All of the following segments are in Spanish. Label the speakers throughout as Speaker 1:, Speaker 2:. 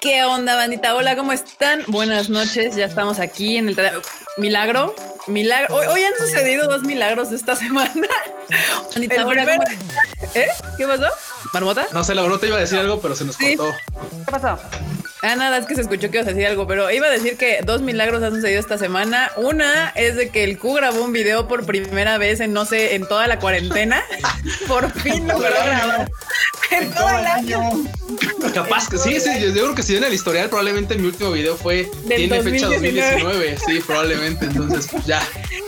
Speaker 1: ¿Qué onda, bandita? Hola, ¿cómo están? Buenas noches, ya estamos aquí en el milagro. Milagro. Hoy, han sucedido dos milagros esta semana. Bandita, ¿Eh? ¿Qué pasó? ¿Marmota?
Speaker 2: No sé, la te iba a decir algo, pero se nos cortó.
Speaker 1: ¿Qué pasó? Ah, nada, es que se escuchó que ibas a decir algo, pero iba a decir que dos milagros han sucedido esta semana. Una es de que el Q grabó un video por primera vez en, no sé, en toda la cuarentena. por fin lo grabó. En todo el año.
Speaker 2: Capaz que sí, sí, yo creo que si viene el historial, probablemente mi último video fue, tiene fecha 2019, sí, probablemente, entonces ya.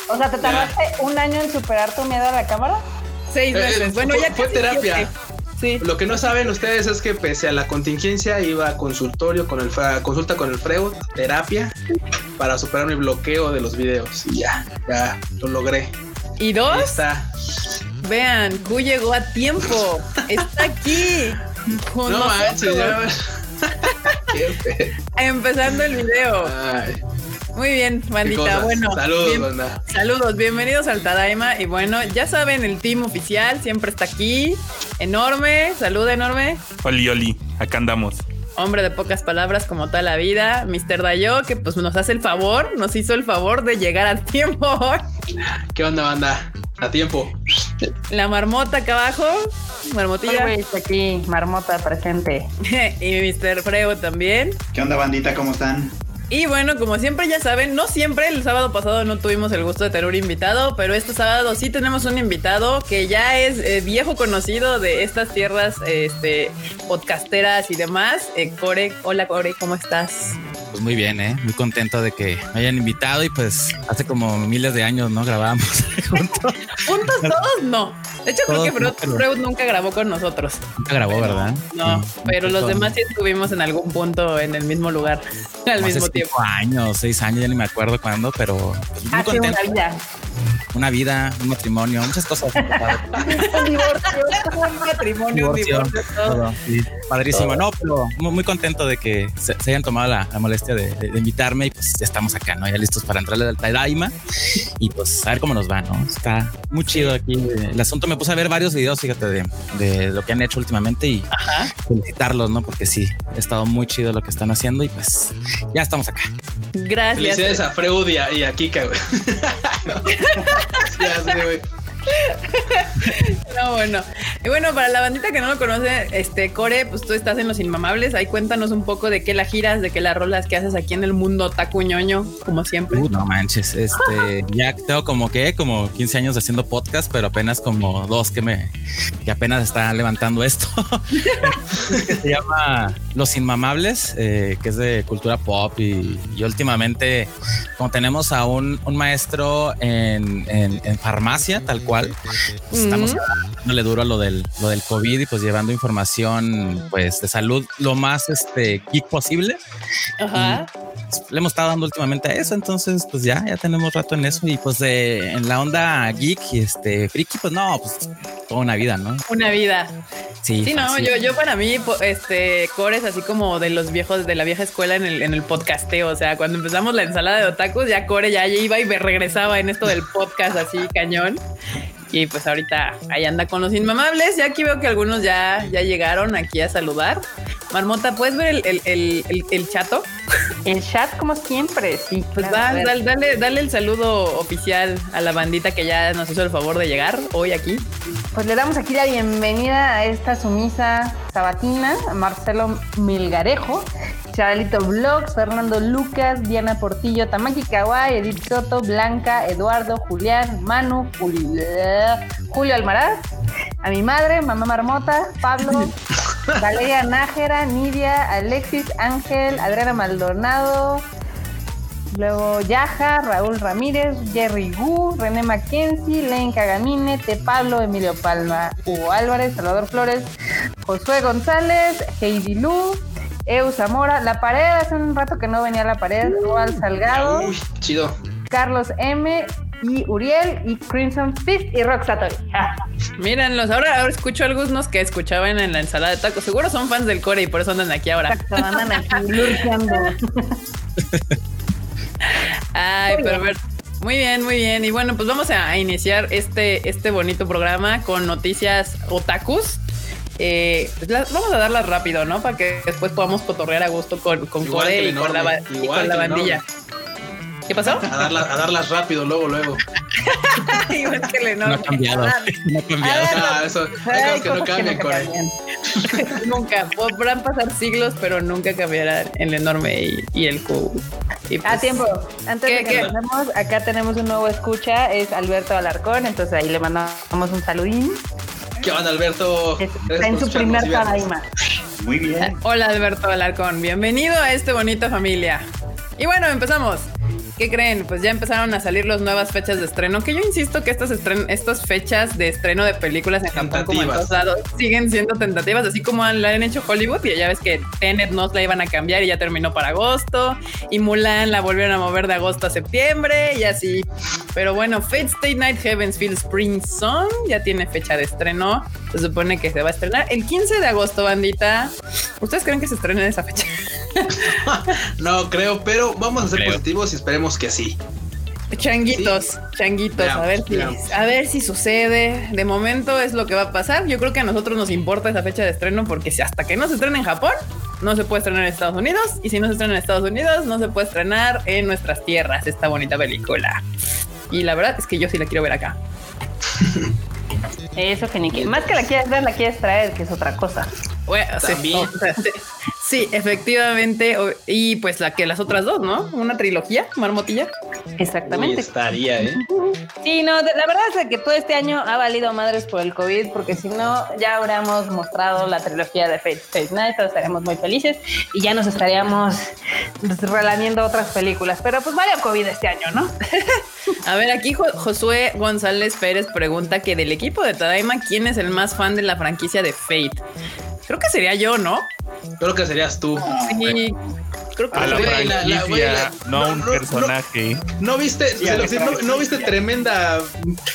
Speaker 3: O sea, ¿te tardaste un año en superar tu miedo a la cámara?
Speaker 1: Seis eh, meses. bueno, ya
Speaker 2: fue terapia. Lo que no saben ustedes es que pese a la contingencia iba a consultorio con el consulta con el Freud, terapia, para superar mi bloqueo de los videos. Y ya, ya lo logré.
Speaker 1: ¿Y dos? está. Vean, Q llegó a tiempo. Está aquí.
Speaker 2: no manches, ya.
Speaker 1: Empezando el video. Ay. Muy bien, bandita. Bueno,
Speaker 2: saludos,
Speaker 1: Saludos, bienvenidos al Tadaima. Y bueno, ya saben, el team oficial siempre está aquí. Enorme, salud enorme.
Speaker 4: Oli, oli, acá andamos.
Speaker 1: Hombre de pocas palabras como toda la vida, Mr. Dayo, que pues nos hace el favor, nos hizo el favor de llegar a tiempo
Speaker 2: ¿Qué onda, banda? A tiempo.
Speaker 1: La marmota acá abajo. Marmotilla.
Speaker 3: aquí, marmota presente.
Speaker 1: y Mr. Freo también.
Speaker 5: ¿Qué onda, bandita? ¿Cómo están?
Speaker 1: Y bueno, como siempre ya saben, no siempre, el sábado pasado no tuvimos el gusto de tener un invitado, pero este sábado sí tenemos un invitado que ya es eh, viejo conocido de estas tierras este, podcasteras y demás. Eh, Core, hola Core, ¿cómo estás?
Speaker 6: Pues muy bien, ¿eh? muy contento de que me hayan invitado y pues hace como miles de años no grabamos
Speaker 1: juntos. juntos todos no. De hecho, creo que Freud, nunca grabó con nosotros.
Speaker 6: Nunca grabó, ¿verdad?
Speaker 1: No, pero los demás sí estuvimos en algún punto en el mismo lugar al mismo tiempo.
Speaker 6: Cinco años, seis años, ya ni me acuerdo cuándo, pero pues, muy contento. Una vida. Una vida, un matrimonio, muchas cosas.
Speaker 1: un divorcio, un matrimonio, un divorcio, todo.
Speaker 6: padrísimo. No, pero muy, contento de que se, hayan tomado la, molestia de, invitarme y pues ya estamos acá, ¿no? Ya listos para entrarle al Tadaima y pues a ver cómo nos va, ¿no? Está muy chido aquí. El asunto me puse a ver varios videos, fíjate, de, de lo que han hecho últimamente y felicitarlos, ¿no? Porque sí, ha estado muy chido lo que están haciendo y pues ya estamos acá.
Speaker 1: Gracias.
Speaker 2: Felicidades a Freud y a, y a Kika, güey. ya sé, güey.
Speaker 1: no, bueno. Y bueno, para la bandita que no lo conoce, este Core, pues tú estás en Los Inmamables. Ahí cuéntanos un poco de qué la giras, de qué las rolas que haces aquí en el mundo tacuñoño, como siempre.
Speaker 6: Uh, no manches, este, ya tengo como que, como 15 años haciendo podcast, pero apenas como dos que me, que apenas está levantando esto. que se llama Los Inmamables, eh, que es de cultura pop y, últimamente, como tenemos a un, maestro en, en farmacia, tal cual pues, estamos dándole duro a lo del, lo del COVID y pues llevando información pues de salud lo más este geek posible. Ajá. Le hemos estado dando últimamente a eso, entonces pues ya, ya tenemos rato en eso y pues en la onda geek y este friki, pues no, pues toda una vida, ¿no?
Speaker 1: Una vida. Sí, sí no, yo, yo para mí, este, Core es así como de los viejos, de la vieja escuela en el, en el podcasteo, o sea, cuando empezamos la ensalada de otakus, ya Core ya iba y me regresaba en esto del podcast así cañón. Y pues ahorita ahí anda con los inmamables. Ya aquí veo que algunos ya, ya llegaron aquí a saludar. Marmota, ¿puedes ver el, el, el, el chato?
Speaker 3: El chat, como siempre, sí.
Speaker 1: Pues dale, dale, dale, el saludo oficial a la bandita que ya nos hizo el favor de llegar hoy aquí.
Speaker 3: Pues le damos aquí la bienvenida a esta sumisa sabatina, Marcelo Milgarejo, Charlito Vlogs, Fernando Lucas, Diana Portillo, Tamaki Kawai, Edith Soto, Blanca, Eduardo, Julián, Manu, Julio, Julio Almaraz, a mi madre, mamá Marmota, Pablo, Valeria Nájera, Nidia, Alexis, Ángel, Adriana Maldonado, luego Yaja, Raúl Ramírez, Jerry Gu, René Mackenzie, Len Cagamine, Te Pablo, Emilio Palma, Hugo Álvarez, Salvador Flores, Josué González, Heidi Lu, Eu Zamora, La Pared, hace un rato que no venía La Pared, Roal Salgado.
Speaker 2: Uy, chido.
Speaker 3: Carlos M. Y Uriel y Crimson Fist y Rock Satori.
Speaker 1: Mírenlos, ahora, ahora escucho algunos que escuchaban en la ensalada de tacos. Seguro son fans del core y por eso andan aquí ahora.
Speaker 3: andan aquí lurkeando.
Speaker 1: Ay, pero ver. Muy bien, muy bien. Y bueno, pues vamos a iniciar este, este bonito programa con noticias otakus. Eh, pues vamos a darlas rápido, ¿no? Para que después podamos cotorrear a gusto con, con Core y con la, bandilla. ¿Qué pasó?
Speaker 2: A, darlas rápido, luego, luego.
Speaker 1: Igual que le
Speaker 6: no, ha cambiado. No ha cambiado.
Speaker 2: Ah, eso, es que no cambian, Core.
Speaker 1: nunca. Podrán pasar siglos, pero nunca cambiará el enorme y, el Q.
Speaker 3: Y pues, a tiempo. Antes de que empecemos, acá tenemos un nuevo escucha, es Alberto Alarcón, entonces ahí le mandamos un saludín.
Speaker 2: ¿Qué onda, Alberto?
Speaker 3: Está en su primer paradigma.
Speaker 5: Muy bien.
Speaker 1: Hola, Alberto Alarcón. Bienvenido a esta bonita familia. Y bueno, empezamos. ¿Qué creen? Pues ya empezaron a salir las nuevas fechas de estreno. Que yo insisto que estas, estas fechas de estreno de películas en Japón, como en todos lados, siguen siendo tentativas, así como la han hecho Hollywood. Y ya ves que Tenet no la iban a cambiar y ya terminó para agosto. Y Mulan la volvieron a mover de agosto a septiembre y así. Pero bueno, Fate State Night Heavens Feel Spring Song ya tiene fecha de estreno. Se supone que se va a estrenar el 15 de agosto, bandita. ¿Ustedes creen que se estrena en esa fecha?
Speaker 2: no creo, pero vamos a ser positivos y esperemos que sí.
Speaker 1: Changuitos, changuitos, a ver si, a ver si sucede. De momento es lo que va a pasar. Yo creo que a nosotros nos importa esa fecha de estreno porque si hasta que no se estrena en Japón, no se puede estrenar en Estados Unidos. Y si no se estrena en Estados Unidos, no se puede estrenar en nuestras tierras esta bonita película. Y la verdad es que yo sí la quiero ver acá.
Speaker 3: Eso que ni que. Más que la quieres ver, la quieres traer, que es otra cosa.
Speaker 1: Bueno, sí, efectivamente. Y pues la que las otras dos, ¿no? Una trilogía, Marmotilla.
Speaker 3: Exactamente.
Speaker 2: estaría, ¿eh?
Speaker 3: Sí, no, la verdad es que todo este año ha valido madres por el COVID, porque si no, ya habríamos mostrado la trilogía de Fate, Fate Night, estaríamos muy felices y ya nos estaríamos relamiendo otras películas. Pero pues vale COVID este año, ¿no?
Speaker 1: A ver, aquí Josué González Pérez pregunta que del equipo de Tadaima, ¿quién es el más fan de la franquicia de Fate? Creo que sería yo, ¿no?
Speaker 2: Creo que serías tú.
Speaker 1: Sí.
Speaker 4: Creo que a la franquicia, no, un personaje.
Speaker 2: No, viste, no, viste tremenda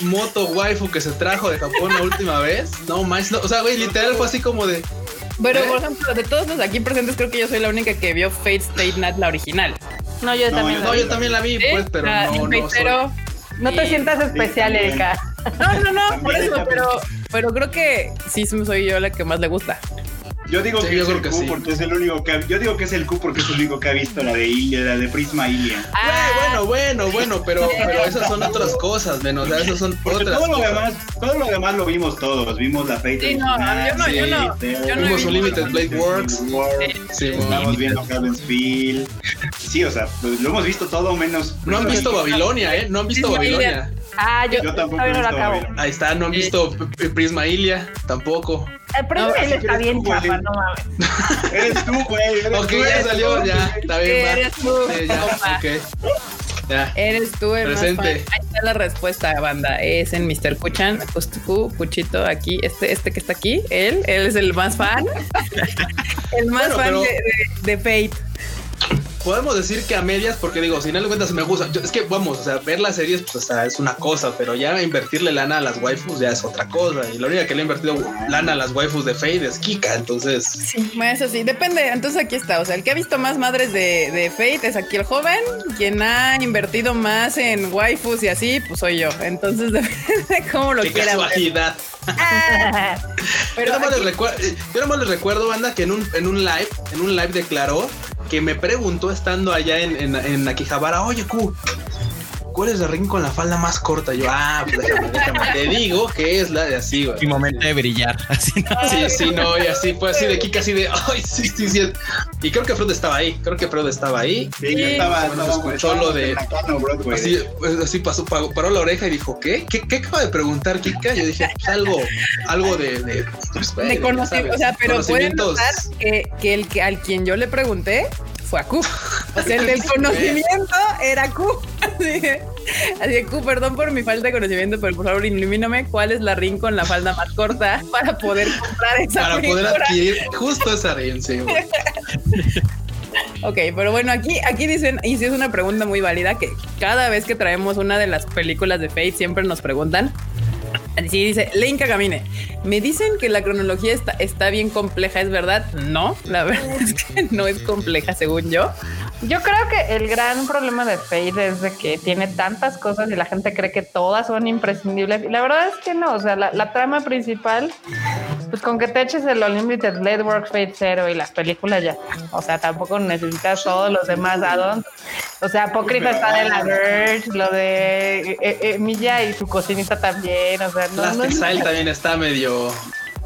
Speaker 2: moto waifu que se trajo de Japón la última vez? No más, o sea, güey, literal fue así como de.
Speaker 1: Pero, ¿Eh? por ejemplo, de todos los aquí presentes, creo que yo soy la única que vio Fate State Night, la original.
Speaker 3: No, yo también.
Speaker 2: no, yo también la vi, pues, pero ah, no, no.
Speaker 3: Pero, no te sientas especial, Erika.
Speaker 1: No, no, no, por eso, pero, pero creo que sí soy yo la que más le gusta.
Speaker 5: Yo digo que es el Q porque es el único que yo digo que es el Q porque es el único que ha visto la de Ilia, la de Prisma Ilia.
Speaker 2: Ah, bueno, bueno, bueno, pero, pero esas son otras cosas, menos, o esas son otras
Speaker 5: todo
Speaker 2: lo
Speaker 5: demás, todo lo demás lo vimos todos, vimos la Fate.
Speaker 1: Sí, no, yo no, yo no. Yo
Speaker 2: no vimos Unlimited Blade Works.
Speaker 5: Sí, estamos viendo Heaven's Feel. Sí, o sea, pues, lo hemos visto todo menos.
Speaker 2: No han visto Babilonia, ¿eh? No han visto Babilonia.
Speaker 3: Ah, yo, yo tampoco no lo acabo.
Speaker 2: Ahí está, no han visto Prisma Ilia, tampoco.
Speaker 3: El Prisma Ilia está bien chapa, no mames.
Speaker 5: Eres tú, güey.
Speaker 2: Ok, ya salió, ya, está bien.
Speaker 1: Eres tú, ya, okay. Ya. Eres tú el Presente. Ahí está la respuesta, banda. Es en Mr. Kuchan, Kuchito, aquí, este, este que está aquí, él, él es el más fan. el más fan de, de, de Fate
Speaker 2: podemos decir que a medias, porque digo, si no le cuentas me gusta. es que vamos, o sea, ver las series, pues es una cosa, pero ya invertirle lana a las waifus ya es otra cosa. Y la única que le ha invertido lana a las waifus de Fade es Kika, entonces.
Speaker 1: Sí, eso sí, depende. Entonces aquí está. O sea, el que ha visto más madres de, de Fate es aquí el joven. Quien ha invertido más en waifus y así, pues soy yo. Entonces depende cómo lo quiera.
Speaker 2: Casualidad. Ah. pero yo nada, más les recuerdo, yo nada más les recuerdo, banda, que en un, en un live, en un live declaró que me preguntó estando allá en, en, en oye, Q, ¿cuál es el ring con la falda más corta? Yo, ah, pues déjame, déjame, te digo que es la de así, güey.
Speaker 6: Mi momento de brillar, así,
Speaker 2: ¿no? Sí, sí, no, y así fue así de Kika, así de, ay, sí, sí, sí. Y creo que Freud estaba ahí, creo que Freud estaba ahí.
Speaker 5: Sí, y estaba,
Speaker 2: bueno, escuchó lo de, así, pues, así pasó, paró la oreja y dijo, ¿qué? ¿Qué, qué acaba de preguntar Kika? Yo dije, pues algo, algo de, de,
Speaker 1: pues, de conocimiento, o sea, pero pueden notar que, que el que al quien yo le pregunté fue a Q. O sea, el del conocimiento era Q. Así que, así Q, perdón por mi falta de conocimiento, pero por favor ilumíname cuál es la ring con la falda más corta para poder comprar esa
Speaker 2: Para poder adquirir justo esa ring, sí.
Speaker 1: Ok, pero bueno, aquí, aquí dicen, y si es una pregunta muy válida, que cada vez que traemos una de las películas de Fate siempre nos preguntan Sí, dice Leinka Camine. Me dicen que la cronología está, está bien compleja, ¿es verdad? No, la verdad es que no es compleja, según yo.
Speaker 3: Yo creo que el gran problema de Fate es de que tiene tantas cosas y la gente cree que todas son imprescindibles. Y la verdad es que no. O sea, la, trama principal, pues con que te eches el Unlimited Blade Works Fate Zero y las películas ya. O sea, tampoco necesitas todos los demás addons. O sea, Apócrifa está de la Verge, lo de eh, eh, y su cocinita también. O sea,
Speaker 2: no. no, también está medio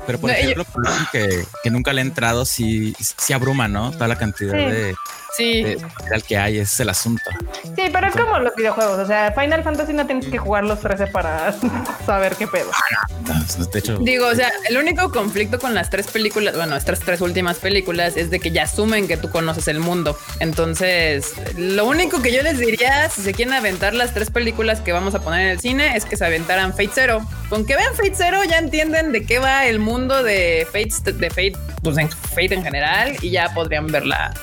Speaker 6: pero por ejemplo, que, que, nunca le he entrado, sí, sí abruma, ¿no? Toda la cantidad de,
Speaker 1: Sí.
Speaker 6: el que hay, es el asunto.
Speaker 3: Sí, pero es como los videojuegos. O sea, Final Fantasy no tienes que jugar los 13 para saber qué pedo.
Speaker 1: Digo, o sea, el único conflicto con las tres películas, bueno, estas tres últimas películas, es de que ya asumen que tú conoces el mundo. Entonces, lo único que yo les diría, si se quieren aventar las tres películas que vamos a poner en el cine, es que se aventaran Fate Zero. Con que vean Fate Zero, ya entienden de qué va el mundo de Fate, de Fate, pues en Fate en general, y ya podrían ver la,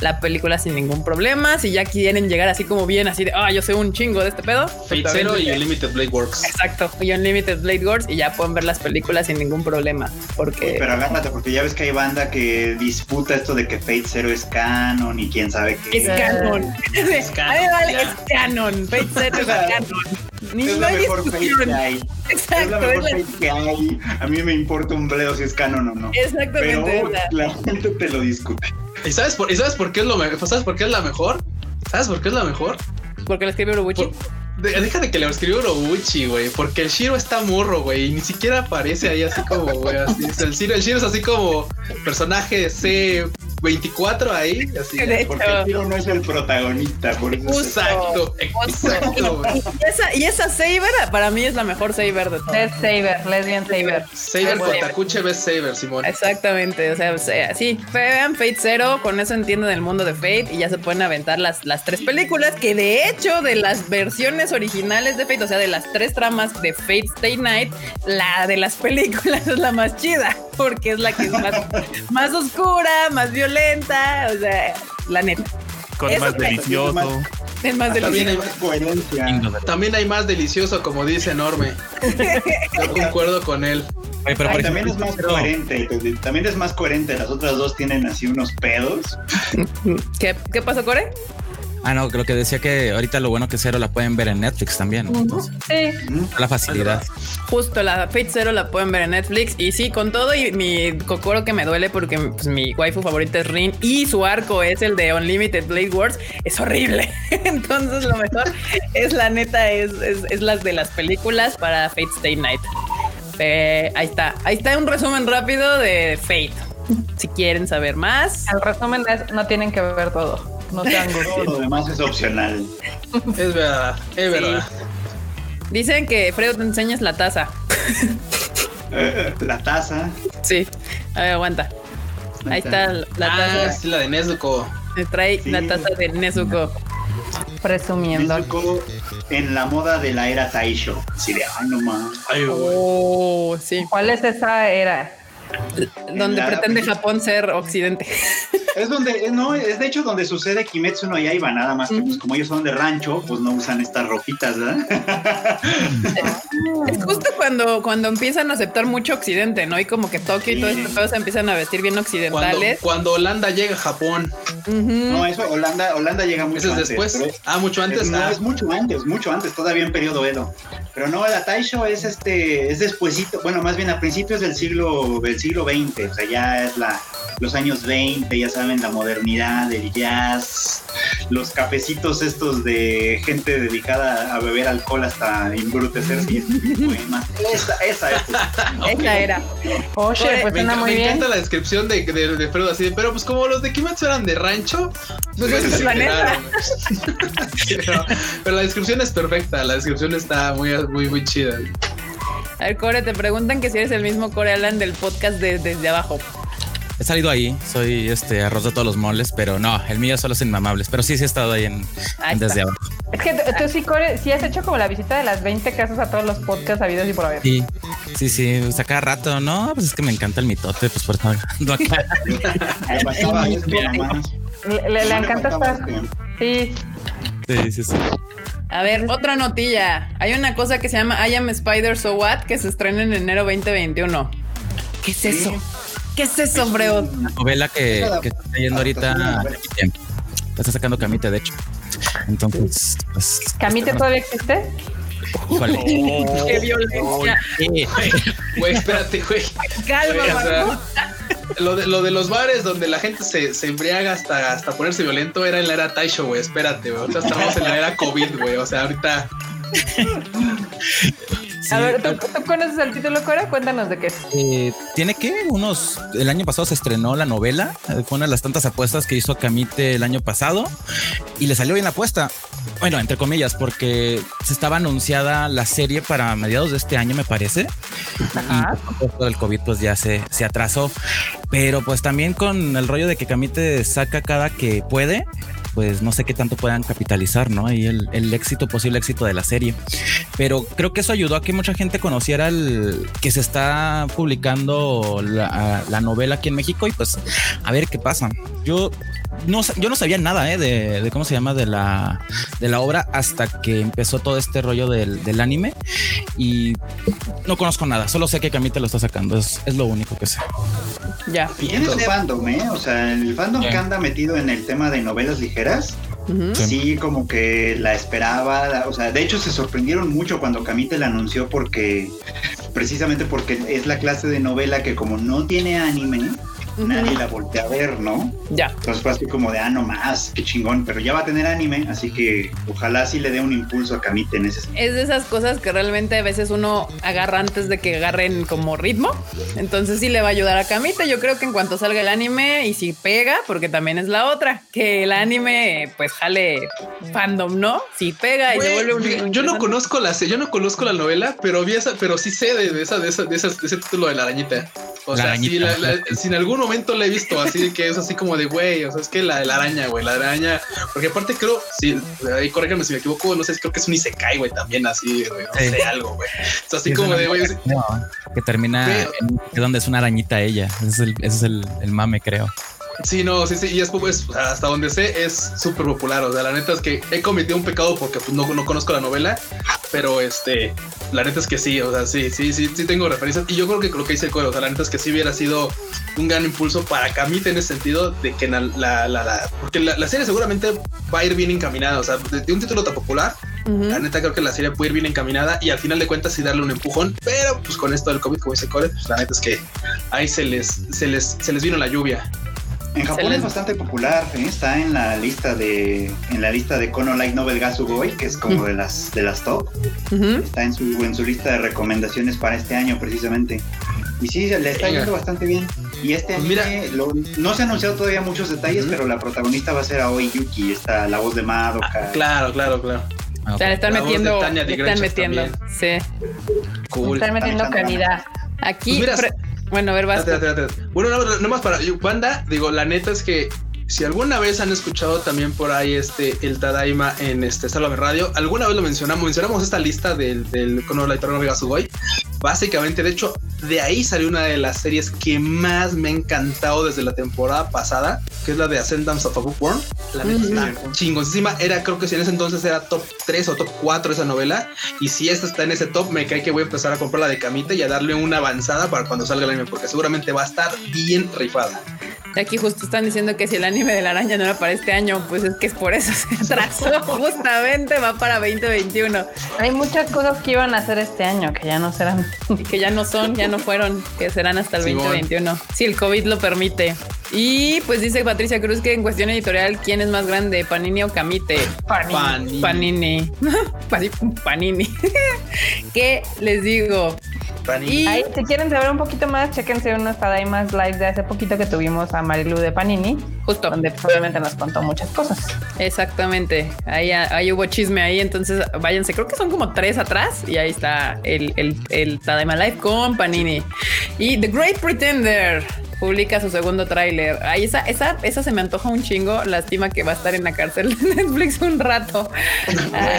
Speaker 1: la película sin ningún problema. Si ya quieren llegar así como bien, así de, ah, yo sé un chingo de este pedo.
Speaker 2: Fate Zero y Unlimited Blade Works.
Speaker 1: Exacto, y Unlimited Blade Works y ya pueden ver las películas sin ningún problema. Porque...
Speaker 5: Pero agárrate, porque ya ves que hay banda que disputa esto de que Fate Zero es canon y quién sabe qué.
Speaker 1: Es canon. Es canon. es canon. Fate Zero es canon.
Speaker 5: Ni es la mejor Fate que hay. Exacto. Es la mejor Fate que hay. A mí me importa un bledo si es canon o no.
Speaker 1: Exactamente.
Speaker 5: Pero la gente te lo discute.
Speaker 2: ¿Y sabes por, ¿y sabes por qué es lo mejor? ¿Sabes por qué es la mejor? ¿Sabes por qué es la mejor?
Speaker 1: Porque la escribió Urobuchi.
Speaker 2: Deja de que le escribió Urobuchi, güey. Porque el Shiro está morro, güey. Y ni siquiera aparece ahí así como, güey. Así. el, Shiro, el Shiro es así como personaje C 24 ahí, así.
Speaker 5: porque el tiro no es el protagonista, por eso.
Speaker 2: Exacto, exacto.
Speaker 1: Y esa, y esa Saber para mí es la mejor Saber de todas.
Speaker 3: Es Saber, lesbian Saber.
Speaker 2: Saber con Takuche ves Saber, Simón.
Speaker 1: Exactamente, o sea, sí, vean Fate Zero, con eso entienden el mundo de Fate y ya se pueden aventar las, las tres películas que de hecho de las versiones originales de Fate, o sea, de las tres tramas de Fate Stay Night, la de las películas es la más chida porque es la que es más, más oscura, más violenta lenta, o sea, la neta.
Speaker 4: Con más delicioso.
Speaker 1: Es más delicioso.
Speaker 2: También hay más coherencia. También hay más delicioso, como dice Enorme. Yo concuerdo con él.
Speaker 5: pero también es más coherente, también es más coherente. Las otras dos tienen así unos pedos.
Speaker 1: ¿Qué, qué pasó, Core?
Speaker 6: Ah, no, lo que decía que ahorita lo bueno que Cero la pueden ver en Netflix también.
Speaker 1: sí.
Speaker 6: La facilidad.
Speaker 1: Justo, la Fate Zero la pueden ver en Netflix. Y sí, con todo y mi cocoro que me duele porque pues, mi waifu favorita es Rin y su arco es el de Unlimited Blade Wars, es horrible. Entonces, lo mejor es la neta, es, es, las de las películas para Fate Stay Night. Eh, ahí está, ahí está un resumen rápido de Fate. Si quieren saber más.
Speaker 3: El resumen es: no tienen que ver todo no
Speaker 5: sean Todo lo demás es opcional.
Speaker 2: Es verdad, es verdad.
Speaker 1: Dicen que Fredo te enseñas la taza.
Speaker 5: la taza.
Speaker 1: Sí. A ver, aguanta. Ahí está la taza.
Speaker 2: Ah, sí, la de Nezuko.
Speaker 1: Me trae la taza de Nezuko.
Speaker 3: Presumiendo.
Speaker 5: Nezuko en la moda de la era Taisho. Sí, de ay, no más.
Speaker 1: oh, sí.
Speaker 3: ¿Cuál es esa era?
Speaker 1: Donde pretende Japón ser occidente.
Speaker 5: Es donde, no, es de hecho donde sucede Kimetsu no Yaiba, nada más que pues como ellos son de rancho, pues no usan estas ropitas, ¿verdad?
Speaker 1: es justo cuando, cuando empiezan a aceptar mucho occidente, ¿no? Y como que Tokio y todo esto se empiezan a vestir bien occidentales.
Speaker 2: Cuando, Holanda llega a Japón.
Speaker 5: No, eso, Holanda, Holanda llega mucho antes.
Speaker 2: después? ah, mucho antes.
Speaker 5: no, ah. es mucho antes, mucho antes, todavía en periodo Edo. Pero no, la Taisho es este, es despuesito, bueno, más bien a principios del siglo, del siglo XX, o sea, ya es la, los años 20, ya saben, la modernidad, el jazz, los cafecitos estos de gente dedicada a beber alcohol hasta embrutecerse. esa, esa,
Speaker 1: esa era.
Speaker 3: Oye, pues
Speaker 2: me,
Speaker 3: muy
Speaker 2: me encanta la descripción de, de, de Fredo así, pero pues como los de Kimetsu eran de rancho, pues es la neta. pero, pero, la descripción es perfecta, la descripción está muy, muy, muy chida.
Speaker 1: A ver, Core, te preguntan que si eres el mismo Core Alan del podcast de, desde abajo.
Speaker 6: He salido ahí, soy este arroz de todos los moles, pero no, el mío solo es inmamables, pero sí, sí he estado ahí en, desde abajo.
Speaker 3: Es que tú sí, Core, sí has hecho como la visita de las 20 casas a todos los podcasts habidos y por haber.
Speaker 6: Sí, sí, sí, o sea, cada rato, no, pues es que me encanta el mitote, pues por estar hablando acá.
Speaker 3: le, le, le encanta estar. Sí.
Speaker 6: Sí, sí, sí.
Speaker 1: A ver, otra notilla. Hay una cosa que se llama I Am Spider So What que se estrena en enero 2021. ¿Qué es eso? ¿Qué es eso, Freud?
Speaker 6: Una novela que, que está leyendo ahorita. Está sacando Camite, de hecho. Entonces, pues.
Speaker 3: ¿Camite todavía existe?
Speaker 6: Híjole.
Speaker 1: ¡Qué violencia!
Speaker 2: Güey, espérate, güey.
Speaker 1: Calma,
Speaker 2: o sea. Lo de, lo de los bares donde la gente se, se embriaga hasta, hasta ponerse violento era en la era Taisho, güey. Espérate, güey. Ahorita estamos en la era COVID, güey. O sea, ahorita.
Speaker 6: Sí,
Speaker 3: A ver, ¿tú, tú conoces el título, Cora? Cuéntanos de qué es.
Speaker 6: eh, tiene que unos. El año pasado se estrenó la novela. eh, Fue una de las tantas apuestas que hizo Camite el año pasado y le salió bien la apuesta. Bueno, entre comillas, porque se estaba anunciada la serie para mediados de este año, me parece.
Speaker 3: Ajá.
Speaker 6: Y por esto del COVID, pues ya se, se atrasó. Pero pues también con el rollo de que Camite saca cada que puede, pues no sé qué tanto puedan capitalizar, ¿no? Y el, el éxito, posible éxito de la serie. Pero creo que eso ayudó a que mucha gente conociera el que se está publicando la, la novela aquí en México y pues a ver qué pasa. Yo no, yo no sabía nada ¿eh? de, de cómo se llama de la, de la obra hasta que empezó todo este rollo del, del anime y no conozco nada, solo sé que Camite lo está sacando, es, es lo único que sé.
Speaker 1: Ya.
Speaker 5: Bien el fandom, ¿eh? O sea, el fandom que anda metido en el tema de novelas ligeras.
Speaker 6: Sí.
Speaker 5: sí, como que la esperaba. la- O sea, de hecho se sorprendieron mucho cuando Camite la anunció porque, precisamente porque es la clase de novela que como no tiene anime, nadie la voltea a ver, ¿no?
Speaker 1: Ya.
Speaker 5: Entonces fue así como de, ah, no más, qué chingón, pero ya va a tener anime, así que ojalá sí le dé un impulso a Camite en ese sentido.
Speaker 1: Es de esas cosas que realmente a veces uno agarra antes de que agarren como ritmo. Entonces sí le va a ayudar a Camita. Yo creo que en cuanto salga el anime y si pega, porque también es la otra, que el anime pues jale fandom, ¿no? Si pega y se
Speaker 2: Güey,
Speaker 1: vuelve un...
Speaker 2: yo no conozco la se- yo no conozco la novela, pero vi esa, pero sí sé de, de esa, de esa, de esas- de ese título de la arañita. O
Speaker 6: La
Speaker 2: sea, sí, la- la- si en algún momento la he visto así que es así como de güey, o sea, es que la, la araña, güey, la araña, porque aparte creo, sí, ahí corrígame si me equivoco, no sé, creo que es un isekai, güey, también así, güey, no
Speaker 6: Sí.
Speaker 2: sé, algo, güey. O sea, así
Speaker 6: Sí,
Speaker 2: como de, güey,
Speaker 6: creo, que termina en donde es una arañita ella. Ese es el, ese es el, el mame, creo.
Speaker 2: Sí, no, sí, sí, y es, pues, hasta donde sé es súper popular, o sea, la neta es que he cometido un pecado porque pues, no, no conozco la novela, pero este, la neta es que sí, o sea, sí, sí, sí, sí tengo referencias, y yo creo que lo que dice el Coro, o sea, la neta es que sí hubiera sido un gran impulso para Camite en ese sentido de que la, la, la, la- porque la, serie seguramente va a ir bien encaminada, o sea, de, un título tan popular, la neta creo que la serie puede ir bien encaminada y al final de cuentas sí darle un empujón, pero pues con esto del COVID, como dice Core, pues la neta es que ahí se les, se les, se les vino la lluvia.
Speaker 5: En Japón es bastante popular, ¿eh? está en la lista de en la lista de Kono Light Novel Gasugoi, que es como de las de las top. Está en su en su lista de recomendaciones para este año precisamente. Y sí, le está yendo bastante bien. Y este
Speaker 2: Pues
Speaker 5: anime, lo- no se han anunciado todavía muchos detalles, pero la protagonista va a ser Aoi Yuki, está la voz de Madoka.
Speaker 2: Claro, claro, claro.
Speaker 6: Ah,
Speaker 1: O sea, le están metiendo, le están metiendo. Sí.
Speaker 2: Cool.
Speaker 3: Están metiendo
Speaker 5: Están echando
Speaker 3: calidad.
Speaker 1: Aquí,
Speaker 2: Pues mira,
Speaker 1: bueno, a ver, vas.
Speaker 2: Bueno, no, no, más para banda, digo, la neta es que si alguna vez han escuchado también por ahí este el Tadaima en este Sálvame Radio, alguna vez lo mencionamos, mencionamos esta lista del, del Kono Light Novel Gasugoi. Básicamente, de hecho, de ahí salió una de las series que más me ha encantado desde la temporada pasada, que es la de Ascendance of a Bookworm. La neta está chingoncísima. Era, creo que si en ese entonces era top 3 o top 4 esa novela. Y si esta está en ese top, me cae que voy a empezar a comprar la de Camita y a darle una avanzada para cuando salga el anime, porque seguramente va a estar bien rifada.
Speaker 1: Aquí justo están diciendo que si el anime de la araña no era para este año, pues es que es por eso se atrasó. Justamente va para 2021
Speaker 3: Hay muchas cosas que iban a hacer este año que ya no serán.
Speaker 1: que ya no son, ya no fueron, que serán hasta el
Speaker 2: Simón.
Speaker 1: 2021. Si el COVID lo permite. Y pues dice Patricia Cruz que en cuestión editorial, ¿quién es más grande, Panini o Camite?
Speaker 2: Panini.
Speaker 1: Panini. Así, Panini. ¿Qué les digo?
Speaker 2: Panini.
Speaker 1: Y
Speaker 3: Ahí, si quieren saber un poquito más, chéquense unos Tadaimas live de hace poquito que tuvimos a Marilu de Panini,
Speaker 1: justo,
Speaker 3: donde obviamente nos contó muchas cosas.
Speaker 1: exactamente. Ahí, ahí hubo chisme ahí, entonces váyanse. Creo que son como tres atrás y ahí está el, el, el Tadaima Live con Panini. Y The Great Pretender publica su segundo tráiler. Ahí esa, esa, esa se me antoja un chingo. Lástima que va a estar en la cárcel de Netflix un rato. Ah.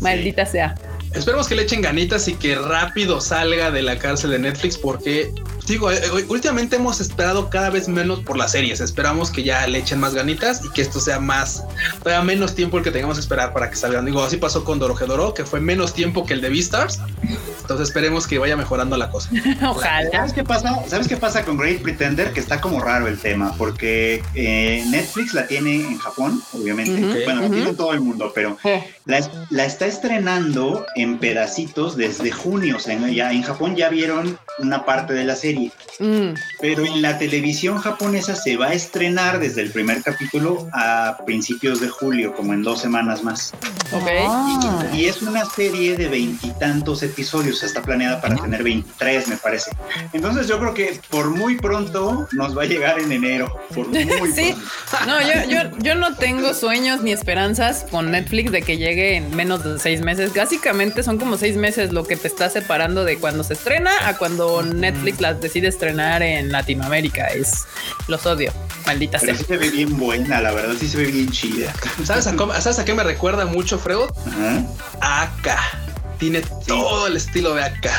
Speaker 1: Maldita sea.
Speaker 2: Esperemos que le echen ganitas y que rápido salga de la cárcel de Netflix porque digo, eh, últimamente hemos esperado cada vez menos por las series. Esperamos que ya le echen más ganitas y que esto sea más, todavía menos tiempo el que tengamos que esperar para que salgan. Digo, así pasó con Dorojedoro, que fue menos tiempo que el de Beastars. Entonces esperemos que vaya mejorando la cosa.
Speaker 5: Ojalá. ¿Sabes qué pasa? ¿Sabes qué pasa con Great Pretender? Que está como raro el tema, porque eh, Netflix la tiene en Japón, obviamente. bueno, la tiene en todo el mundo, pero la, está estrenando en pedacitos desde junio. O sea, ya en Japón ya vieron una parte de la serie. Mm. Pero en la televisión japonesa se va a estrenar desde el primer capítulo a principios de julio, como en dos semanas más.
Speaker 1: Ok.
Speaker 5: Y, es una serie de veintitantos episodios. Está planeada para tener 23, me parece. Entonces yo creo que por muy pronto nos va a llegar en enero. Por muy sí.
Speaker 1: No, yo, yo, no tengo sueños ni esperanzas con Netflix de que llegue en menos de seis meses. Básicamente son como seis meses lo que te está separando de cuando se estrena a cuando Netflix las decide estrenar en Latinoamérica. Es los odio. Maldita
Speaker 5: sea. Sí se ve bien buena, la verdad, sí se ve bien chida.
Speaker 2: ¿Sabes a, ¿sabes a qué me recuerda mucho, Fredo? Acá. Tiene todo el estilo de acá.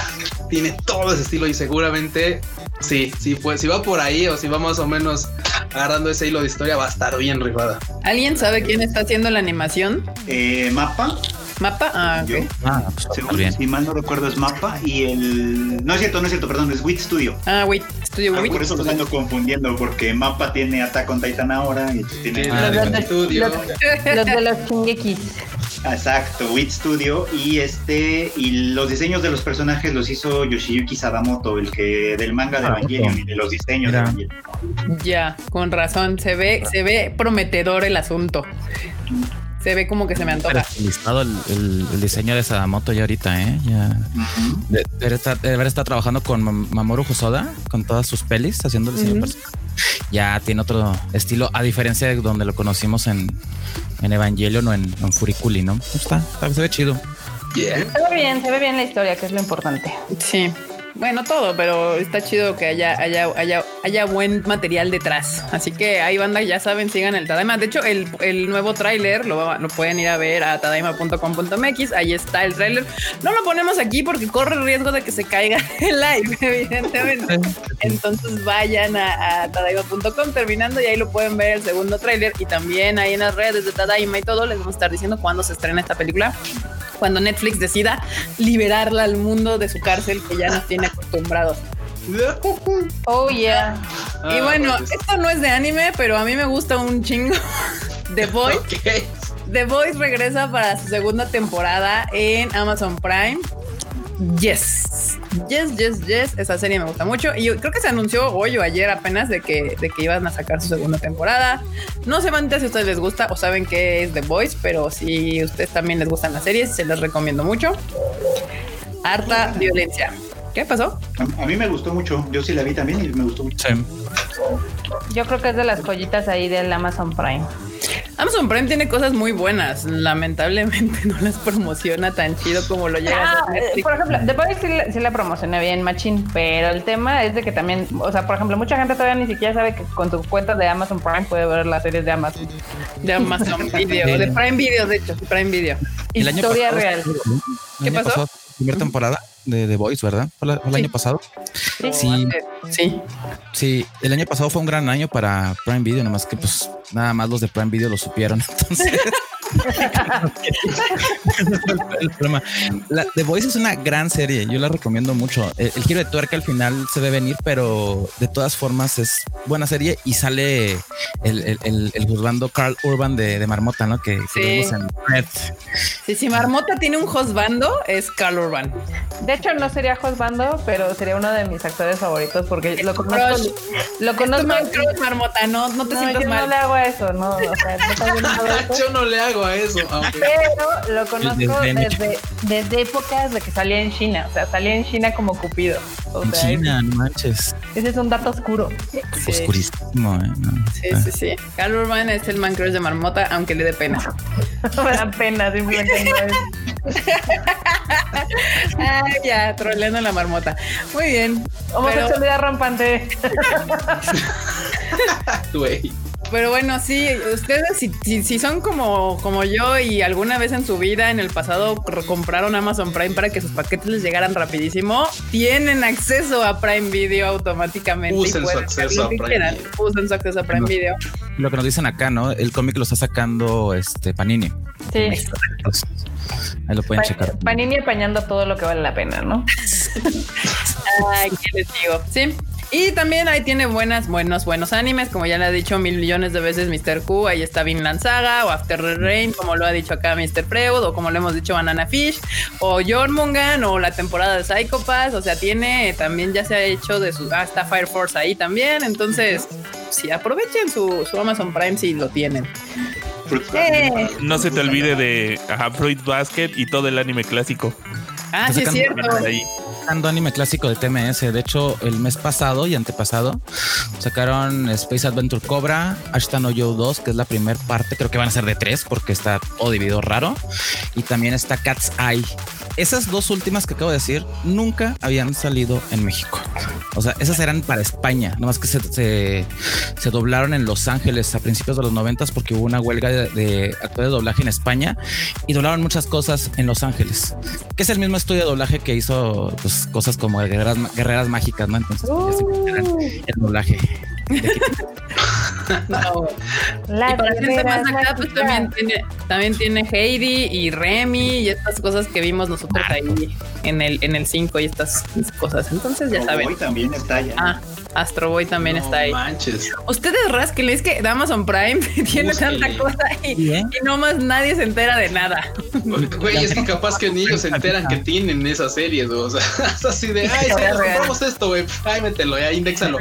Speaker 2: Tiene todo ese estilo y seguramente sí, sí, pues si va por ahí o si va más o menos agarrando ese hilo de historia, va a estar bien rifada.
Speaker 1: ¿Alguien sabe quién está haciendo la animación?
Speaker 5: Eh, Mapa.
Speaker 1: Mapa, ah. Ah,
Speaker 5: pues, si mal no recuerdo es Mapa y el... No es cierto, no es cierto, perdón, es WIT Studio.
Speaker 1: Ah, WIT Studio.
Speaker 5: Ah, por eso los ando confundiendo, porque Mapa tiene Attack on Titan ahora y tiene...
Speaker 3: Ah, los, de, Studio. Los, de los Shingekis.
Speaker 5: Exacto, WIT Studio y este y los diseños de los personajes los hizo Yoshiyuki Sadamoto, el que del manga de Evangelion y de los diseños de Evangelion.
Speaker 1: Ya, con razón, se ve se ve prometedor el asunto se ve como que se me antoja.
Speaker 6: El, el, diseño de esa moto ya ahorita, ¿eh? Ya. debe, estar, estar, trabajando con Mamoru Hosoda, con todas sus pelis, haciendo el diseño Ya tiene otro estilo, a diferencia de donde lo conocimos en, en Evangelion o en, en Furikuli, ¿no? Está, se ve chido.
Speaker 3: Se ve bien, se ve bien la historia, que es lo importante.
Speaker 1: Sí. Bueno, todo, pero está chido que haya, haya, haya, haya buen material detrás. Así que ahí banda, ya saben, sigan el Tadaima. De hecho, el, el nuevo tráiler lo, lo, pueden ir a ver a tadaima.com.mx. Ahí está el tráiler. No lo ponemos aquí porque corre el riesgo de que se caiga el live, evidentemente. Entonces vayan a, a tadaima.com terminando y ahí lo pueden ver el segundo tráiler. Y también ahí en las redes de Tadaima y todo les vamos a estar diciendo cuándo se estrena esta película cuando Netflix decida liberarla al mundo de su cárcel que ya nos tiene acostumbrados.
Speaker 3: Oh yeah.
Speaker 1: y ah, bueno, pues. esto no es de anime, pero a mí me gusta un chingo. The Voice. The Voice regresa para su segunda temporada en Amazon Prime. Yes. Yes, yes, yes. Esa serie me gusta mucho. Y yo creo que se anunció hoy o ayer apenas de que, de que iban a sacar su segunda temporada. No sé antes si a ustedes les gusta o saben qué es The Voice, pero si a ustedes también les gustan las series, se les recomiendo mucho. Harta violencia. ¿Qué pasó?
Speaker 5: A, mí me gustó mucho. Yo sí la vi también y me gustó mucho.
Speaker 3: Yo creo que es de las joyitas ahí del Amazon Prime.
Speaker 1: Amazon Prime tiene cosas muy buenas. Lamentablemente no las promociona tan chido como lo llega a
Speaker 3: ah, Por ejemplo, The Boys sí, la promociona bien, Machine, pero el tema es de que también, o sea, por ejemplo, mucha gente todavía ni siquiera sabe que con tu cuenta de Amazon Prime puede ver las series de Amazon.
Speaker 1: De Amazon Video, de Prime Video, de hecho, Prime Video.
Speaker 3: Historia real.
Speaker 1: ¿Qué pasó?
Speaker 6: Primera temporada de The Voice, ¿verdad? ¿Fue, el año pasado?
Speaker 1: Sí. sí.
Speaker 6: Sí. el año pasado fue un gran año para Prime Video, nomás que pues nada más los de Prime Video lo supieron. Entonces... el problema. La, The Voice es una gran serie. Yo la recomiendo mucho. El, giro de tuerca al final se ve venir, pero de todas formas es buena serie y sale el, el, el juzgando Carl Urban de, de Marmota, ¿no? Que,
Speaker 1: sí. vemos en Red. Sí, si Marmota tiene un juzgando, es Carl Urban.
Speaker 3: De hecho, no sería juzgando, pero sería uno de mis actores favoritos porque lo conozco. Lo conozco.
Speaker 1: Marmota, no, no te sientas
Speaker 3: yo
Speaker 1: mal.
Speaker 3: No le hago eso, no. O sea,
Speaker 2: no yo no le hago a eso.
Speaker 3: Pero lo conozco desde, desde épocas de que salía en China. O sea, salía en China como Cupido.
Speaker 6: en China, no manches.
Speaker 3: Ese es un dato oscuro.
Speaker 6: Oscurísimo, ¿eh?
Speaker 1: Sí, sí, sí. Carl Urban es el man crush de Marmota, aunque le dé pena.
Speaker 3: me da pena, simplemente no es.
Speaker 1: Ay, ya, troleando la marmota. Muy bien.
Speaker 3: Homosexualidad pero... rampante.
Speaker 2: Güey.
Speaker 1: Pero bueno, sí, ustedes si, si, son como, como yo y alguna vez en su vida en el pasado compraron Amazon Prime para que sus paquetes les llegaran rapidísimo, tienen acceso a Prime Video automáticamente.
Speaker 2: Usen su acceso a Prime Video.
Speaker 1: Usen su acceso a Prime Video.
Speaker 6: Lo que nos dicen acá, ¿no? El cómic lo está sacando este Panini.
Speaker 3: Sí.
Speaker 6: Ahí lo pueden checar.
Speaker 3: Panini apañando todo lo que vale la pena, ¿no?
Speaker 1: Ay, ¿qué les digo? Sí. Y también ahí tiene buenas, buenos, buenos animes, como ya le ha dicho mil millones de veces Mr. Q, ahí está Vinland Saga o After the Rain, como lo ha dicho acá Mr. Freud, o como lo hemos dicho Banana Fish, o Jormungan, o la temporada de Psycho Pass, o sea, tiene, también ya se ha hecho de su, ah, está Fire Force ahí también, entonces, sí, aprovechen su, Amazon Prime si lo tienen.
Speaker 4: Eh. No se te olvide de Fruit Basket y todo el anime clásico.
Speaker 1: Ah, sí, es cierto
Speaker 6: anime clásico de TMS. De hecho, el mes pasado y antepasado sacaron Space Adventure Cobra, Ashton Yo 2, que es la primera parte. Creo que van a ser de tres porque está todo dividido raro. Y también está Cat's Eye. Esas dos últimas que acabo de decir nunca habían salido en México. O sea, esas eran para España, nomás que se, se, doblaron en Los Ángeles a principios de los noventas porque hubo una huelga de, actores de doblaje en España y doblaron muchas cosas en Los Ángeles, que es el mismo estudio de doblaje que hizo pues, cosas como guerreras, mágicas, ¿no? Entonces, pues, el doblaje.
Speaker 1: no. La y para gente más acá, pues también tiene, también tiene Heidi y Remy y estas cosas que vimos nosotros ahí en el en el 5 y estas cosas. Entonces ya saben.
Speaker 5: también está allá.
Speaker 1: Ah, Astro Boy también está ahí.
Speaker 2: Manches.
Speaker 1: Ustedes rasquen, es que Amazon Prime tiene tanta cosa y, y no más nadie se entera de nada.
Speaker 2: Güey, es que capaz que ni ellos se enteran que tienen esas series, o sea, es así de, ay, compramos esto, güey, ay, mételo, ya, indexalo.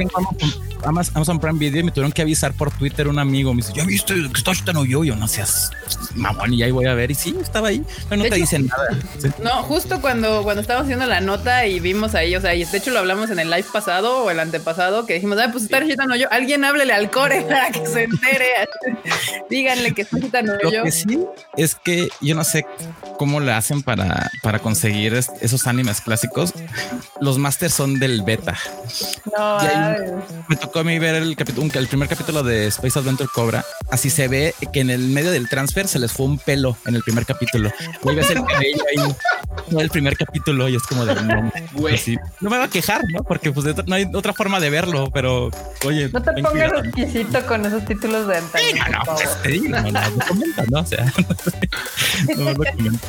Speaker 6: Amazon Prime Video y me tuvieron que avisar por Twitter un amigo. Me dice, ¿ya viste que está no yo? Yo no seas mamón y ahí voy a ver. Y sí, estaba ahí, pero no te dicen nada.
Speaker 1: No, justo cuando, cuando estábamos haciendo la nota y vimos ahí, o sea, y de hecho lo hablamos en el live pasado o el antepasado, que dijimos, ah, pues está no yo. Alguien háblele al core para que se entere. Díganle que está yo.
Speaker 6: Lo que sí es que yo no sé cómo le hacen para, para conseguir esos animes clásicos. Los masters son del beta.
Speaker 3: No,
Speaker 6: me tocó a mí ver el capítulo, el primer capítulo de Space Adventure Cobra. Así se ve que en el medio del transfer se les fue un pelo en el primer capítulo. Vuelve a ser cabello ahí el primer capítulo y es como de no, pues no me va a quejar, ¿no? Porque pues no hay otra forma de verlo, pero oye,
Speaker 3: no te pongas exquisito con esos títulos de antaño.
Speaker 6: no, no, pues, no, no, no, no, O sea, no, no,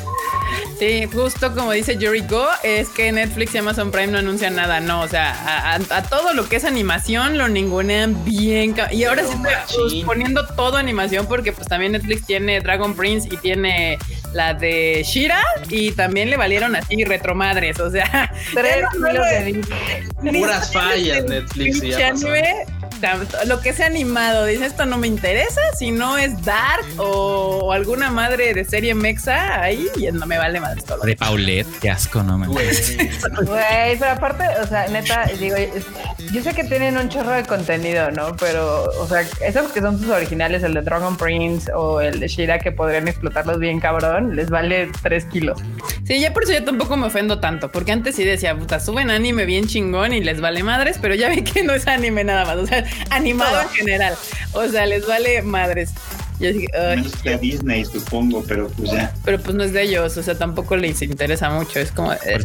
Speaker 1: Sí, justo como dice Yuri Go, es que Netflix y Amazon Prime no anuncian nada, no, o sea, a, todo lo que es animación lo ningunean bien. Y ahora sí estoy poniendo todo animación porque pues también Netflix tiene Dragon Prince y tiene la de Shira y también le valieron así retromadres, o sea,
Speaker 3: tres
Speaker 2: de puras fallas Netflix y Amazon
Speaker 1: lo que sea animado, dice esto no me interesa, si no es Dark o, alguna madre de serie mexa, ahí no me vale más todo.
Speaker 6: De Paulette, qué asco, no me
Speaker 3: Güey, pero aparte, o sea, neta, digo, yo sé que tienen un chorro de contenido, ¿no? Pero, o sea, esos que son sus originales, el de Dragon Prince o el de Shira, que podrían explotarlos bien cabrón, les vale 3 kilos.
Speaker 1: Sí, ya por eso yo tampoco me ofendo tanto, porque antes sí decía, puta, suben anime bien chingón y les vale madres, pero ya vi que no es anime nada más. O sea, animado en general. O sea, les vale madres.
Speaker 5: Yo dije, es de Disney, supongo, pero pues ya.
Speaker 1: Pero pues no es de ellos, o sea, tampoco les interesa mucho. Es como.
Speaker 6: Eh.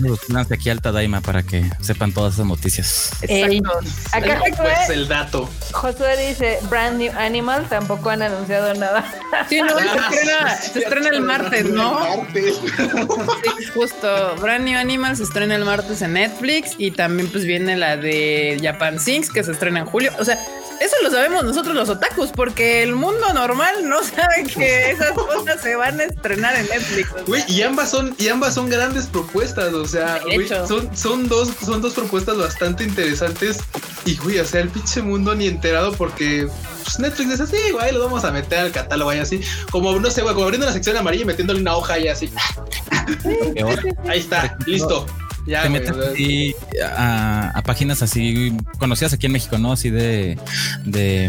Speaker 6: aquí alta daima para que sepan todas esas noticias.
Speaker 3: Exacto. acá
Speaker 2: Josué, el dato.
Speaker 3: Josué dice: Brand New Animal, tampoco han anunciado nada.
Speaker 1: Sí, no, se estrena, se estrena el martes, ¿no? Martes. Sí, justo. Brand New Animal se estrena el martes en Netflix y también, pues viene la de Japan Sings que se estrena en julio. O sea, eso lo sabemos nosotros los otakus, porque el mundo normal no sabe que esas cosas se van a estrenar en Netflix.
Speaker 2: y ambas son, y ambas son grandes propuestas, o sea, son, son dos, son dos propuestas bastante interesantes. Y güey, o sea, el pinche mundo ni enterado porque pues, Netflix dice así, güey, lo vamos a meter al catálogo y así. Como no sé, güey, como abriendo la sección amarilla y metiéndole una hoja y así. Ahí está, listo.
Speaker 6: Te metes a, páginas así conocidas aquí en México, ¿no? Así de, de,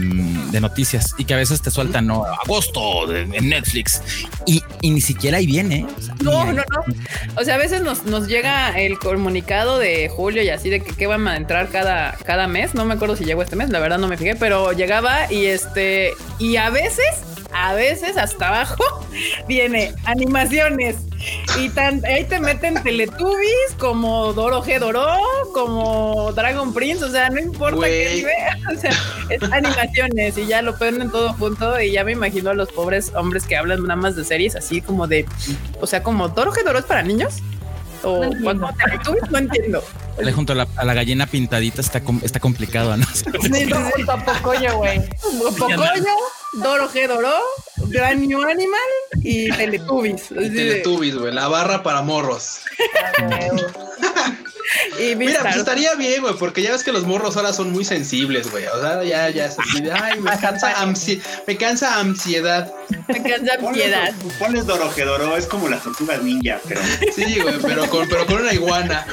Speaker 6: noticias y que a veces te sueltan, ¿no? Agosto en Netflix y, ni siquiera ahí viene.
Speaker 1: no, no, no. O sea, a veces nos, nos llega el comunicado de julio y así de que, que van a entrar cada, cada mes. No me acuerdo si llegó este mes, la verdad no me fijé, pero llegaba y este, y a veces a veces hasta abajo viene animaciones. Y tan, ahí te meten Teletubbies como Doro G Doro, como Dragon Prince, o sea, no importa qué veas, o sea, es animaciones y ya lo ponen todo junto y ya me imagino a los pobres hombres que hablan nada más de series así como de, o sea, como Doro G Doro es para niños o no cuando Teletubbies no entiendo.
Speaker 6: junto a la, gallina pintadita está, está complicado, ¿no? Sí,
Speaker 1: junto a Pocoyo, güey. Pocoyo Doro G Doro, Gran New Animal y Teletubbies.
Speaker 2: Teletubbies, güey, la barra para morros. y Mira, pues estaría bien, güey, porque ya ves que los morros ahora son muy sensibles, güey. O sea, ya, ya es así de, ay, me cansa, me cansa ansiedad.
Speaker 1: Me cansa ansiedad.
Speaker 5: Pones, Doro G Doro, es como las tortugas ninja, pero.
Speaker 2: Sí, güey, pero con, pero con una iguana.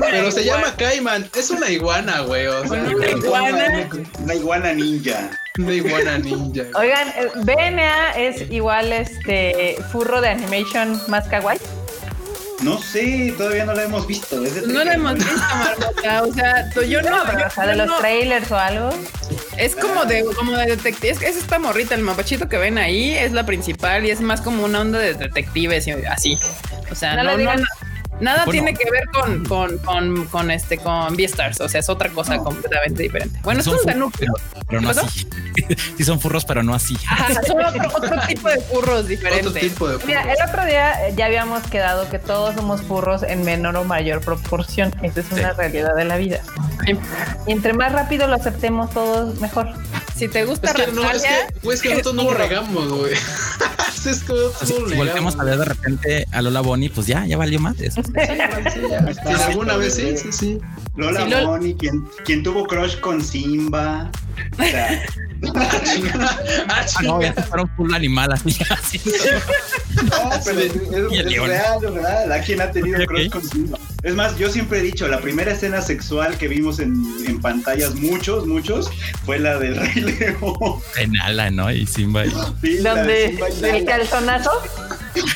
Speaker 2: pero se llama Cayman, es una iguana, güey. O sea,
Speaker 5: una iguana. Una iguana ninja.
Speaker 2: Una iguana ninja.
Speaker 3: Oigan, eh, BNA es igual este furro de animation más kawaii.
Speaker 5: No sé, todavía no la hemos visto.
Speaker 1: no la hemos visto, Marmota. O sea, yo no.
Speaker 3: o sea, de los trailers o algo.
Speaker 1: Es como de, como de detective. Es, es, esta morrita, el mapachito que ven ahí, es la principal y es más como una onda de detectives y así. O sea, no, no, no Nada tiene que ver con, con, con, con este con Beastars, o sea, es otra cosa completamente diferente. Bueno, es un
Speaker 6: Pero, pero, no así. sí son furros, pero no así.
Speaker 1: son otro, otro, tipo de furros diferentes. Otro tipo
Speaker 3: de Mira, el otro día ya habíamos quedado que todos somos furros en menor o mayor proporción. Esa es una realidad de la vida. Y entre más rápido lo aceptemos todos, mejor.
Speaker 1: Si te gusta
Speaker 2: es que, no, es que, es que nosotros no lo regamos, güey. es
Speaker 6: que si volvemos a ver de repente a Lola Bonnie, pues ya, ya valió más eso.
Speaker 2: Sí, alguna vez sí, sí, sí.
Speaker 5: Lola sí, Bonnie, quien, quien tuvo crush con Simba. O sea,
Speaker 6: ah, no, ya se fueron full animal así.
Speaker 5: no, pero es, es, es real, ¿verdad? ¿A quien ha tenido crush con Simba? Es más, yo siempre he dicho, la primera escena sexual que vimos en, en pantallas, muchos, muchos, fue la del Rey León.
Speaker 6: En ala, ¿no? Y Simba.
Speaker 3: Sí, ¿Dónde? ¿El calzonazo?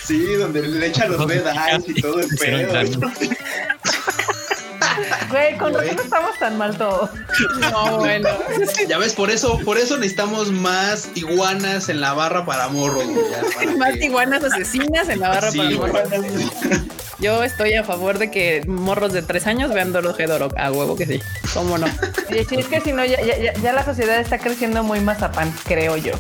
Speaker 5: Sí, donde le echa los red y todo el pedo.
Speaker 3: Güey, con razón no estamos tan mal todos.
Speaker 1: No, bueno.
Speaker 2: Ya ves, por eso, por eso necesitamos más iguanas en la barra para morros.
Speaker 1: más iguanas asesinas en la barra para morros. Yo estoy a favor de que morros de tres años vean Doro Doro. A huevo que sí. ¿Cómo no?
Speaker 3: Y es que si no, ya, ya, la sociedad está creciendo muy mazapán, creo yo.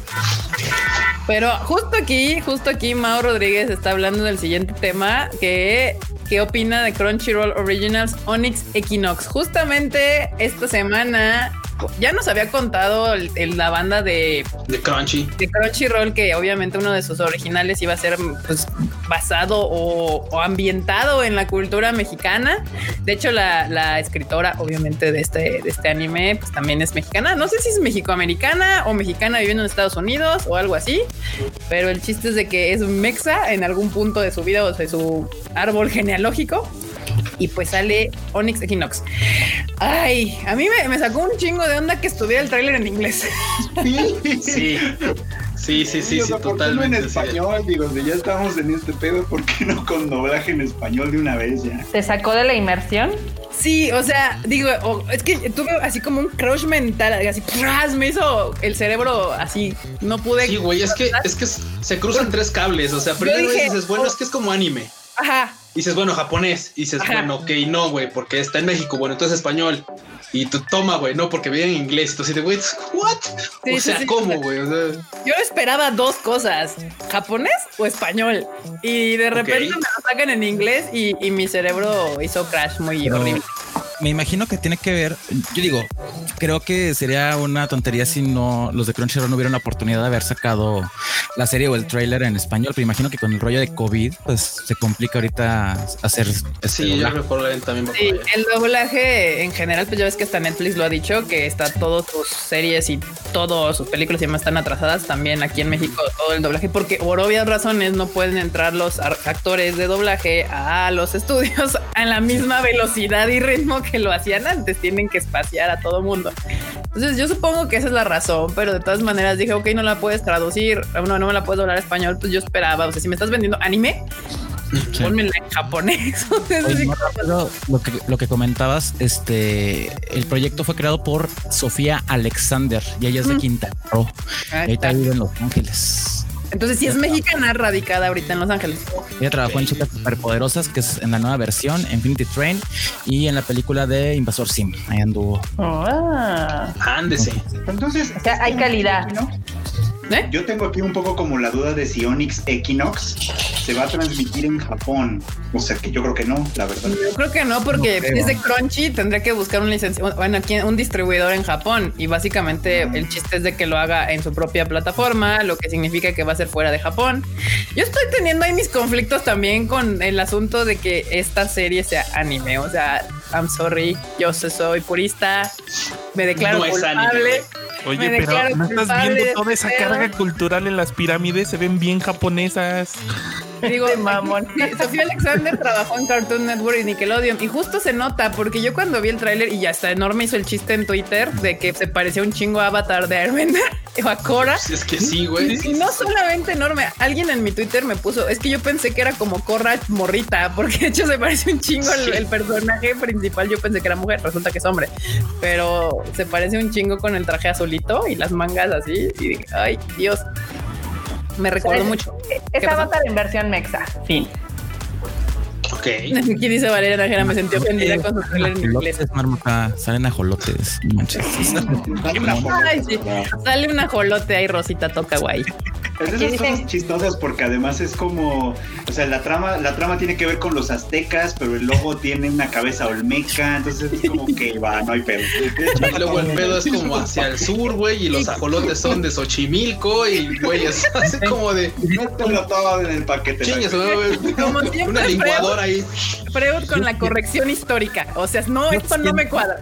Speaker 1: Pero justo aquí, justo aquí, Mao Rodríguez está hablando del siguiente tema que qué opina de Crunchyroll Originals Onyx Equinox. Justamente esta semana ya nos había contado la banda de,
Speaker 2: de Crunchy.
Speaker 1: De Crunchyroll que obviamente uno de sus originales iba a ser pues, basado o, ambientado en la cultura mexicana. De hecho, la, escritora obviamente de este, de este anime pues también es mexicana. No sé si es mexicoamericana o mexicana viviendo en Estados Unidos o algo así, pero el chiste es de que es mexa en algún punto de su vida o de su árbol genealógico y pues sale Onyx Equinox. Ay, a mí me, sacó un chingo de onda que estuviera el tráiler en inglés.
Speaker 2: Sí. Sí, sí, sí, sí, totalmente.
Speaker 5: en español, digo, si ya estamos en este pedo, ¿por qué no con doblaje en español de una vez ya?
Speaker 3: ¿Te sacó de la inmersión?
Speaker 1: Sí, o sea, digo, es que tuve así como un crush mental, así, me hizo el cerebro así, no pude.
Speaker 2: Sí, güey, es que, es que se cruzan tres cables, o sea, primero dices, bueno, oh". es que es como anime.
Speaker 1: Ajá.
Speaker 2: Y dices, bueno, japonés. Y dices, bueno, ok, no, güey, porque está en México. Bueno, entonces español. Y tú toma, güey, no, porque viene en inglés. Entonces, de güey, ¿what? o sea, ¿cómo, güey?
Speaker 1: Yo esperaba dos cosas: japonés o español. Y de repente me lo sacan en inglés y, mi cerebro hizo crash muy horrible
Speaker 6: me imagino que tiene que ver, yo digo, creo que sería una tontería si no los de Crunchyroll no hubieran la oportunidad de haber sacado la serie o el trailer en español, pero imagino que con el rollo de COVID, pues se complica ahorita hacer.
Speaker 2: Este sí, yo también.
Speaker 1: Sí, el doblaje en general, pues ya ves que hasta Netflix lo ha dicho, que está todas sus series y todas sus películas y demás están atrasadas. También aquí en México todo el doblaje, porque por obvias razones no pueden entrar los actores de doblaje a los estudios a la misma velocidad y ritmo que lo hacían antes. Tienen que espaciar a todo mundo. Entonces yo supongo que esa es la razón, pero de todas maneras dije, ok, no la puedes traducir, no, no me la puedes hablar español, pues yo esperaba, o sea, si me estás vendiendo anime, Pónmela en japonés.
Speaker 6: lo, que, lo que comentabas, este, el proyecto fue creado por Sofía Alexander y ella es de Quinta Roo. Ahorita vive en Los Ángeles.
Speaker 1: Entonces, si es mexicana, radicada ahorita en Los Ángeles.
Speaker 6: Ella trabajó en Chicas Superpoderosas, que es en la nueva versión, Infinity Train, y en la película de Invasor Sim. Ahí anduvo.
Speaker 2: Ah, ándese.
Speaker 3: Entonces, o sea, hay calidad, ¿no?
Speaker 5: ¿Eh? Yo tengo aquí un poco como la duda de si Onyx Equinox se va a transmitir en Japón. O sea que yo creo que no, la verdad.
Speaker 1: Yo creo que no, porque no es de Crunchy, tendría que buscar un licenciado, bueno, aquí un distribuidor en Japón. Y básicamente el chiste es de que lo haga en su propia plataforma, lo que significa que va a ser fuera de Japón. Yo estoy teniendo ahí mis conflictos también con el asunto de que esta serie sea anime. O sea, I'm sorry, yo soy purista, me declaro culpable.
Speaker 4: Oye, pero ¿no estás viendo toda esa carga cultural en las pirámides? Se ven bien japonesas.
Speaker 1: Digo, mamón. Sofía Alexander trabajó en Cartoon Network y Nickelodeon y justo se nota porque yo cuando vi el tráiler y ya está enorme hizo el chiste en Twitter de que se parecía un chingo a Avatar de Airbender o a Korra.
Speaker 2: Es que sí, güey.
Speaker 1: Y no solamente enorme, alguien en mi Twitter me puso, es que yo pensé que era como Korra morrita, porque de hecho se parece un chingo el, personaje principal, yo pensé que era mujer, resulta que es hombre, pero se parece un chingo con el traje azulito y las mangas así y dije, ay, Dios. Me recuerdo mucho.
Speaker 3: Es Avatar en versión mexa. Fin.
Speaker 2: Ok.
Speaker 1: Aquí dice Valeria Najera, me sentí ofendida con su trailer en inglés.
Speaker 6: salen ajolotes.
Speaker 1: Ay, sí. Sale un ajolote ahí, Rosita, toca guay.
Speaker 5: Es de esas cosas chistosas porque además es como, o sea, la trama, la trama tiene que ver con los aztecas, pero el logo tiene una cabeza olmeca, entonces es como que va, no hay pedo.
Speaker 2: Y luego el pedo es como hacia el sur, güey, y los ajolotes son de Xochimilco y güey, es así como de.
Speaker 5: No todo en el paquete.
Speaker 2: Chingas, como una licuadora ahí.
Speaker 1: Freud con la corrección histórica. O sea, no, esto no me cuadra.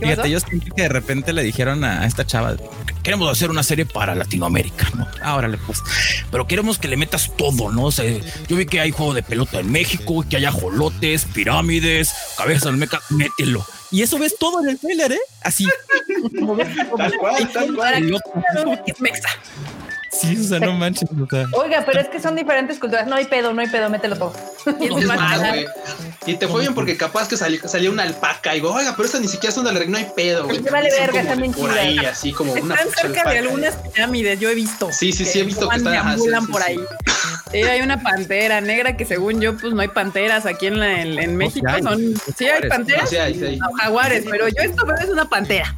Speaker 6: Fíjate, yo sentí que de repente le dijeron a esta chava, queremos hacer una serie para Latinoamérica, ¿no? Ahora le pues, pero queremos que le metas todo, ¿no? O sea, yo vi que hay juego de pelota en México, que hay ajolotes, pirámides, cabezas meca, mételo. Y eso ves todo en el trailer, ¿eh? Así.
Speaker 5: tal cual, tal cual.
Speaker 6: Sí, o sea, no manches.
Speaker 3: Oiga, pero es que son diferentes culturas. No hay pedo, no hay pedo, mételo todo.
Speaker 2: Y, te fue bien porque capaz que salió, salía una alpaca y digo, oiga, pero esta ni siquiera es una alegría, no hay pedo, güey.
Speaker 3: vale verga, también
Speaker 2: Por ahí, así como
Speaker 1: una. Están cerca de algunas pirámides, yo he visto.
Speaker 2: Sí, sí, sí, he visto que, están
Speaker 1: por ahí. Sí, hay una pantera negra que según yo, pues no hay panteras aquí en, la, en, México. Son, sí, hay panteras. Sí, hay, sí. jaguares, pero yo esto es una pantera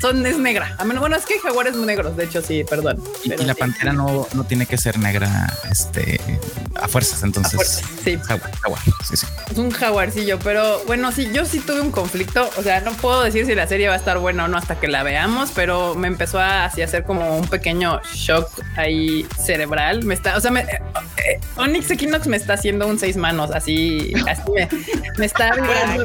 Speaker 1: son, es negra. A menos, bueno, es que hay jaguares negros, de hecho, sí, perdón.
Speaker 6: Y, la pantera no, no tiene que ser negra este, a fuerzas, entonces.
Speaker 1: sí. Jaguar, sí, sí. Es un jaguarcillo, pero bueno, sí, yo sí tuve un conflicto. O sea, no puedo decir si la serie va a estar buena o no hasta que la veamos, pero me empezó a así hacer como un pequeño shock ahí cerebral. Me está, o sea, me, eh, eh, Onyx Equinox me está haciendo un seis manos, así, así me, está.
Speaker 2: bueno,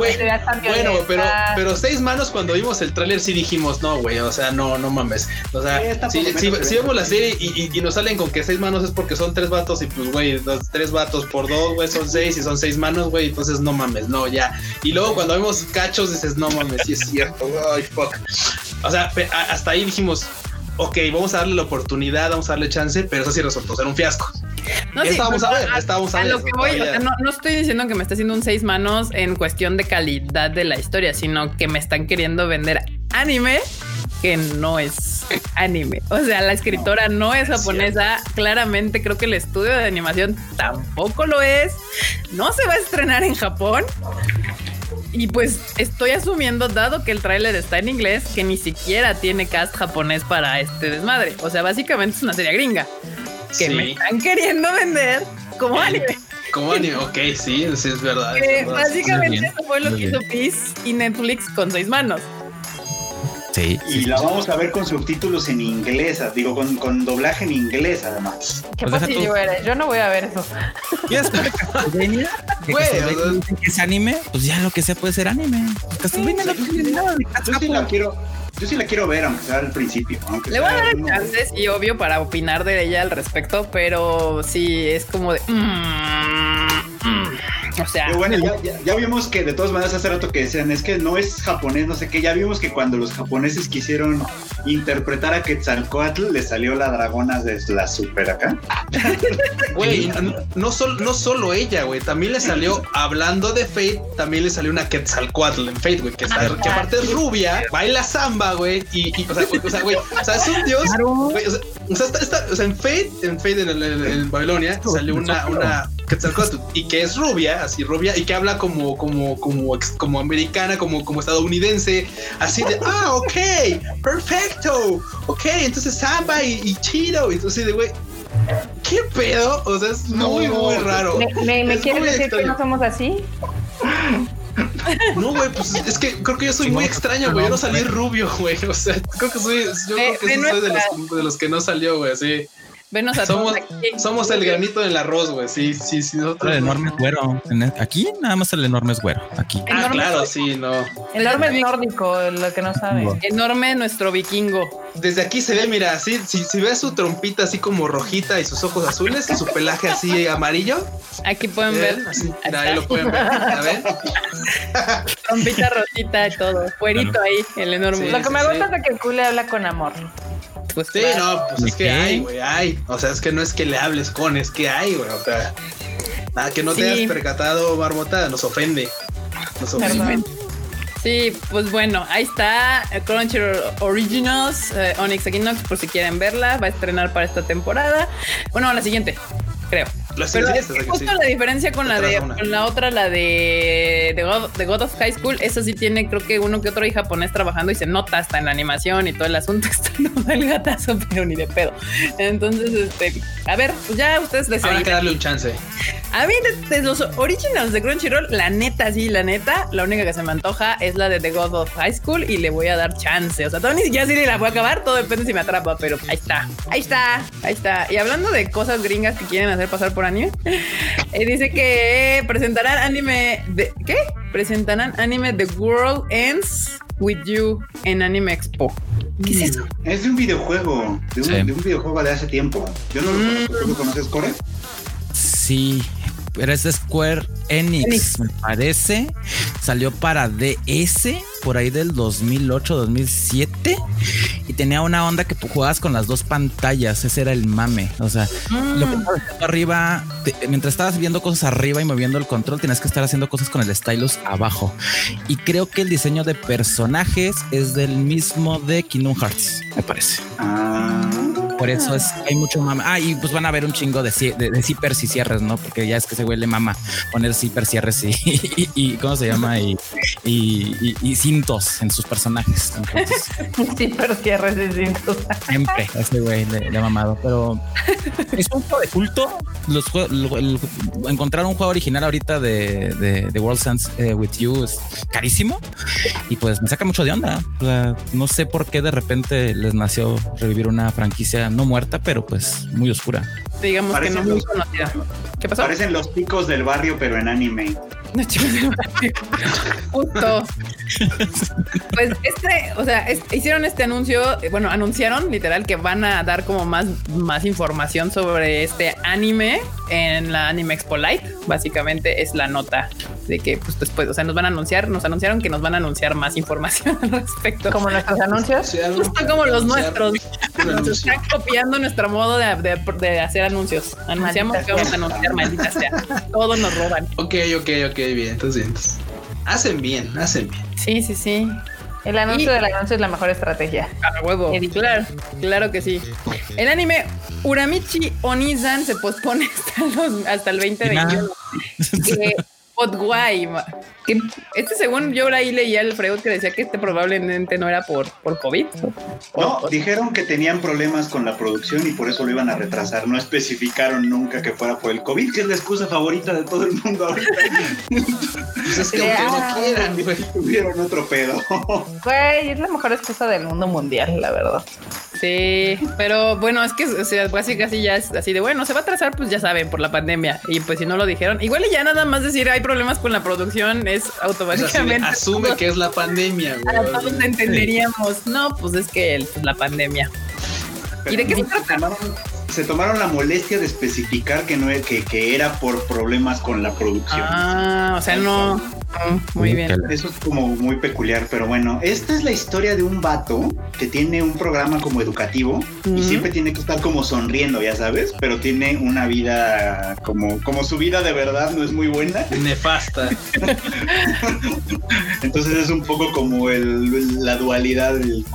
Speaker 2: bueno, pero, pero seis manos cuando vimos el tráiler sí dijimos, no, güey, o sea, no, no mames. O sea, si, vemos la serie y, nos salen con que seis manos es porque son tres vatos y pues, güey, los tres vatos por dos, güey, son seis y son seis manos, güey, entonces no mames, no, ya. Y luego cuando vemos cachos dices, no mames, sí es cierto, ay, fuck. O sea, hasta ahí dijimos, ok, vamos a darle la oportunidad, vamos a darle chance, pero eso sí resultó ser un fiasco. No, estábamos a ver, estábamos a, ver.
Speaker 1: Lo que voy, no, no, estoy diciendo que me está haciendo un seis manos en cuestión de calidad de la historia, sino que me están queriendo vender anime que no es anime. O sea, la escritora no es japonesa. Claramente creo que el estudio de animación tampoco lo es. No se va a estrenar en Japón. Y pues estoy asumiendo, dado que el tráiler está en inglés, que ni siquiera tiene cast japonés para este desmadre. O sea, básicamente es una serie gringa que me están queriendo vender como anime.
Speaker 2: Como anime, ok, sí, sí es verdad.
Speaker 1: básicamente eso fue lo que hizo Peace y Netflix con seis manos.
Speaker 6: Sí.
Speaker 5: Y la vamos a ver con subtítulos en inglés, digo, con, con doblaje en inglés además.
Speaker 3: Qué pues positivo eres. Yo no voy a ver eso.
Speaker 6: Que, que es anime, pues ya lo que sea puede ser anime. Castlevania no tiene nada de
Speaker 5: Yo sí la quiero. Yo sí la quiero ver, aunque sea al principio.
Speaker 1: Le voy a dar chances y obvio para opinar de ella al respecto, pero sí es como de. Mm, mm. O sea,
Speaker 5: bueno, ya, vimos que de todas maneras hace rato que decían es que no es japonés, no sé qué. Ya vimos que cuando los japoneses quisieron interpretar a Quetzalcoatl, le salió la dragona de la super acá.
Speaker 2: Güey, no, no solo ella, güey, también le salió hablando de Fate, también le salió una Quetzalcoatl en Fate, güey, que, está, que aparte es rubia, baila samba, güey, y, o, sea, güey, o sea, es un dios. o, sea, está, o sea, en Fate, en Fate en, en Babilonia, salió una, una Quetzalcoatl y que es rubia, así rubia, y que habla como, como, como, como americana, como, como estadounidense, así de, ah, ok, perfecto, ok, entonces samba y, chido, y entonces de, güey, ¿qué pedo? O sea, es muy, muy raro.
Speaker 3: ¿Me, me, quieres decir que no somos así?
Speaker 2: No, güey, pues es que creo que yo soy muy extraño, güey. Yo no salí rubio, güey. O sea, creo que soy, yo creo que soy de los, de los que no salió, güey, así.
Speaker 1: Venos a
Speaker 2: somos, somos el granito del arroz, güey. Sí, sí, sí.
Speaker 6: El enorme es güero. Aquí nada más el enorme es güero. Aquí.
Speaker 2: Ah, claro, sí, no.
Speaker 3: El enorme es nórdico, lo que no sabe.
Speaker 1: Enorme nuestro vikingo.
Speaker 2: Desde aquí se ve, mira, así, si, si ves su trompita así como rojita y sus ojos azules y su pelaje así amarillo.
Speaker 1: Aquí pueden ver.
Speaker 2: ahí lo pueden ver.
Speaker 1: trompita rojita y todo. Fuerito ahí, el enorme.
Speaker 3: lo que me gusta es que el culo habla con amor.
Speaker 2: Pues sí, no, pues es que hay, güey, hay. O sea, es que no es que le hables con, es que hay, güey. O sea, nada que no te hayas percatado, Barbota, nos ofende. Nos ofende.
Speaker 1: Sí, pues bueno, ahí está Crunchyroll Originals, eh, Onyx Equinox, por si quieren verla, va a estrenar para esta temporada. Bueno, la siguiente, creo. Pero justo la diferencia con la de con la otra, la de The God, of High School, eso sí tiene creo que uno que otro y japonés trabajando y se nota hasta en la animación y todo el asunto está no el gatazo, pero ni de pedo. Entonces, este, a ver, pues ya ustedes les
Speaker 2: Habrá que darle un chance.
Speaker 1: A mí de, los originals de Crunchyroll, la neta, sí, la neta, la única que se me antoja es la de The God of High School y le voy a dar chance. O sea, todavía ni siquiera si la voy a acabar, todo depende si me atrapa, pero ahí está, ahí está, ahí está. Y hablando de cosas gringas que quieren hacer pasar por anime, eh, dice que presentarán anime de ¿qué? Presentarán anime The World Ends with You en Anime Expo.
Speaker 5: ¿Qué es eso? Es de un videojuego, de un, videojuego de hace tiempo. Yo no lo mm. ¿Tú lo conoces, Core?
Speaker 6: Sí, pero es de Square Enix, me parece. Salió para DS por ahí del 2008, 2007 y tenía una onda que jugabas con las dos pantallas. Ese era el mame. O sea, lo que arriba, mientras estabas viendo cosas arriba y moviendo el control, tenías que estar haciendo cosas con el stylus abajo. Y creo que el diseño de personajes es del mismo de Kingdom Hearts, me parece. Ah. Por eso es, hay mucho mama. Ah, y pues van a ver un chingo de, de, zippers y cierres, ¿no? Porque ya es que se huele mama poner zippers, cierres y, y, ¿cómo se llama? Y, y, cintos en sus personajes.
Speaker 3: zippers, cierres y cintos.
Speaker 6: Siempre, ese güey le, ha mamado. Pero es un juego de culto. Los, encontrar un juego original ahorita de, de, de World Sense eh, With You es carísimo. Y pues me saca mucho de onda. no sé por qué de repente les nació revivir una franquicia no muerta, pero pues muy oscura.
Speaker 1: Digamos que no muy conocida.
Speaker 5: ¿Qué pasó? Parecen los picos del barrio, pero en anime.
Speaker 1: Justo. Pues este, o sea, hicieron este anuncio, eh, bueno, anunciaron literal que van a dar como más, más información sobre este anime en la Anime Expo Light. Básicamente es la nota de que pues después, o sea, nos van a anunciar, nos anunciaron que nos van a anunciar más información al respecto.
Speaker 3: Como nuestros anuncios.
Speaker 1: Justo como los nuestros. Nos están copiando nuestro modo de, de, hacer anuncios. Anunciamos que vamos a anunciar, maldita sea. Todos nos roban.
Speaker 2: Ok, ok, ok, bien. Entonces, hacen bien, hacen bien.
Speaker 1: Sí, sí, sí.
Speaker 3: El anuncio del anuncio es la mejor estrategia.
Speaker 1: A huevo. Claro, claro que sí. El anime Uramichi Onizan se pospone hasta, el 2021. eh, este según yo ahí leía el Freud que decía que este probablemente no era por, por COVID.
Speaker 5: No, dijeron que tenían problemas con la producción y por eso lo iban a retrasar. No especificaron nunca que fuera por el COVID, que es la excusa favorita de todo el mundo ahorita. pues es que aunque no quieran, tuvieron otro pedo.
Speaker 3: Güey, es la mejor excusa del mundo mundial, la verdad.
Speaker 1: Sí, pero bueno, es que o sea, casi casi ya es así de bueno, se va a trazar, pues ya saben, por la pandemia. Y pues si no lo dijeron, igual y ya nada más decir hay problemas con la producción es automáticamente.
Speaker 2: asume que es la pandemia.
Speaker 1: Todos entenderíamos. No, pues es que la pandemia. ¿Y de qué se trata?
Speaker 5: se tomaron la molestia de especificar que no que, que era por problemas con la producción.
Speaker 1: Ah, o sea, no. Muy bien.
Speaker 5: Eso es como muy peculiar, pero bueno, esta es la historia de un vato que tiene un programa como educativo y siempre tiene que estar como sonriendo, ya sabes, pero tiene una vida como, como su vida de verdad no es muy buena.
Speaker 2: Nefasta.
Speaker 5: Entonces es un poco como el, la dualidad del,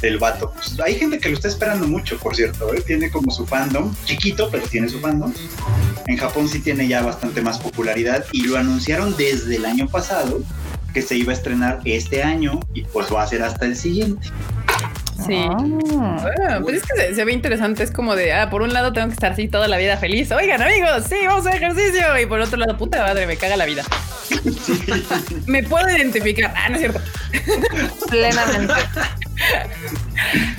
Speaker 5: del, vato. Pues, hay gente que lo está esperando mucho, por cierto, ¿eh? tiene como su fandom, chiquito, pero tiene su fandom. En Japón sí tiene ya bastante más popularidad y lo anunciaron desde el año pasado que se iba a estrenar este año y pues va a ser hasta el siguiente.
Speaker 1: Sí. Ah. pues es que se, ve interesante. Es como de, ah, por un lado tengo que estar así toda la vida feliz. Oigan, amigos, sí, vamos a hacer ejercicio. Y por otro lado, puta madre, me caga la vida. me puedo identificar. Ah, no es cierto.
Speaker 3: Plenamente.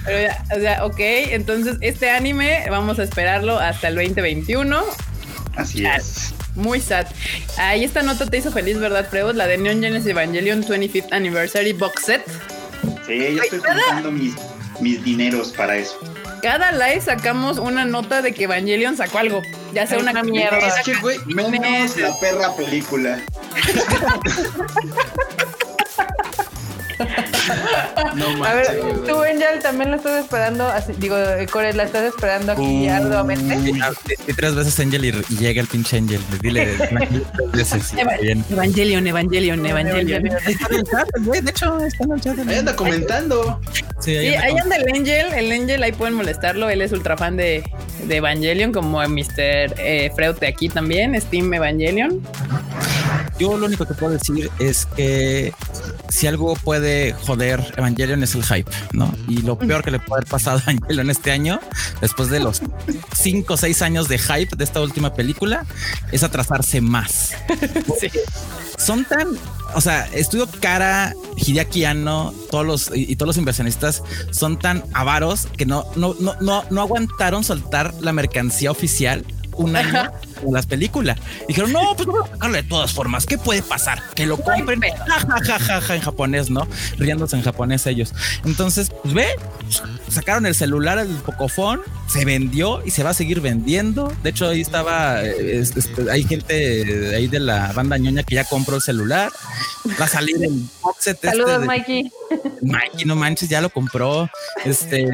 Speaker 1: o sea, ok. Entonces, este anime vamos a esperarlo hasta el 2021.
Speaker 5: Así es.
Speaker 1: Muy sad. Ahí esta nota te hizo feliz, ¿verdad, Freud? La de Neon Genesis Evangelion 25th Anniversary Box Set.
Speaker 5: Sí, yo estoy juntando mis, mis dineros para eso.
Speaker 1: Cada live sacamos una nota de que Evangelion sacó algo. Ya sea una mierda.
Speaker 5: Es que, güey, menos la perra película.
Speaker 3: no A ver, tú, Angel, también lo estás esperando. digo, Core, ¿la estás esperando aquí uh, arduamente?
Speaker 6: Y tres veces Angel y, llega el pinche Angel. Dile
Speaker 1: veces. Evangelion, Evangelion, Evangelion.
Speaker 2: De hecho, está en el chat. Ahí anda comentando.
Speaker 1: Sí, ahí, anda, el Angel. El Angel, ahí pueden molestarlo. Él es ultra fan de, de Evangelion, como Mr. Eh, Freud de aquí también, Steam Evangelion.
Speaker 6: Yo lo único que puedo decir es que si algo puede joder Evangelion es el hype, ¿no? Y lo peor que le puede haber pasado a Evangelion este año, después de los cinco o seis años de hype de esta última película, es atrasarse más. Son tan, o sea, estudio Cara, Hideaki Anno, todos los y, todos los inversionistas son tan avaros que no, no, no, no, no aguantaron soltar la mercancía oficial un año las películas. Dijeron, no, pues vamos a sacarlo de todas formas. ¿Qué puede pasar? Que lo compren ja, en japonés, ¿no? Riéndose en japonés ellos. Entonces, pues ve, sacaron el celular, el Pocofón, se vendió y se va a seguir vendiendo. De hecho, ahí estaba, eh, hay gente ahí de la banda ñoña que ya compró el celular. Va a salir el
Speaker 3: box set. Este Saludos, Mikey.
Speaker 6: Mikey, no manches, ya lo compró. Este,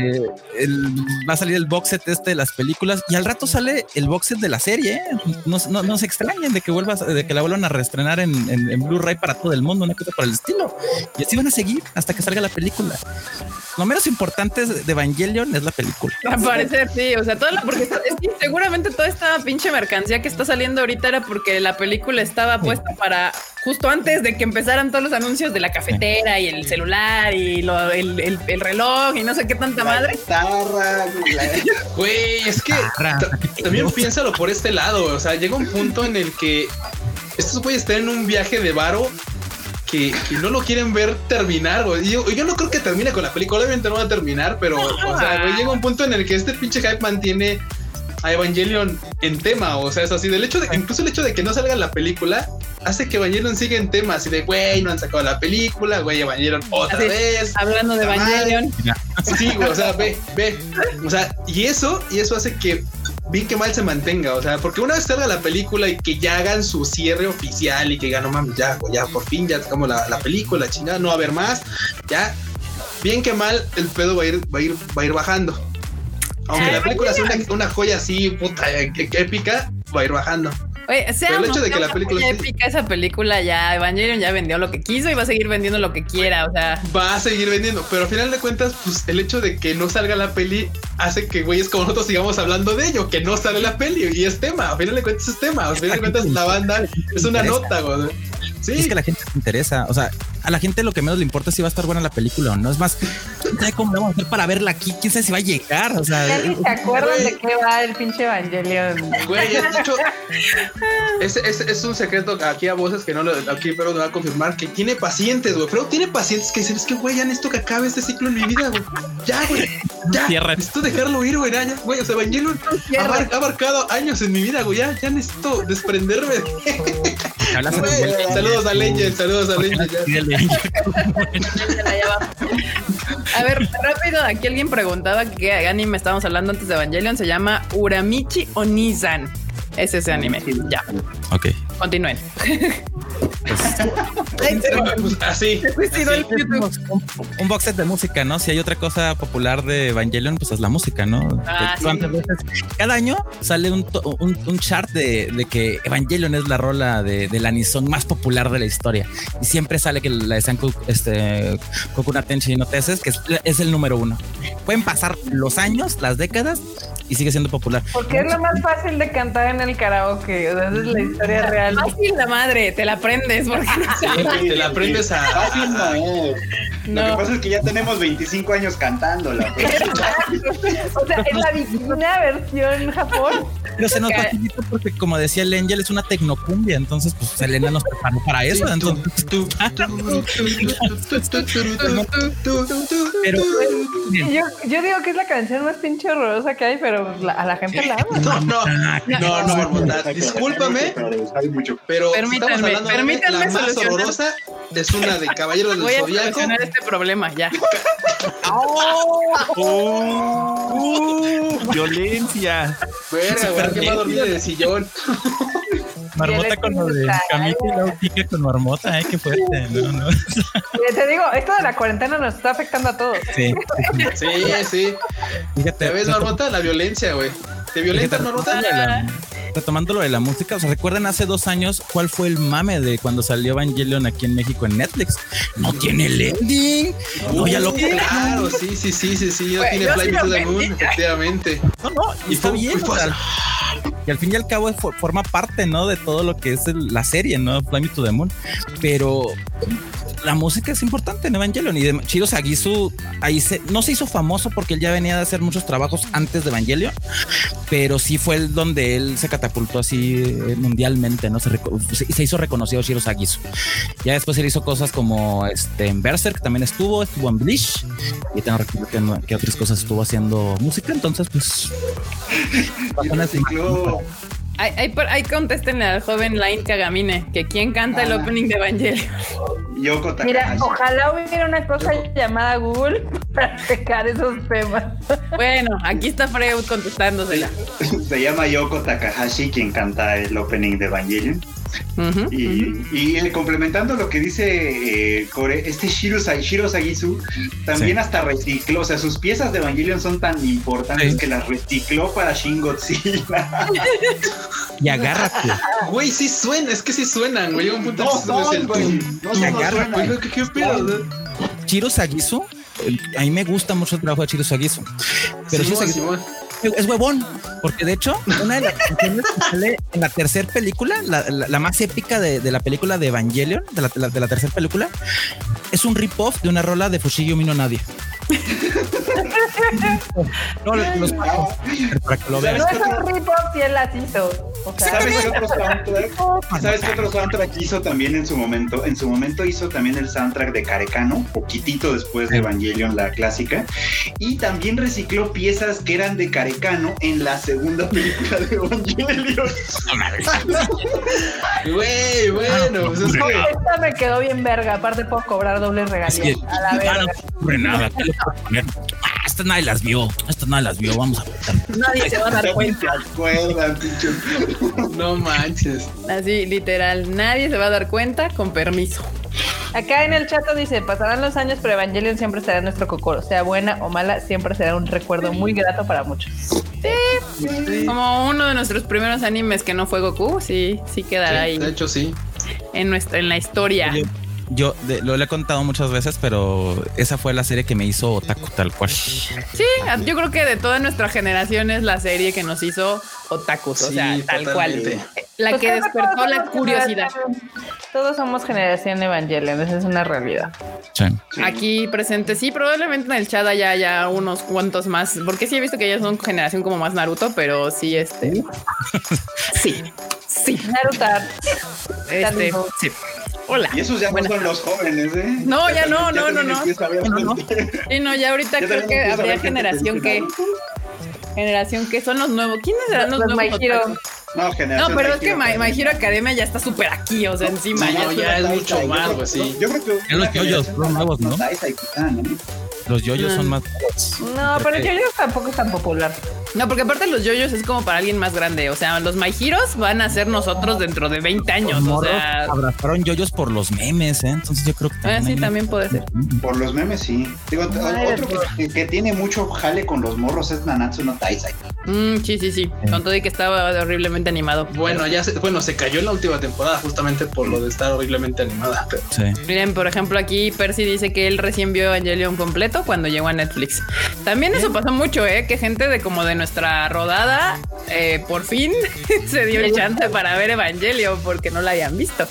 Speaker 6: va a salir el box set este de las películas y al rato sale el box set de la serie. ¿eh? No, no, se extrañen de que vuelvas, de que la vuelvan a reestrenar en, en, Blu-ray para todo el mundo, una cosa por el estilo. Y así van a seguir hasta que salga la película. Lo menos importante de Evangelion es la película.
Speaker 1: Al parecer, sí. O sea, todo porque seguramente toda esta pinche mercancía que está saliendo ahorita era porque la película estaba puesta para justo antes de que empezaran todos los anuncios de la cafetera y el celular y lo, el, el, reloj y no sé qué tanta madre.
Speaker 2: Güey, es que también piénsalo por este lado. O sea, llega un punto en el que estos güeyes están en un viaje de varo que, no lo quieren ver terminar, Yo, no creo que termine con la película, obviamente no va a terminar, pero, o sea, llega un punto en el que este pinche hype mantiene a Evangelion en tema, o sea, es así, del hecho de, incluso el hecho de que no salga la película, hace que Evangelion siga en tema, así de, güey, no han sacado la película, güey, Evangelion otra vez.
Speaker 1: Hablando de Evangelion.
Speaker 2: Sí, o sea, ve, ve, o sea, y eso, y eso hace que vi que mal se mantenga, o sea, porque una vez salga la película y que ya hagan su cierre oficial y que ya no mames, ya, ya por fin ya sacamos la, la película, chingada, no va a haber más, ya, bien que mal, el pedo va a ir, va a ir, va a ir bajando. Aunque la película sea una, joya así, puta, épica, va a ir bajando.
Speaker 1: Oye, sea el hecho de que la película épica, esa película ya Evangelion ya vendió lo que quiso y va a seguir vendiendo lo que quiera, o sea,
Speaker 2: va a seguir vendiendo, pero al final de cuentas, pues el hecho de que no salga la peli hace que güeyes como nosotros sigamos hablando de ello, que no sale la peli y es tema, al final de cuentas es tema, al final de cuentas la banda es una nota, güey.
Speaker 6: Sí. Es que la gente interesa. O sea, a la gente lo que menos le importa es si va a estar buena la película o no. Es más, ¿sabe cómo vamos a hacer para verla aquí? ¿Quién sabe si va a llegar? O sea,
Speaker 3: ¿se acuerdan de qué va el pinche Evangelion?
Speaker 2: Güey, de hecho, es, es, es, un secreto aquí a voces que no lo, aquí pero me va a confirmar que tiene pacientes, güey. Pero tiene pacientes que dicen, es que güey, ya necesito que acabe este ciclo en mi vida, güey. Ya, güey. Ya. Necesito dejarlo ir, güey. Ya, güey. O sea, Evangelion ha, abarcado años en mi vida, güey. Ya, ya necesito desprenderme. saludos a Leñe, saludos a.
Speaker 1: A ver, rápido, aquí alguien preguntaba qué anime estábamos hablando antes de Evangelion. Se llama Uramichi Onizan. Es ese anime. Ya.
Speaker 6: Ok.
Speaker 1: Continúen.
Speaker 2: Pues, así.
Speaker 6: Un, box set de música, ¿no? Si hay otra cosa popular de Evangelion, pues es la música, ¿no? Ah, cada año sale un, chart de, que Evangelion es la rola de, de la Nison más popular de la historia. Y siempre sale que la de Sanku, este, Kokuna Tenchi no Teses, que es, el número uno. Pueden pasar los años, las décadas, y sigue siendo popular.
Speaker 3: Porque es lo más fácil de cantar en el karaoke. O sea, esa es la historia real.
Speaker 1: Fácil la madre, te la aprendes. Porque
Speaker 2: te la aprendes a.
Speaker 5: Fácil no Lo que pasa es que ya tenemos 25 años cantándola.
Speaker 3: o sea, es la divina versión Japón.
Speaker 6: Pero se nos facilita porque, como decía el Angel, es una tecnocumbia. Entonces, pues Selena nos preparó para eso. Entonces,
Speaker 3: pero yo, yo digo que es la canción más pinche horrorosa que hay, pero a la gente la ama.
Speaker 2: No, no, no, no, no, discúlpame, pero
Speaker 1: permítanme, estamos hablando permítanme
Speaker 2: de la más horrorosa es una de Caballeros del
Speaker 1: Voy a solucionar este problema, ya.
Speaker 4: oh, violencia.
Speaker 2: Fuera, güey, que va a dormir en el sillón.
Speaker 6: Marmota con lo de camita y luego pica con marmota, ¿eh? Qué fuerte. No, no.
Speaker 3: Te digo, esto de la cuarentena nos está afectando a todos.
Speaker 6: Sí,
Speaker 2: sí, sí. Fíjate, ves, Marmota? La violencia, güey. ¿Te violentas, Marmota?
Speaker 6: retomando lo de la música, o sea, recuerden hace dos años cuál fue el mame de cuando salió Evangelion aquí en México en Netflix. No tiene el ending. No, ya lo
Speaker 2: Claro, sí, sí, sí, sí, sí. No tiene Fly to the Moon, efectivamente.
Speaker 6: No, no, y está bien. y al fin y al cabo forma parte, ¿no? De todo lo que es la serie, ¿no? Fly Me to the Moon. Pero la música es importante en Evangelion y de Chiro Sagisu ahí se, no se hizo famoso porque él ya venía de hacer muchos trabajos antes de Evangelion, pero sí fue el donde él se catapultó así eh, mundialmente, ¿no? Se, se, hizo reconocido Chiro Sagisu. Ya después él hizo cosas como este en Berserk también estuvo, estuvo en Bleach y tengo que, que otras cosas estuvo haciendo música, entonces pues
Speaker 1: Ahí, ahí, contéstenle al joven Line Kagamine, que quién canta el ah. opening de Evangelion.
Speaker 5: Yoko Takahashi.
Speaker 3: Mira, ojalá hubiera una cosa llamada Google para checar esos temas.
Speaker 1: Bueno, aquí está Freud contestándosela.
Speaker 5: Se llama Yoko Takahashi quien canta el opening de Evangelion y, eh, complementando lo que dice eh, Core, este Shiro, Sagisu también hasta recicló, o sea, sus piezas de Evangelion son tan importantes que las recicló para Shin Godzilla.
Speaker 6: y agárrate.
Speaker 2: Güey, sí suena, es que sí suenan, güey. Un punto
Speaker 6: no, no, no, ¿Qué, Shiro Sagisu, a mí me gusta mucho el trabajo de Shiro Sagisu. Pero sí, Sagisu, es huevón, porque de hecho, una de las canciones que sale en la tercera película, la, más épica de, la película de Evangelion, de la, de la tercera película, es un rip-off de una rola de Fushigi Mino Nadie.
Speaker 3: no, los para que lo vean. No es un rip-off y él las hizo.
Speaker 5: ¿Sabes qué otro soundtrack? ¿Sabes qué otro soundtrack hizo también en su momento? En su momento hizo también el soundtrack de Carecano, poquitito después de Evangelion, la clásica. Y también recicló piezas que eran de Carecano en la segunda película de Evangelion.
Speaker 2: Güey, bueno, pues es que...
Speaker 3: Esta me quedó bien verga. Aparte puedo cobrar doble regalía. a la verga.
Speaker 6: No, nada. Estas nadie las vio. Estas nadie las vio. Vamos a
Speaker 1: ver. Nadie se va a dar cuenta.
Speaker 2: No manches.
Speaker 1: Así, literal. Nadie se va a dar cuenta con permiso.
Speaker 3: Acá en el chat dice, pasarán los años, pero Evangelion siempre será nuestro cocoro. Sea buena o mala, siempre será un recuerdo muy grato para muchos.
Speaker 1: Sí, como uno de nuestros primeros animes que no fue Goku, sí, sí quedará ahí.
Speaker 2: De hecho, sí.
Speaker 1: En, nuestra, en la historia.
Speaker 6: Yo lo he contado muchas veces, pero esa fue la serie que me hizo otaku tal cual. Sí,
Speaker 1: yo creo que de toda nuestra generación es la serie que nos hizo otakus, o sea, tal cual. La pues que despertó la curiosidad.
Speaker 3: Todos somos generación Evangelion, esa es una realidad.
Speaker 1: Aquí presente, sí, probablemente en el chat haya ya unos cuantos más, porque sí he visto que ellos son generación como más Naruto, pero sí, este. sí, sí.
Speaker 3: Naruto.
Speaker 1: Este, sí. Hola.
Speaker 5: Y esos ya no son los jóvenes, ¿eh?
Speaker 1: No, ya, no, no, no, no. Y no, ya ahorita creo que habría generación que. Generación que son los nuevos. ¿Quiénes serán los, nuevos?
Speaker 5: No, generación.
Speaker 1: No, pero es que My, My Hero Academia ya está súper aquí, o sea, encima.
Speaker 2: No, ya, es mucho más, pues sí.
Speaker 5: Yo creo que.
Speaker 6: los yoyos son nuevos, ¿no? Los yoyos son más.
Speaker 3: No, pero el yoyos tampoco es tan popular.
Speaker 1: No, porque aparte los yoyos es como para alguien más grande. O sea, los My Heroes van a ser nosotros dentro de 20 años. o sea,
Speaker 6: abrazaron yoyos por los memes, ¿eh? Entonces yo creo que
Speaker 1: también. Ah, sí, también puede ser.
Speaker 5: Por los memes, sí. Digo, otro que, tiene mucho jale con los morros es Nanatsu no Taisai.
Speaker 1: Mm, sí, sí, sí. Con todo y que estaba horriblemente animado.
Speaker 2: Bueno, ya se, bueno, se cayó en la última temporada justamente por lo de estar horriblemente animada.
Speaker 6: Sí.
Speaker 1: Miren, por ejemplo, aquí Percy dice que él recién vio Evangelion completo cuando llegó a Netflix. También eso pasó mucho, ¿eh? Que gente de como de nuestra rodada, eh, por fin se dio el chance para ver Evangelion porque no la habían visto.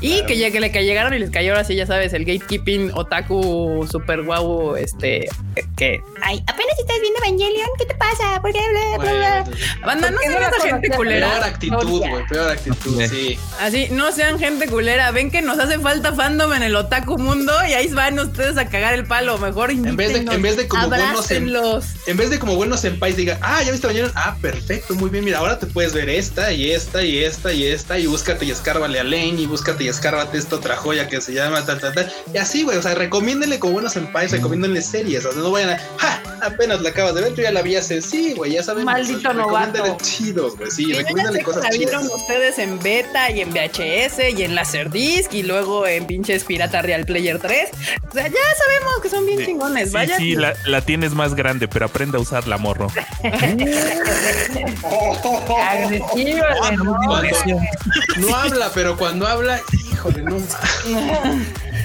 Speaker 1: Y que ya que le llegaron y les cayó así, ya sabes, el gatekeeping otaku super guau, este, que, ay, apenas estás viendo Evangelion, ¿qué te pasa? ¿Por qué? Banda, no sean gente culera.
Speaker 2: Peor actitud, güey, peor actitud, sí.
Speaker 1: Así, no sean gente culera. Ven que nos hace falta fandom en el otaku mundo y ahí van ustedes a cagar el palo. Mejor
Speaker 2: en vez de, en vez de como buenos en, en vez de como buenos en país diga, ah, ya viste Evangelion, ah, perfecto, muy bien, mira, ahora te puedes ver esta y esta y esta y esta y búscate y escárbale a Lane y búscate y escárbate esta otra joya que se llama tal, tal, tal. Y así, güey, o sea, recomiéndenle como buenos en país, recomiéndenle series, o sea, no vayan a, ja, apenas la acabas de ver, tú ya la vi hace, sí, güey, ya saben.
Speaker 3: Maldito novato.
Speaker 2: chidos, güey, sí, recomiéndenle cosas la vieron
Speaker 1: ustedes en beta y en VHS y en Laserdisc y luego en pinches Pirata Real Player 3. O sea, ya sabemos que son bien chingones, vaya.
Speaker 4: Sí, la, la, tienes más grande, pero aprende a usarla, morro.
Speaker 3: Agresivo,
Speaker 2: no habla, pero cuando habla, híjole, no.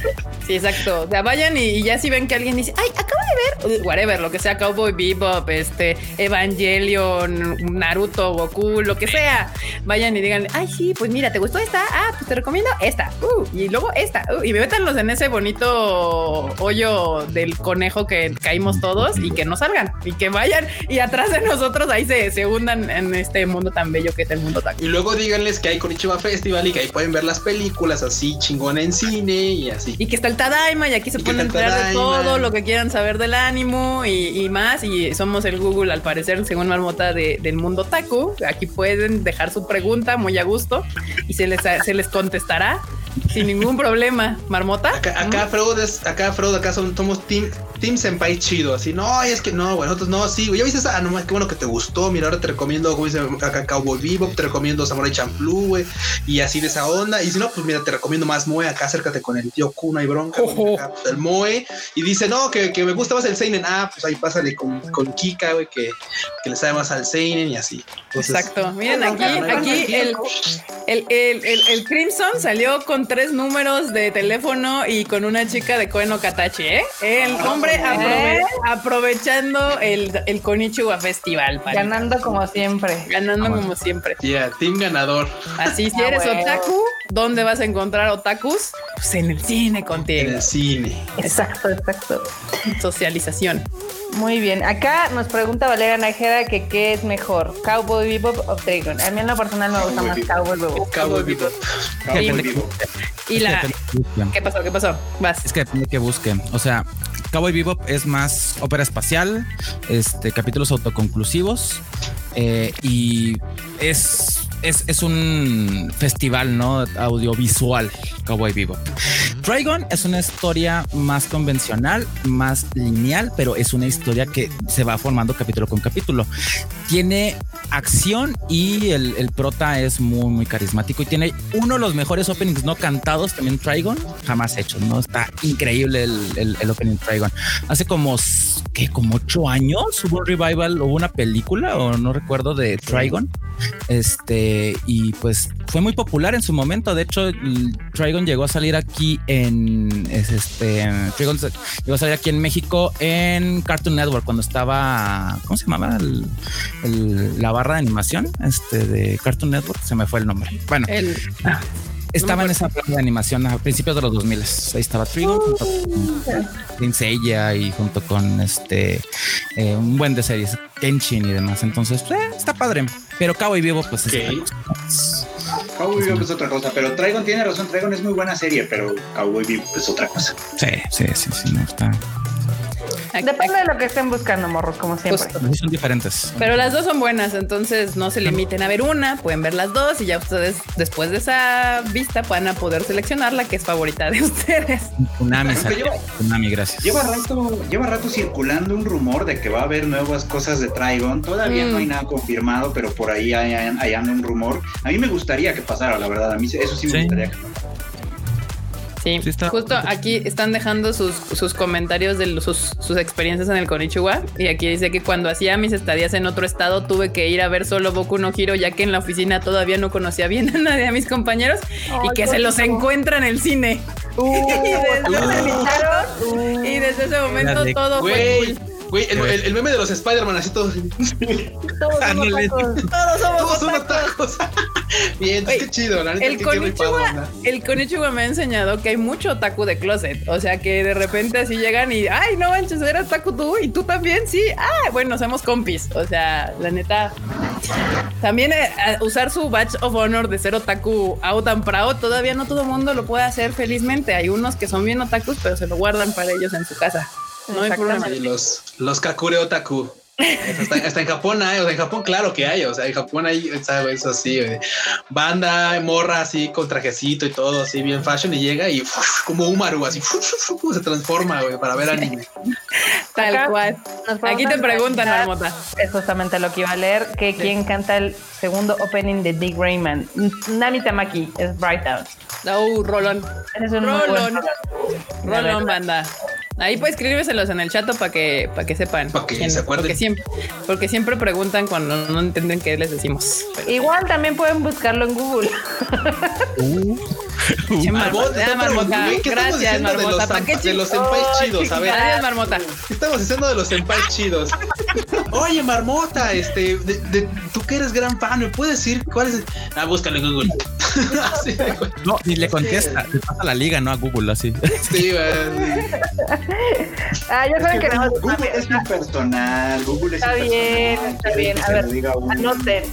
Speaker 1: Sí, exacto. O sea, vayan y, ya si ven que alguien dice, ay, acabo de ver, whatever, lo que sea, Cowboy Bebop, este, Evangelion, Naruto, Goku, lo que sea. Vayan y digan, ay, sí, pues mira, ¿te gustó esta? Ah, pues te recomiendo esta. Uh, y luego esta. Uh, y métanlos en ese bonito hoyo del conejo que caímos todos y que no salgan y que vayan y atrás de nosotros ahí se, se hundan en este mundo tan bello que es el mundo tan.
Speaker 2: Y luego díganles que hay Konichiwa Festival y que ahí pueden ver las películas así chingón en cine y así.
Speaker 1: Y que está el Tadaima y aquí se pueden enterar de todo lo que quieran saber del ánimo y, más. Y somos el Google, al parecer, según Marmota, del mundo taku. Aquí pueden dejar su pregunta muy a gusto y se les, se les contestará sin ningún problema. Marmota.
Speaker 2: Acá, acá Freud es, acá Freud, acá somos team, team senpai chido. Así, no, es que no, güey, nosotros no, sí, güey. Ya viste esa, ah, no, qué bueno que te gustó. Mira, ahora te recomiendo, como dice acá Cowboy Bebop, te recomiendo Samurai Champloo, güey. Y así de esa onda. Y si no, pues mira, te recomiendo más Moe. Acá acércate con el tío Kuno y bronca. Pues, el Moe. Y dice, no, que, que, me gusta más el Seinen. Ah, pues ahí pásale con, con Kika, güey, que, que le sabe más al Seinen y así.
Speaker 1: Exacto. Miren, aquí, aquí el, el, el, el Crimson salió con tres números de teléfono y con una chica de Koen Katachi, ¿eh? El ah, hombre aprovechando el, el Konichiwa Festival.
Speaker 3: Ganando como siempre.
Speaker 1: Ganando como siempre.
Speaker 2: Ya, team ganador.
Speaker 1: Así, si ah, eres otaku, ¿dónde vas a encontrar otakus? Pues en el cine contigo.
Speaker 2: En el cine.
Speaker 3: Exacto, exacto.
Speaker 1: Socialización.
Speaker 3: Muy bien. Acá nos pregunta Valeria Najeda que qué es mejor, Cowboy Bebop o Dragon. A mí en lo personal me gusta más Cowboy Bebop.
Speaker 2: Cowboy Bebop. Cowboy Bebop.
Speaker 1: Y la... ¿Qué pasó? ¿Qué pasó? Vas.
Speaker 6: Es que depende que busquen. O sea, Cowboy Bebop es más ópera espacial, este, capítulos autoconclusivos eh, y es es, es, un festival, ¿no? Audiovisual, Cowboy Vivo. Dragon es una historia más convencional, más lineal, pero es una historia que se va formando capítulo con capítulo. Tiene acción y el, el prota es muy, muy carismático y tiene uno de los mejores openings no cantados también Trigon jamás hecho, ¿no? Está increíble el, el, opening Trigon. Hace como, que como ocho años hubo un revival, hubo una película o no recuerdo de Trigon Este, y pues fue muy popular en su momento. De hecho, Trigon llegó a salir aquí en este Trigon llegó a salir aquí en México en Cartoon Network cuando estaba, ¿cómo se llamaba? la barra de animación este de Cartoon Network. Se me fue el nombre. Bueno, el, estaba en esa de animación a principios de los 2000. Ahí estaba Trigon junto con y junto con este eh, un buen de series, Kenshin y demás. Entonces, eh, está padre. Pero Cabo y Vivo, pues
Speaker 5: es Cowboy Vivo es otra cosa, pero Trigon tiene razón, Trigon es muy buena serie, pero Cowboy Vivo es otra cosa.
Speaker 6: Sí, sí, sí, sí, no está.
Speaker 3: Depende de lo que estén buscando, morros, como siempre.
Speaker 6: Son diferentes.
Speaker 1: Pero las dos son buenas, entonces no se limiten a ver una, pueden ver las dos y ya ustedes, después de esa vista, van a poder seleccionar la que es favorita de ustedes.
Speaker 6: Unami, Unami, gracias.
Speaker 5: Lleva rato, lleva rato circulando un rumor de que va a haber nuevas cosas de Trigon. Todavía no hay mm. nada confirmado, pero por ahí hay, un rumor. A mí me gustaría que pasara, la verdad. A mí eso sí me gustaría que pasara.
Speaker 1: Sí, justo aquí están dejando sus, sus comentarios de sus, sus, experiencias en el Konichiwa. Y aquí dice que cuando hacía mis estadías en otro estado tuve que ir a ver solo Boku no Hiro, ya que en la oficina todavía no conocía bien a nadie de mis compañeros. Y que se los encuentra en el cine. Uh, y, desde ese momento todo fue
Speaker 2: Güey, el, meme de los Spider-Man, así todos. todos somos tacos. Todos somos todos tacos. Bien, qué chido. La neta,
Speaker 1: el, Konichiwa, el Konichiwa me ha enseñado que hay mucho taku de closet. O sea, que de repente así llegan y, ay, no manches, eras taku tú y tú también, sí. Ah, bueno, somos compis. O sea, la neta. También eh, usar su badge of honor de ser otaku out and proud, todavía no todo el mundo lo puede hacer felizmente. Hay unos que son bien otakus, pero se lo guardan para ellos en su casa. No hay problema.
Speaker 2: los, los kakure otaku. Hasta, en Japón hay, o sea, en Japón claro que hay, o sea, en Japón hay, ¿sabes? Eso así, banda, morra así con trajecito y todo así bien fashion y llega y como Umaru así se transforma, güey, para ver anime.
Speaker 1: Tal cual. Aquí te preguntan, Marmota.
Speaker 3: Es justamente lo que iba a leer, que quién canta el segundo opening de Dick Rayman. Nami Tamaki, es Bright Out.
Speaker 1: Oh, Rolón. Es un Rolón. Rolón, banda. Ahí puede escribírselos en el chat para que, para que sepan.
Speaker 2: Para que se acuerden.
Speaker 1: Porque siempre, porque siempre preguntan cuando no entienden qué les decimos.
Speaker 3: Igual también pueden buscarlo en Google.
Speaker 2: Uh. Marmota, marmota. ¿Qué Gracias, Marmota. De los, de los senpais chidos, a ver.
Speaker 1: Gracias, Marmota.
Speaker 2: ¿Qué estamos haciendo de los senpais chidos? Oye, Marmota, este, de, tú que eres gran fan, ¿me puedes decir cuál es? Ah, búscalo en Google.
Speaker 6: no, ni le contesta, le pasa la liga, no a Google, así. Sí,
Speaker 3: Ah, ya saben que,
Speaker 5: no. Google es un personal, Google es
Speaker 3: está bien, Está bien, a ver, anoten.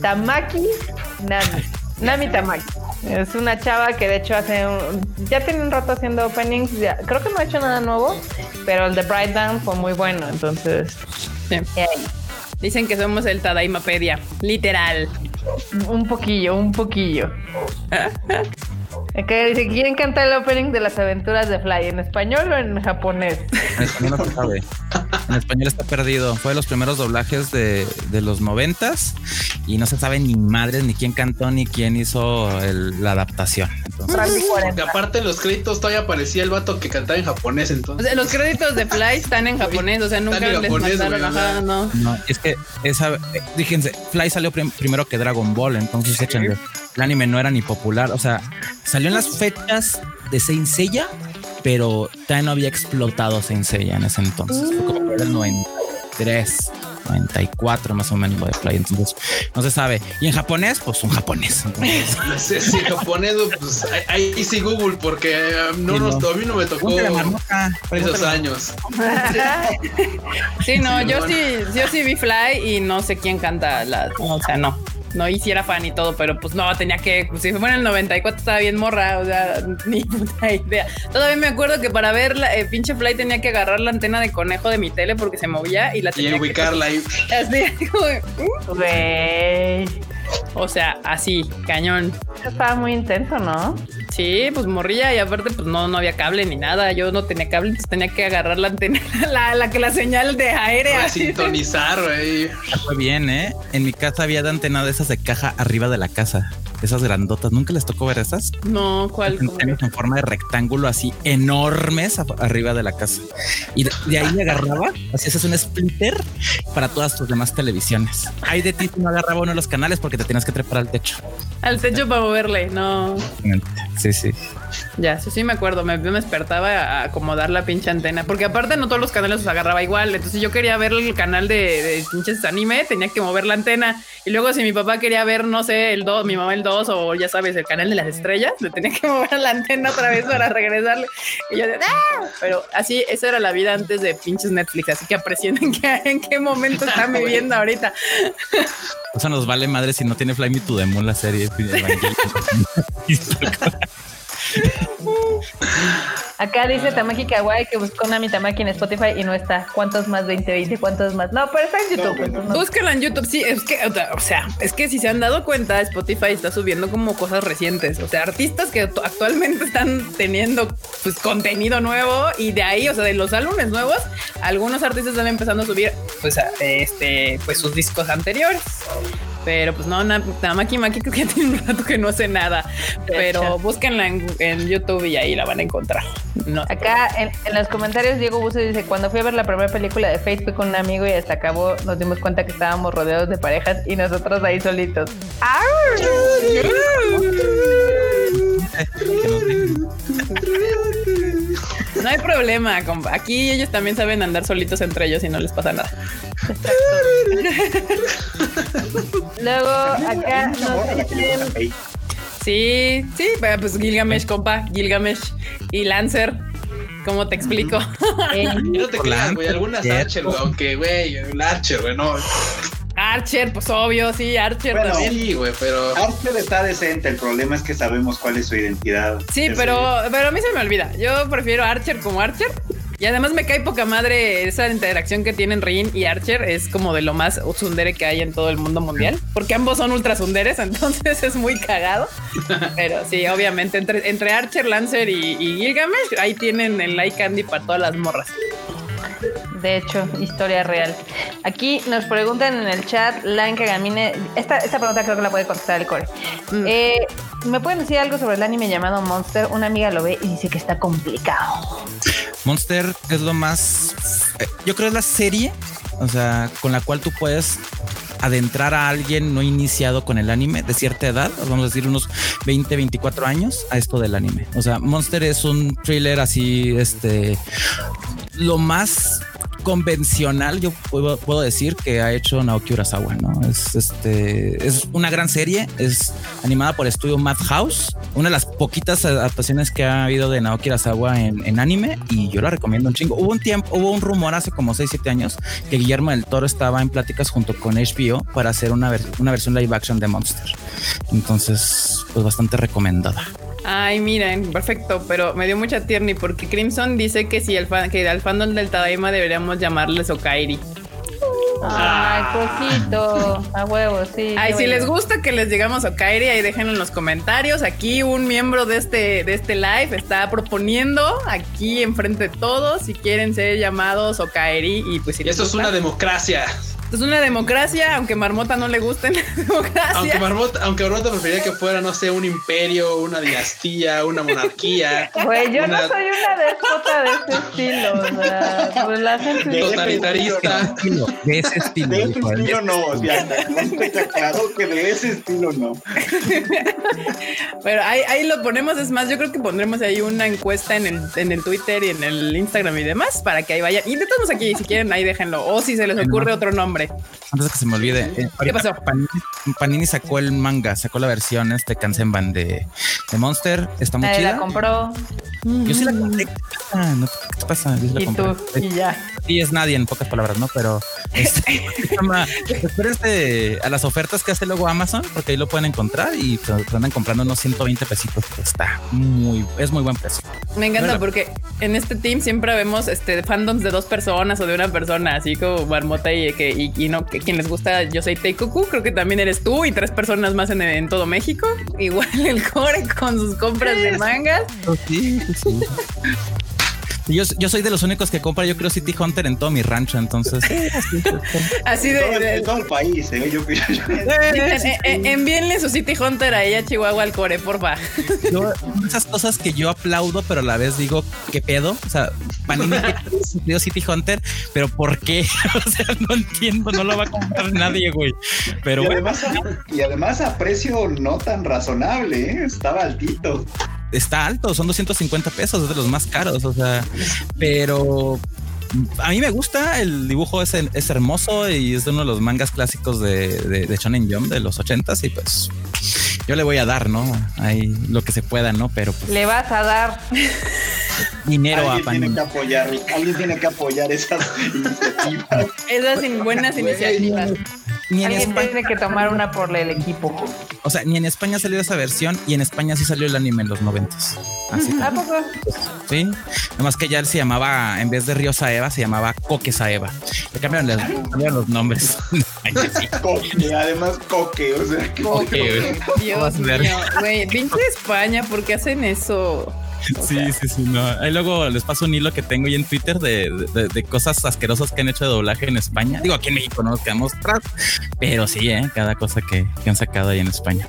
Speaker 3: Tamaki Nami. Nami Tamaki. Es una chava que de hecho hace un, ya tiene un rato haciendo openings. creo que no ha hecho nada nuevo, pero el de Bright Down fue muy bueno. Entonces,
Speaker 1: dicen que somos el Tadaimapedia, literal.
Speaker 3: Un poquillo, un poquillo. Que dice, ¿quién canta el opening de las aventuras de Fly? ¿En español o en japonés?
Speaker 6: En español no sabe. En español está perdido. Fue de los primeros doblajes de, de los noventas y no se sabe ni madres, ni quién cantó, ni quién hizo la adaptación.
Speaker 2: Porque aparte en los créditos todavía aparecía el vato que cantaba en japonés entonces.
Speaker 1: los créditos de Fly están en japonés, o sea, nunca les japonés, mandaron, no.
Speaker 6: No, es que esa, fíjense, Fly salió primero que Dragon Ball, entonces échenle el anime no era ni popular. O sea, salió en las fechas de Saint Seiya, pero todavía no había explotado Saint Seiya en ese entonces. Fue como el 93. 94 más o menos lo de Play, entonces no se sabe. Y en japonés, pues un japonés.
Speaker 2: Sí, sí, japonés, pues ahí sí Google, porque um, no, Nos, a mí no me tocó esos años.
Speaker 1: sí, no, yo sí, yo sí vi Fly y no sé quién canta la, o sea, no no hiciera fan y todo, pero pues no, tenía que, pues, si fue en el 94 estaba bien morra, o sea, ni puta idea. Todavía me acuerdo que para ver la eh, pinche Fly tenía que agarrar la antena de conejo de mi tele porque se movía y la tenía
Speaker 2: y ubicarla ahí.
Speaker 1: Así, como, o sea, así, cañón.
Speaker 3: Estaba muy intenso, ¿no?
Speaker 1: Sí, pues morría y aparte pues no, no había cable ni nada. Yo no tenía cable, entonces tenía que agarrar la antena, la, la que la señal de aérea. Para
Speaker 2: sintonizar, güey.
Speaker 6: Fue bien, ¿eh? En mi casa había de antena de esas de caja arriba de la casa. Esas grandotas. ¿Nunca les tocó ver esas?
Speaker 1: No, ¿cuál?
Speaker 6: En forma de rectángulo así enormes arriba de la casa. Y de, ahí agarraba, así es un splitter para todas tus demás televisiones. Ahí de ti no agarraba uno de los canales porque te tienes que trepar al techo.
Speaker 1: Al techo para moverle, no.
Speaker 6: Sí, sí.
Speaker 1: Ya, sí, sí me acuerdo. Me, me despertaba a acomodar la pinche antena. Porque aparte no todos los canales los agarraba igual. Entonces yo quería ver el canal de, de pinches anime, tenía que mover la antena. Y luego si mi papá quería ver, no sé, el 2, mi mamá el 2 o ya sabes, el canal de las estrellas, le tenía que mover la antena otra vez para regresarle. Y yo de, ¡Ah! Pero así, esa era la vida antes de pinches Netflix. Así que aprecien en qué, en qué momento están viviendo ahorita.
Speaker 6: O sea, nos vale madre si no tiene Fly Me to the Moon la serie.
Speaker 3: Acá dice Tamaki Kawaii que buscó Nami Tamaki en Spotify y no está. ¿Cuántos más? 20, 20, ¿cuántos más? No, pero está en YouTube. No,
Speaker 1: Búsquenla en YouTube. Sí, es que, o sea, es que si se han dado cuenta, Spotify está subiendo como cosas recientes. O sea, artistas que actualmente están teniendo pues contenido nuevo y de ahí, o sea, de los álbumes nuevos, algunos artistas están empezando a subir pues este, pues sus discos anteriores. Pero pues no, Tamaki Maki creo que ya tiene un rato que no hace nada. Pero búsquenla en, YouTube y ahí la van a encontrar. No.
Speaker 3: Acá en, los comentarios Diego Buso dice, cuando fui a ver la primera película de Facebook con un amigo y hasta acabó, nos dimos cuenta que estábamos rodeados de parejas y nosotros ahí solitos.
Speaker 1: No hay problema, aquí ellos también saben andar solitos entre ellos y no les pasa nada.
Speaker 3: Luego acá
Speaker 1: Sí, sí, pues Gilgamesh, compa, Gilgamesh y Lancer. ¿Cómo te explico?
Speaker 2: no te creas, güey. Algunas Archer, aunque, güey, Archer, güey, no.
Speaker 1: Archer, pues obvio, sí, Archer también.
Speaker 2: Sí, güey, pero.
Speaker 5: Archer está decente. El problema es que sabemos cuál es su identidad.
Speaker 1: Sí, pero, pero a mí se me olvida. Yo prefiero Archer como Archer. Y además me cae poca madre esa interacción que tienen Rin y Archer. Es como de lo más sundere que hay en todo el mundo mundial. Porque ambos son ultra sunderes, entonces es muy cagado. Pero sí, obviamente, entre, entre Archer, Lancer y, y Gilgamesh, ahí tienen el like candy para todas las morras.
Speaker 3: De hecho, historia real. Aquí nos preguntan en el chat, Lanka Gamine. Esta, esta pregunta creo que la puede contestar el core. Mm. Eh, ¿Me pueden decir algo sobre el anime llamado Monster? Una amiga lo ve y dice que está complicado.
Speaker 6: Monster es lo más. Eh, yo creo es la serie, o sea, con la cual tú puedes adentrar a alguien no iniciado con el anime de cierta edad, vamos a decir unos 20, 24 años a esto del anime. O sea, Monster es un thriller así, este, lo más convencional, yo puedo, decir que ha hecho Naoki Urasawa, ¿no? Es este es una gran serie, es animada por el estudio Madhouse, una de las poquitas adaptaciones que ha habido de Naoki Urasawa en, anime y yo la recomiendo un chingo. Hubo un tiempo, hubo un rumor hace como 6, 7 años que Guillermo del Toro estaba en pláticas junto con HBO para hacer una, una versión live action de Monster. Entonces, pues bastante recomendada.
Speaker 1: Ay, miren, perfecto, pero me dio mucha tierni porque Crimson dice que si el fan, que al fandom del Tadaima deberíamos llamarle Sokairi.
Speaker 3: Ay, poquito, a huevo, sí.
Speaker 1: Ay, si les gusta que les llegamos a Kairi, ahí déjenlo en los comentarios. Aquí un miembro de este, de este live está proponiendo aquí enfrente de todos si quieren ser llamados Kairi y pues si
Speaker 2: Esto es una democracia.
Speaker 1: Es una democracia, aunque Marmota no le guste la democracia.
Speaker 2: Aunque Marmota, aunque Marmota preferiría que fuera, no sé, un imperio, una dinastía, una monarquía.
Speaker 3: Güey, yo no soy una déspota de ese estilo. O sea, pues la gente
Speaker 2: totalitarista.
Speaker 6: De ese estilo.
Speaker 5: De ese estilo no. O sea, claro que de ese estilo no.
Speaker 1: Pero ahí, ahí lo ponemos. Es más, yo creo que pondremos ahí una encuesta en el, en el Twitter y en el Instagram y demás para que ahí vayan. Intentamos aquí, si quieren, ahí déjenlo. O si se les ocurre otro nombre
Speaker 6: antes de que se me olvide,
Speaker 1: eh, ¿qué pasó?
Speaker 6: Panini, sacó el manga, sacó la versión este Kansenban de, de Monster. Está muy chida.
Speaker 3: la compró.
Speaker 6: Yo sí la compré. Ah, no, ¿Qué te pasa? Yo sí la
Speaker 3: y tú, y ya.
Speaker 6: Sí, es nadie en pocas palabras, ¿no? Pero este, espérense a las ofertas que hace luego Amazon, porque ahí lo pueden encontrar y pues, andan comprando unos 120 pesitos. Está muy, es muy buen precio.
Speaker 1: Me encanta porque en este team siempre vemos este fandoms de dos personas o de una persona, así como Marmota y que y, no que quien les gusta yo soy Teikoku, creo que también eres tú y tres personas más en, en todo México. Igual el core con sus compras de mangas.
Speaker 6: Sí, sí. Yo, yo soy de los únicos que compra, yo creo, City Hunter en todo mi rancho, entonces.
Speaker 1: así de,
Speaker 5: todo, de, todo el país, ¿eh? yo, yo,
Speaker 1: eh, eh, envíenle su City Hunter ahí a Chihuahua al core, porfa.
Speaker 6: Yo, esas cosas que yo aplaudo, pero a la vez digo, ¿qué pedo? O sea, Panini City Hunter, pero ¿por qué? o sea, no entiendo, no lo va a comprar nadie, güey. Pero
Speaker 5: y,
Speaker 6: bueno.
Speaker 5: además, a, y además a precio no tan razonable, ¿eh? estaba altito
Speaker 6: está alto, son 250 pesos, es de los más caros, o sea, pero a mí me gusta, el dibujo es, es hermoso y es de uno de los mangas clásicos de, de, de Shonen Jump de los 80s y pues yo le voy a dar, ¿no? Ahí lo que se pueda, ¿no? Pero pues,
Speaker 3: le vas a dar
Speaker 6: dinero
Speaker 5: alguien
Speaker 6: a
Speaker 5: tiene que apoyar, alguien tiene que apoyar esas iniciativas.
Speaker 1: Esas buenas iniciativas.
Speaker 6: Ni en
Speaker 3: Alguien
Speaker 6: España,
Speaker 3: tiene que tomar una por el equipo.
Speaker 6: o sea, ni en España salió esa versión y en España sí salió el anime en los noventas. Así
Speaker 3: ¿A poco?
Speaker 6: Sí, nomás que ya él se llamaba, en vez de Río Saeva, se llamaba Coque Saeva. Le cambiaron, los- cambiaron los nombres. Ay, que sí.
Speaker 5: Coque, además coque, o sea, que
Speaker 6: Coque, güey.
Speaker 1: Dios mío, güey, pinche España, ¿por qué hacen eso?
Speaker 6: Sí, sí, sí, no. Ahí luego les paso un hilo que tengo ahí en Twitter de, de- de cosas asquerosas que han hecho de doblaje en España. Digo, aquí en México no nos quedamos atrás, pero sí, ¿eh? cada cosa que, que han sacado ahí en España.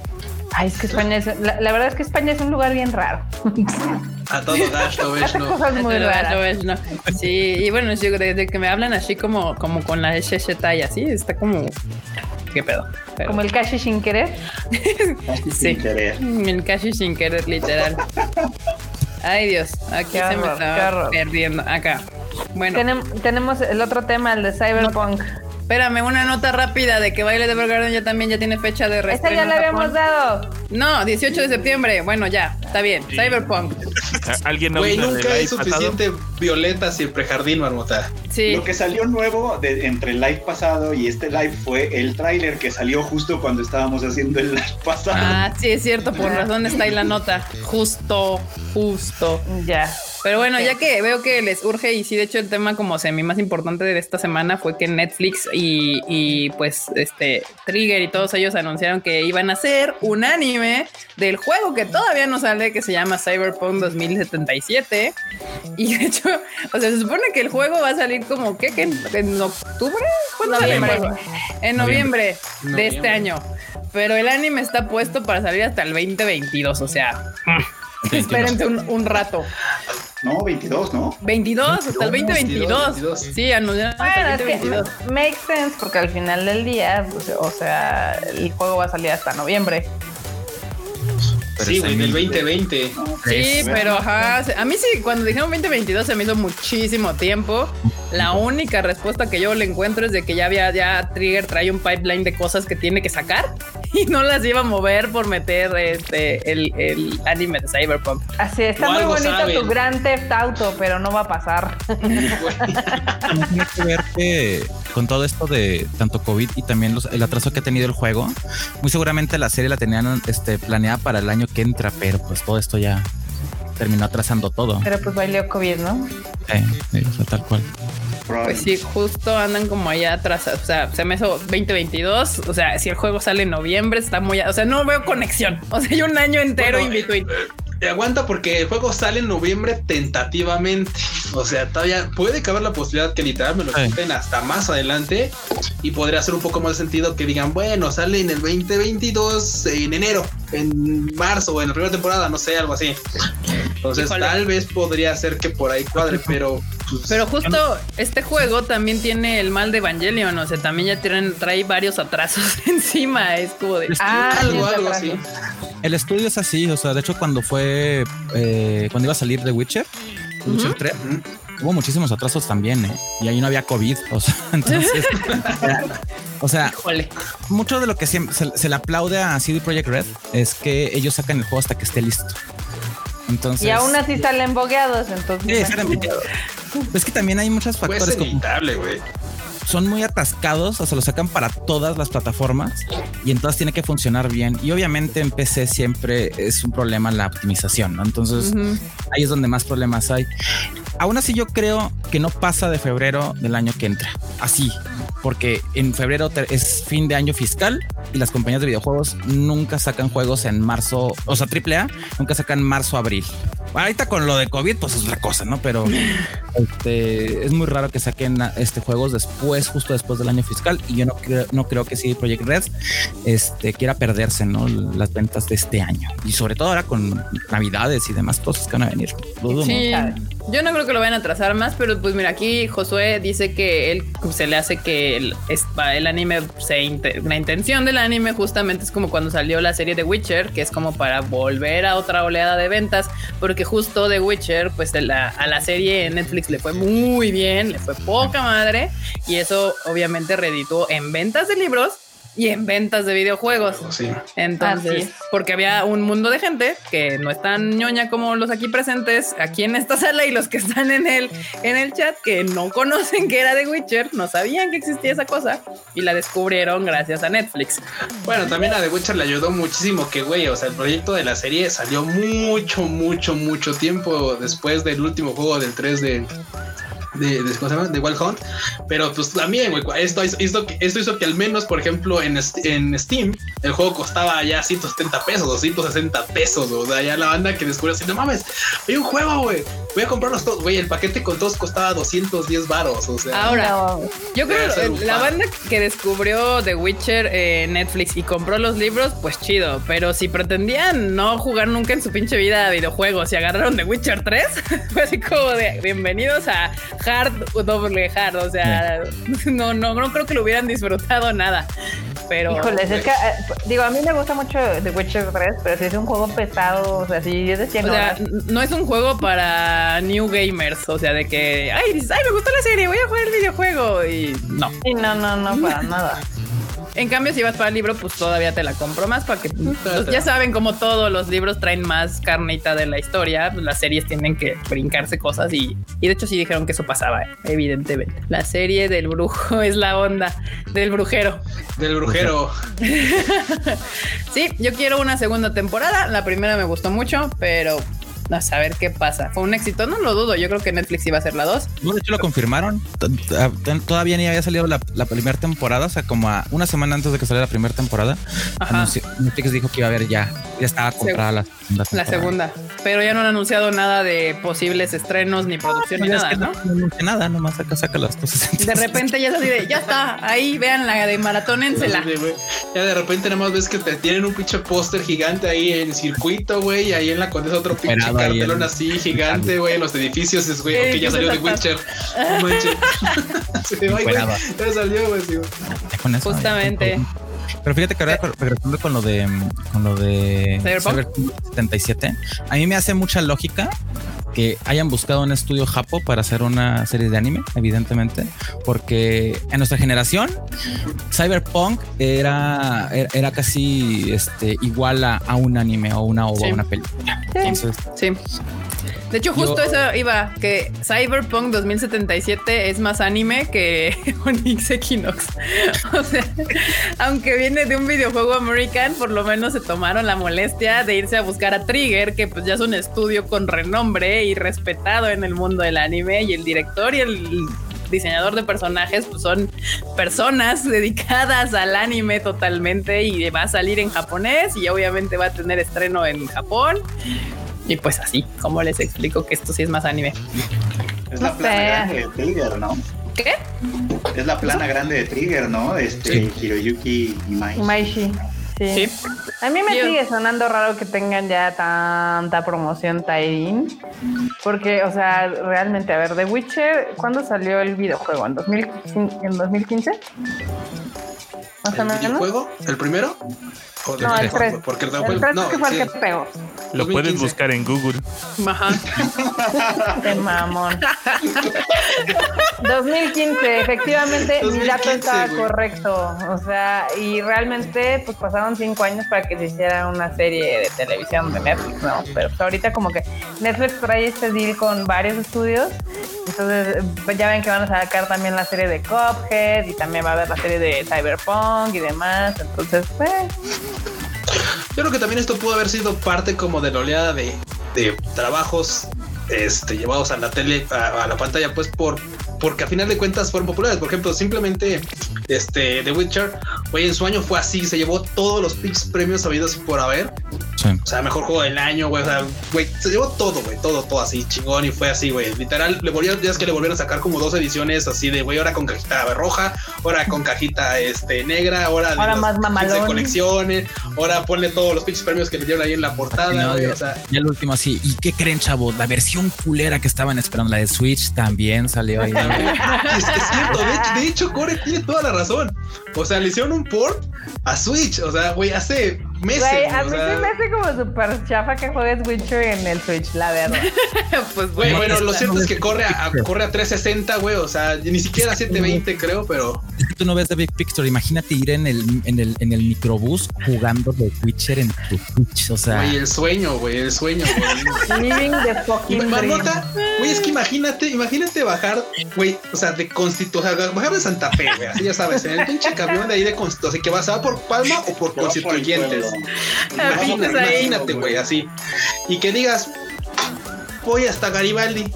Speaker 3: Ay, es que España es. La, la verdad es que España es un lugar bien raro.
Speaker 2: A todo gasto, ¿ves?
Speaker 3: Hace
Speaker 2: No.
Speaker 3: cosas muy
Speaker 1: Lo- lo
Speaker 3: raras.
Speaker 1: ves, no. Sí, y bueno, yo desde que me hablan así como, como con la shesheta y así, está como. ¿Qué pedo? Pero-
Speaker 3: Como el Kashi sin querer.
Speaker 1: Sí.
Speaker 5: sin querer.
Speaker 1: El casi sin querer, literal. Ay, Dios, aquí
Speaker 3: Qué
Speaker 1: se me
Speaker 3: horror,
Speaker 1: estaba perdiendo. Acá. Bueno,
Speaker 3: Tenem- tenemos el otro tema, el de Cyberpunk.
Speaker 1: Espérame, una nota rápida de que Baile de Evergarden ya también ya tiene fecha de
Speaker 3: Esta
Speaker 1: reestreno.
Speaker 3: ya la habíamos dado.
Speaker 1: No, 18 de septiembre. Bueno, ya, está bien. Cyberpunk.
Speaker 4: ¿Alguien no
Speaker 2: Güey, nunca
Speaker 4: pasado?
Speaker 2: suficiente violeta siempre jardín, marmota.
Speaker 1: Sí.
Speaker 5: Lo que salió nuevo de, entre el live pasado y este live fue el tráiler que salió justo cuando estábamos haciendo el live pasado.
Speaker 1: Ah, sí, es cierto, por razón está ahí la nota. Justo, justo.
Speaker 3: Ya.
Speaker 1: Pero bueno, ya que veo que les urge y sí, de hecho el tema como semi más importante de esta semana fue que Netflix y, y, pues este Trigger y todos ellos anunciaron que iban a hacer un anime del juego que todavía no sale, que se llama Cyberpunk 2077. Y de hecho, o sea, se supone que el juego va a salir como que en, en octubre, ¿cuándo sale
Speaker 3: Noviembre.
Speaker 1: En noviembre, de
Speaker 2: Noviembre.
Speaker 1: este año. Pero el anime está puesto para salir hasta el 2022, o sea, espérense un, un rato.
Speaker 5: No, 22, ¿no?
Speaker 1: 22, hasta el 2022.
Speaker 2: 22.
Speaker 1: Sí, anunciaron hasta
Speaker 3: Bueno,
Speaker 1: el
Speaker 3: es que
Speaker 1: 2022.
Speaker 3: ma- makes sense porque al final del día, pues, o sea, el juego va a salir hasta noviembre.
Speaker 6: Pero
Speaker 2: Sí, güey,
Speaker 6: en-
Speaker 2: del 2020.
Speaker 1: Sí, pero ajá, a mí sí, cuando dijeron 2022 se me hizo muchísimo tiempo. La única respuesta que yo le encuentro es de que ya había, ya Trigger trae un pipeline de cosas que tiene que sacar y no las iba a mover por meter este el, el anime de Cyberpunk.
Speaker 3: Así está
Speaker 2: O
Speaker 3: muy bonito
Speaker 2: saben.
Speaker 3: tu Grand Theft Auto, pero no va a pasar.
Speaker 6: también tiene que ver que con todo esto de tanto COVID y también los- el atraso que ha tenido el juego, muy seguramente la serie la tenían este, planeada para el año que entra, pero pues todo esto ya terminó atrasando todo.
Speaker 3: Pero pues bailó COVID, ¿no?
Speaker 6: Sí, o sea, tal cual.
Speaker 1: Pues sí, justo andan como allá atrás. O sea, se me hizo 2022. O sea, si el juego sale en noviembre, está muy. O sea, no veo conexión. O sea, hay un año entero
Speaker 2: Bueno,
Speaker 1: in between.
Speaker 2: Eh, Aguanta porque el juego sale en noviembre tentativamente. O sea, todavía puede caber la posibilidad que literal me lo quiten hasta más adelante y podría hacer un poco más sentido que digan, bueno, sale en el 2022 en enero, en marzo o en la primera temporada, no sé, algo así. Entonces,
Speaker 1: Híjole.
Speaker 2: tal vez podría ser que por ahí cuadre, pero pues,
Speaker 1: Pero justo este juego también tiene el mal de Evangelion. O sea, también ya tienen, trae varios atrasos encima. Es como de.
Speaker 3: Ah,
Speaker 2: algo, así.
Speaker 6: El estudio es así, o sea, de hecho cuando fue, eh, cuando iba a salir The Witcher, The Witcher 3,
Speaker 2: Ujú.
Speaker 6: hubo muchísimos atrasos también, ¿eh? Y ahí no había COVID, o sea, entonces, o sea,
Speaker 1: Híjole.
Speaker 6: mucho de lo que siempre se, se le aplaude a CD Projekt Red es que ellos sacan el juego hasta que esté listo. Entonces,
Speaker 3: Y aún así salen bogueados, entonces.
Speaker 6: Sí, salen bogueados. Es que también hay muchos
Speaker 2: Pues
Speaker 6: factores
Speaker 2: es
Speaker 6: como
Speaker 2: inevitable, güey.
Speaker 6: son muy atascados, o sea, lo sacan para todas las plataformas y en todas tiene que funcionar bien. Y obviamente en PC siempre es un problema la optimización, ¿no? Entonces ahí es donde más problemas hay. Aún así yo creo que no pasa de febrero del año que entra, así, porque en febrero es fin de año fiscal y las compañías de videojuegos nunca sacan juegos en marzo, o sea, AAA nunca sacan marzo, abril. Ahorita con lo de COVID, pues es otra cosa, ¿no? Pero este, es muy raro que saquen este juegos después, justo después del año fiscal. Y yo no creo, no creo que si Project Red este, quiera perderse, ¿no? Las ventas de este año. Y sobre todo ahora con navidades y demás cosas que van a venir.
Speaker 1: sí. Yo no creo que lo vayan a trazar más, pero pues mira, aquí Josué dice que él se le hace que el, el anime, se, la intención del anime justamente es como cuando salió la serie de Witcher, que es como para volver a otra oleada de ventas, porque justo The Witcher, pues a la serie en Netflix le fue muy bien, le fue poca madre, y eso obviamente redituó en ventas de libros y en ventas de videojuegos. Sí. Entonces, porque había un mundo de gente que no es tan ñoña como los aquí presentes, aquí en esta sala y los que están en el, en el chat, que no conocen que era The Witcher, no sabían que existía esa cosa y la descubrieron gracias a Netflix.
Speaker 2: Bueno, también a The Witcher le ayudó muchísimo que, güey, o sea, el proyecto de la serie salió mucho, mucho, mucho tiempo después del último juego del 3 de de, de, ¿cómo se llama? de Wild Hunt. Pero pues también, güey, esto hizo, esto hizo que al menos, por ejemplo, en, en Steam, el juego costaba ya 170 pesos, 260 pesos. O sea, ya la banda que descubrió así, no mames, hay un juego, güey. Voy a comprarlos todos, güey. El paquete con todos costaba 210 varos. O sea,
Speaker 1: ahora, yo creo que la banda que descubrió The Witcher en Netflix y compró los libros, pues chido. Pero si pretendían no jugar nunca en su pinche vida a videojuegos y agarraron The Witcher 3, fue así como de bienvenidos a hard doble hard. O sea, no, no, no creo que lo hubieran disfrutado nada. Pero.
Speaker 3: Híjoles, es que, eh, digo, a mí me gusta mucho The Witcher 3, pero si es un juego pesado, o sea, si es de O sea,
Speaker 1: no es un juego para new gamers, o sea, de que, ay, ay, me gustó la serie, voy a jugar el videojuego. Y no.
Speaker 3: Y no, no, no, para nada.
Speaker 1: En cambio, si vas para el libro, pues todavía te la compro más para que pues, ya saben como todos los libros traen más carnita de la historia, pues, las series tienen que brincarse cosas y, y de hecho sí dijeron que eso pasaba, ¿eh? evidentemente. La serie del brujo es la onda del brujero.
Speaker 2: Del brujero.
Speaker 1: sí, yo quiero una segunda temporada. La primera me gustó mucho, pero a saber qué pasa. Fue un éxito, no lo dudo. Yo creo que Netflix iba a ser la 2.
Speaker 6: No, de hecho lo confirmaron. Todavía ni había salido la, primera temporada, o sea, como a una semana antes de que saliera la primera temporada. Netflix dijo que iba a haber ya, ya estaba comprada la
Speaker 1: segunda. La segunda. Pero ya no han anunciado nada de posibles estrenos ni producción ni nada, ¿no? No,
Speaker 6: nada, nomás saca, saca las cosas.
Speaker 1: De repente ya es así de, ya está, ahí vean la de maratónensela.
Speaker 2: Ya de repente nada más ves que te tienen un pinche póster gigante ahí en circuito, güey, y ahí en la condesa otro pinche cartelón así gigante, güey, en los edificios, es, güey, ok, ya salió de Witcher. No manches.
Speaker 1: ya salió, güey. Justamente.
Speaker 6: Pero fíjate que ahora regresando con lo de con lo de
Speaker 1: Cyberpunk
Speaker 6: 77, a mí me hace mucha lógica que hayan buscado un estudio japo para hacer una serie de anime, evidentemente, porque en nuestra generación Cyberpunk era, era, casi este, igual a, un anime o una o una película.
Speaker 1: sí. De hecho, justo eso iba, que Cyberpunk 2077 es más anime que Onyx Equinox. o sea, aunque viene de un videojuego american, por lo menos se tomaron la molestia de irse a buscar a Trigger, que pues ya es un estudio con renombre y respetado en el mundo del anime, y el director y el diseñador de personajes pues son personas dedicadas al anime totalmente y va a salir en japonés y obviamente va a tener estreno en Japón y pues así, como les explico que esto sí es más anime.
Speaker 5: Es la plana grande de Trigger, ¿no?
Speaker 1: ¿Qué?
Speaker 5: Es la plana grande de Trigger, ¿no? Este Hiroyuki Imaishi.
Speaker 3: Imaishi. Sí. A mí me sigue sonando raro que tengan ya tanta promoción Tyrion. Porque, o sea, realmente, a ver, The Witcher, ¿cuándo salió el videojuego? ¿En, 2015? ¿En 2015?
Speaker 2: ¿El videojuego? ¿El primero?
Speaker 3: No, el 3.
Speaker 2: Porque el,
Speaker 3: el 3
Speaker 2: no,
Speaker 3: que fue el que pegó.
Speaker 4: Lo puedes buscar en Google.
Speaker 1: Ajá.
Speaker 3: De mamón. 2015, efectivamente, mi dato estaba correcto. O sea, y realmente, pues pasaron cinco años para que se hiciera una serie de televisión de Netflix, ¿no? Pero pues, ahorita, como que Netflix trae este deal con varios estudios. Entonces, pues ya ven que van a sacar también la serie de Cuphead y también va a haber la serie de Cyberpunk y demás. Entonces, pues.
Speaker 2: Yo creo que también esto pudo haber sido parte como de la oleada de, trabajos este, llevados a la tele, a, la pantalla, pues por porque a final de cuentas fueron populares. Por ejemplo, simplemente este The Witcher, güey, en su año fue así, se llevó todos los premios habidos por haber. O sea, mejor juego del año, güey. O sea, güey, se llevó todo, güey. Todo, todo así, chingón. Y fue así, güey. Literal, le volvieron, ya es que le volvieron a sacar como dos ediciones así de, güey, ahora con cajita roja, ahora con cajita este, negra, ahora,
Speaker 3: ahora más
Speaker 2: de colecciones, ahora ponle todos los pinches premios que le dieron ahí en la portada, güey. o sea,
Speaker 6: y el último así. ¿Y qué creen, chavos? La versión culera que estaban esperando, la de Switch, también salió ahí.
Speaker 2: es, es, cierto, de hecho, de hecho, Core tiene toda la razón. O sea, le hicieron un port a Switch. O sea, güey, hace meses. Güey,
Speaker 3: a mí se me hace como súper chafa que juegues Witcher en el Switch, la verdad.
Speaker 2: pues güey, bueno, lo cierto es que corre a, corre a 360, güey. O sea, ni siquiera a 720, creo, pero.
Speaker 6: Tú no ves The Big Picture. Imagínate ir en el, en el, en el microbús jugando de Witcher en tu Switch. O sea.
Speaker 2: Güey, el sueño, güey, el sueño, güey.
Speaker 3: Living the fucking
Speaker 2: güey, es que imagínate, imagínate bajar, güey, o sea, de Constitución, o sea, bajar de Santa Fe, güey, así ya sabes, en el pinche camión de ahí de Constitución, así que vas a por Palma o por Constituyentes. Imagínate, güey, así. Y que digas, voy hasta Garibaldi,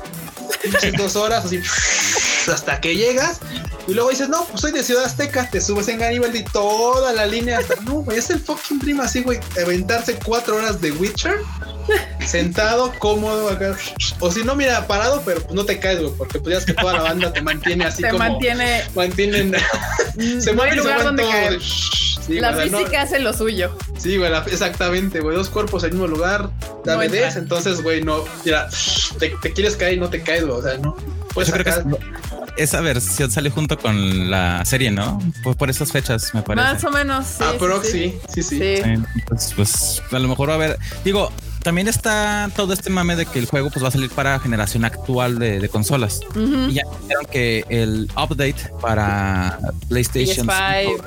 Speaker 2: dos horas, así, hasta que llegas. Y luego dices, no, pues soy de Ciudad Azteca, te subes en Garibaldi toda la línea hasta. No, güey, es el fucking dream así, güey. Aventarse cuatro horas de Witcher, sentado, cómodo acá. O si no, mira, parado, pero pues no te caes, güey, porque pues ya es que toda la banda te mantiene así
Speaker 1: te mantiene.
Speaker 2: Mantienen. se mueve lugar donde caer
Speaker 1: la física hace lo suyo.
Speaker 2: Sí, güey, exactamente, güey. Dos cuerpos en el mismo lugar. No entonces, güey, no. Mira, te, quieres caer y no te caes, güey. O sea, no. Pues
Speaker 6: Yo creo que esa versión sale junto con la serie, ¿no? Por, por esas fechas, me parece.
Speaker 1: Más o menos. Sí,
Speaker 2: ah, pero sí, sí, sí.
Speaker 6: Pues, pues, a lo mejor va a haber. Digo, también está todo este mame de que el juego pues va a salir para generación actual de, consolas. Y ya dijeron que el update para PlayStation 5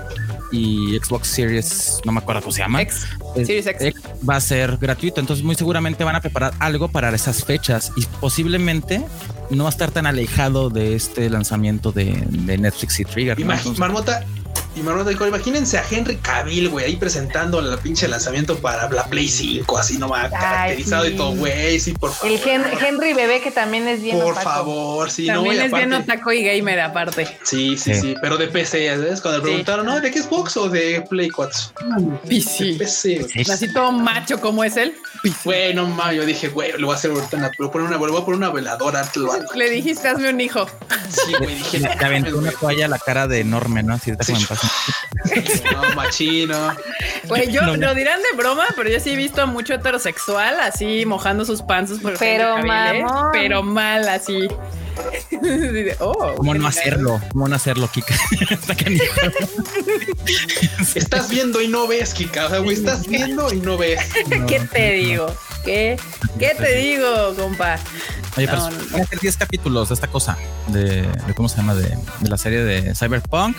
Speaker 6: y Xbox Series, no me acuerdo cómo se llama.
Speaker 1: X, Series X.
Speaker 6: Va a ser gratuito, entonces muy seguramente van a preparar algo para esas fechas y posiblemente no va a estar tan alejado de este lanzamiento de, Netflix y Trigger.
Speaker 2: Y Marmota, y Marmota dijo, imagínense a Henry Cavill, güey, ahí presentando el pinche lanzamiento para la Play 5, así nomás caracterizado y todo, güey, sí, por favor.
Speaker 3: El Henry Bebé que también es bien
Speaker 2: Por favor, sí,
Speaker 1: también es bien otaco y gamer aparte.
Speaker 2: Sí, sí, sí, pero de PC, ¿sabes? Cuando le preguntaron, ¿no? ¿De qué Xbox o de Play 4?
Speaker 1: PC. De PC. Así todo macho como es él.
Speaker 2: Bueno, ma, yo dije, güey, lo voy a hacer ahorita, una, voy a poner una, voy a poner una veladora.
Speaker 1: Le dijiste, hazme un hijo.
Speaker 2: Sí, güey, dije.
Speaker 6: Te aventó una toalla a la cara de enorme, ¿no? Así te sí.
Speaker 2: No, machino.
Speaker 1: Güey, yo lo dirán de broma, pero yo sí he visto a mucho heterosexual así mojando sus panzos por
Speaker 3: Pero mal,
Speaker 1: pero mal así.
Speaker 6: oh, ¿Cómo no hacerlo? ¿Cómo no hacerlo, Kika?
Speaker 2: estás viendo y no ves, Kika. O sea, güey, estás viendo y no ves.
Speaker 1: ¿Qué te digo? ¿Qué, ¿Qué te digo, compa?
Speaker 6: Oye, pero van a ser 10 capítulos de esta cosa, de, cómo se llama, de, la serie de Cyberpunk,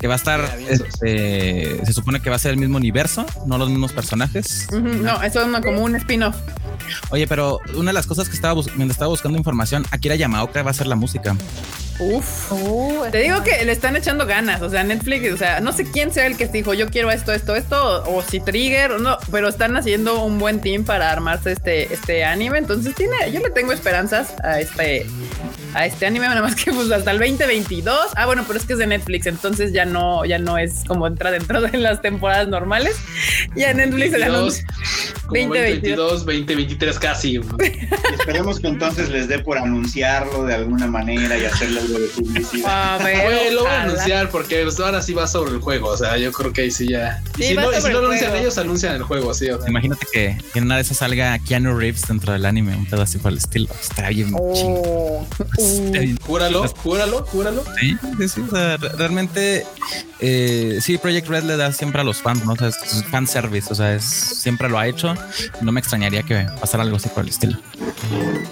Speaker 6: que va a estar, este, se supone que va a ser el mismo universo, no los mismos personajes.
Speaker 1: no, eso es como un spin-off.
Speaker 6: Oye, pero una de las cosas que estaba, mientras estaba buscando información, Akira Yamaoka va a ser la música.
Speaker 1: Uf. Uh, te digo que le están echando ganas. O sea, Netflix, o sea, no sé quién sea el que dijo yo quiero esto, esto, esto, o, si Trigger, o no, pero están haciendo un buen team para este, este anime. Entonces tiene, yo le tengo esperanzas a este, a este anime, nada más que pues hasta el 2022. Ah, bueno, pero es que es de Netflix, entonces ya no, ya no es como entra dentro de las temporadas normales. Ya Netflix
Speaker 2: 22, 2022, 2023 casi.
Speaker 5: esperemos que entonces les dé por anunciarlo de alguna manera y hacerle algo de publicidad.
Speaker 2: lo voy a anunciar porque pues, ahora sí va sobre el juego. O sea, yo creo que ahí sí ya. Y si no, si no lo anuncian ellos, anuncian el juego, sí.
Speaker 6: Imagínate que en una de esas salga Keanu Reeves dentro del anime, un pedazo así por el estilo. Está bien oh.
Speaker 2: Júralo, júralo, júralo.
Speaker 6: Sí, sí, sí. O sea, realmente, eh, sí, Project Red le da siempre a los fans, ¿no? O sea, es fan service, o sea, es, siempre lo ha hecho. No me extrañaría que pasara algo así por el estilo.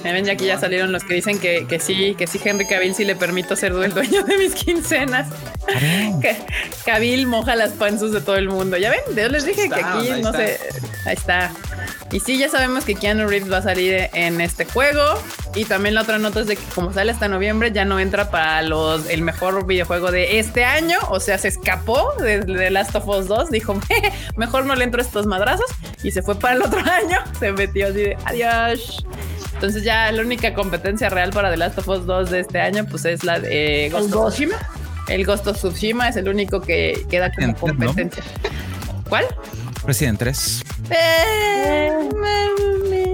Speaker 1: Ven, ya aquí ya salieron los que dicen que, que sí, que sí, Henry Cavill sí le permito ser el dueño de mis quincenas. Cavill moja las panzas de todo el mundo. Ya ven, yo les dije que aquí, no sé, ahí está. Y sí, ya sabemos que Keanu Reeves va a salir en este juego. Y también la otra nota es de que como sale hasta noviembre, ya no entra para los el mejor videojuego de este año. O sea, se escapó de, de Last of Us 2. Dijo, mejor no le entro estos madrazos. Y se fue para el otro año. Se metió así de adiós. Entonces ya la única competencia real para The Last of Us 2 de este año, pues es la de
Speaker 3: Ghost of Tsushima.
Speaker 1: El Ghost of Tsushima es el único que queda como competencia. ¿Cuál?
Speaker 6: Resident 3.
Speaker 3: Eh,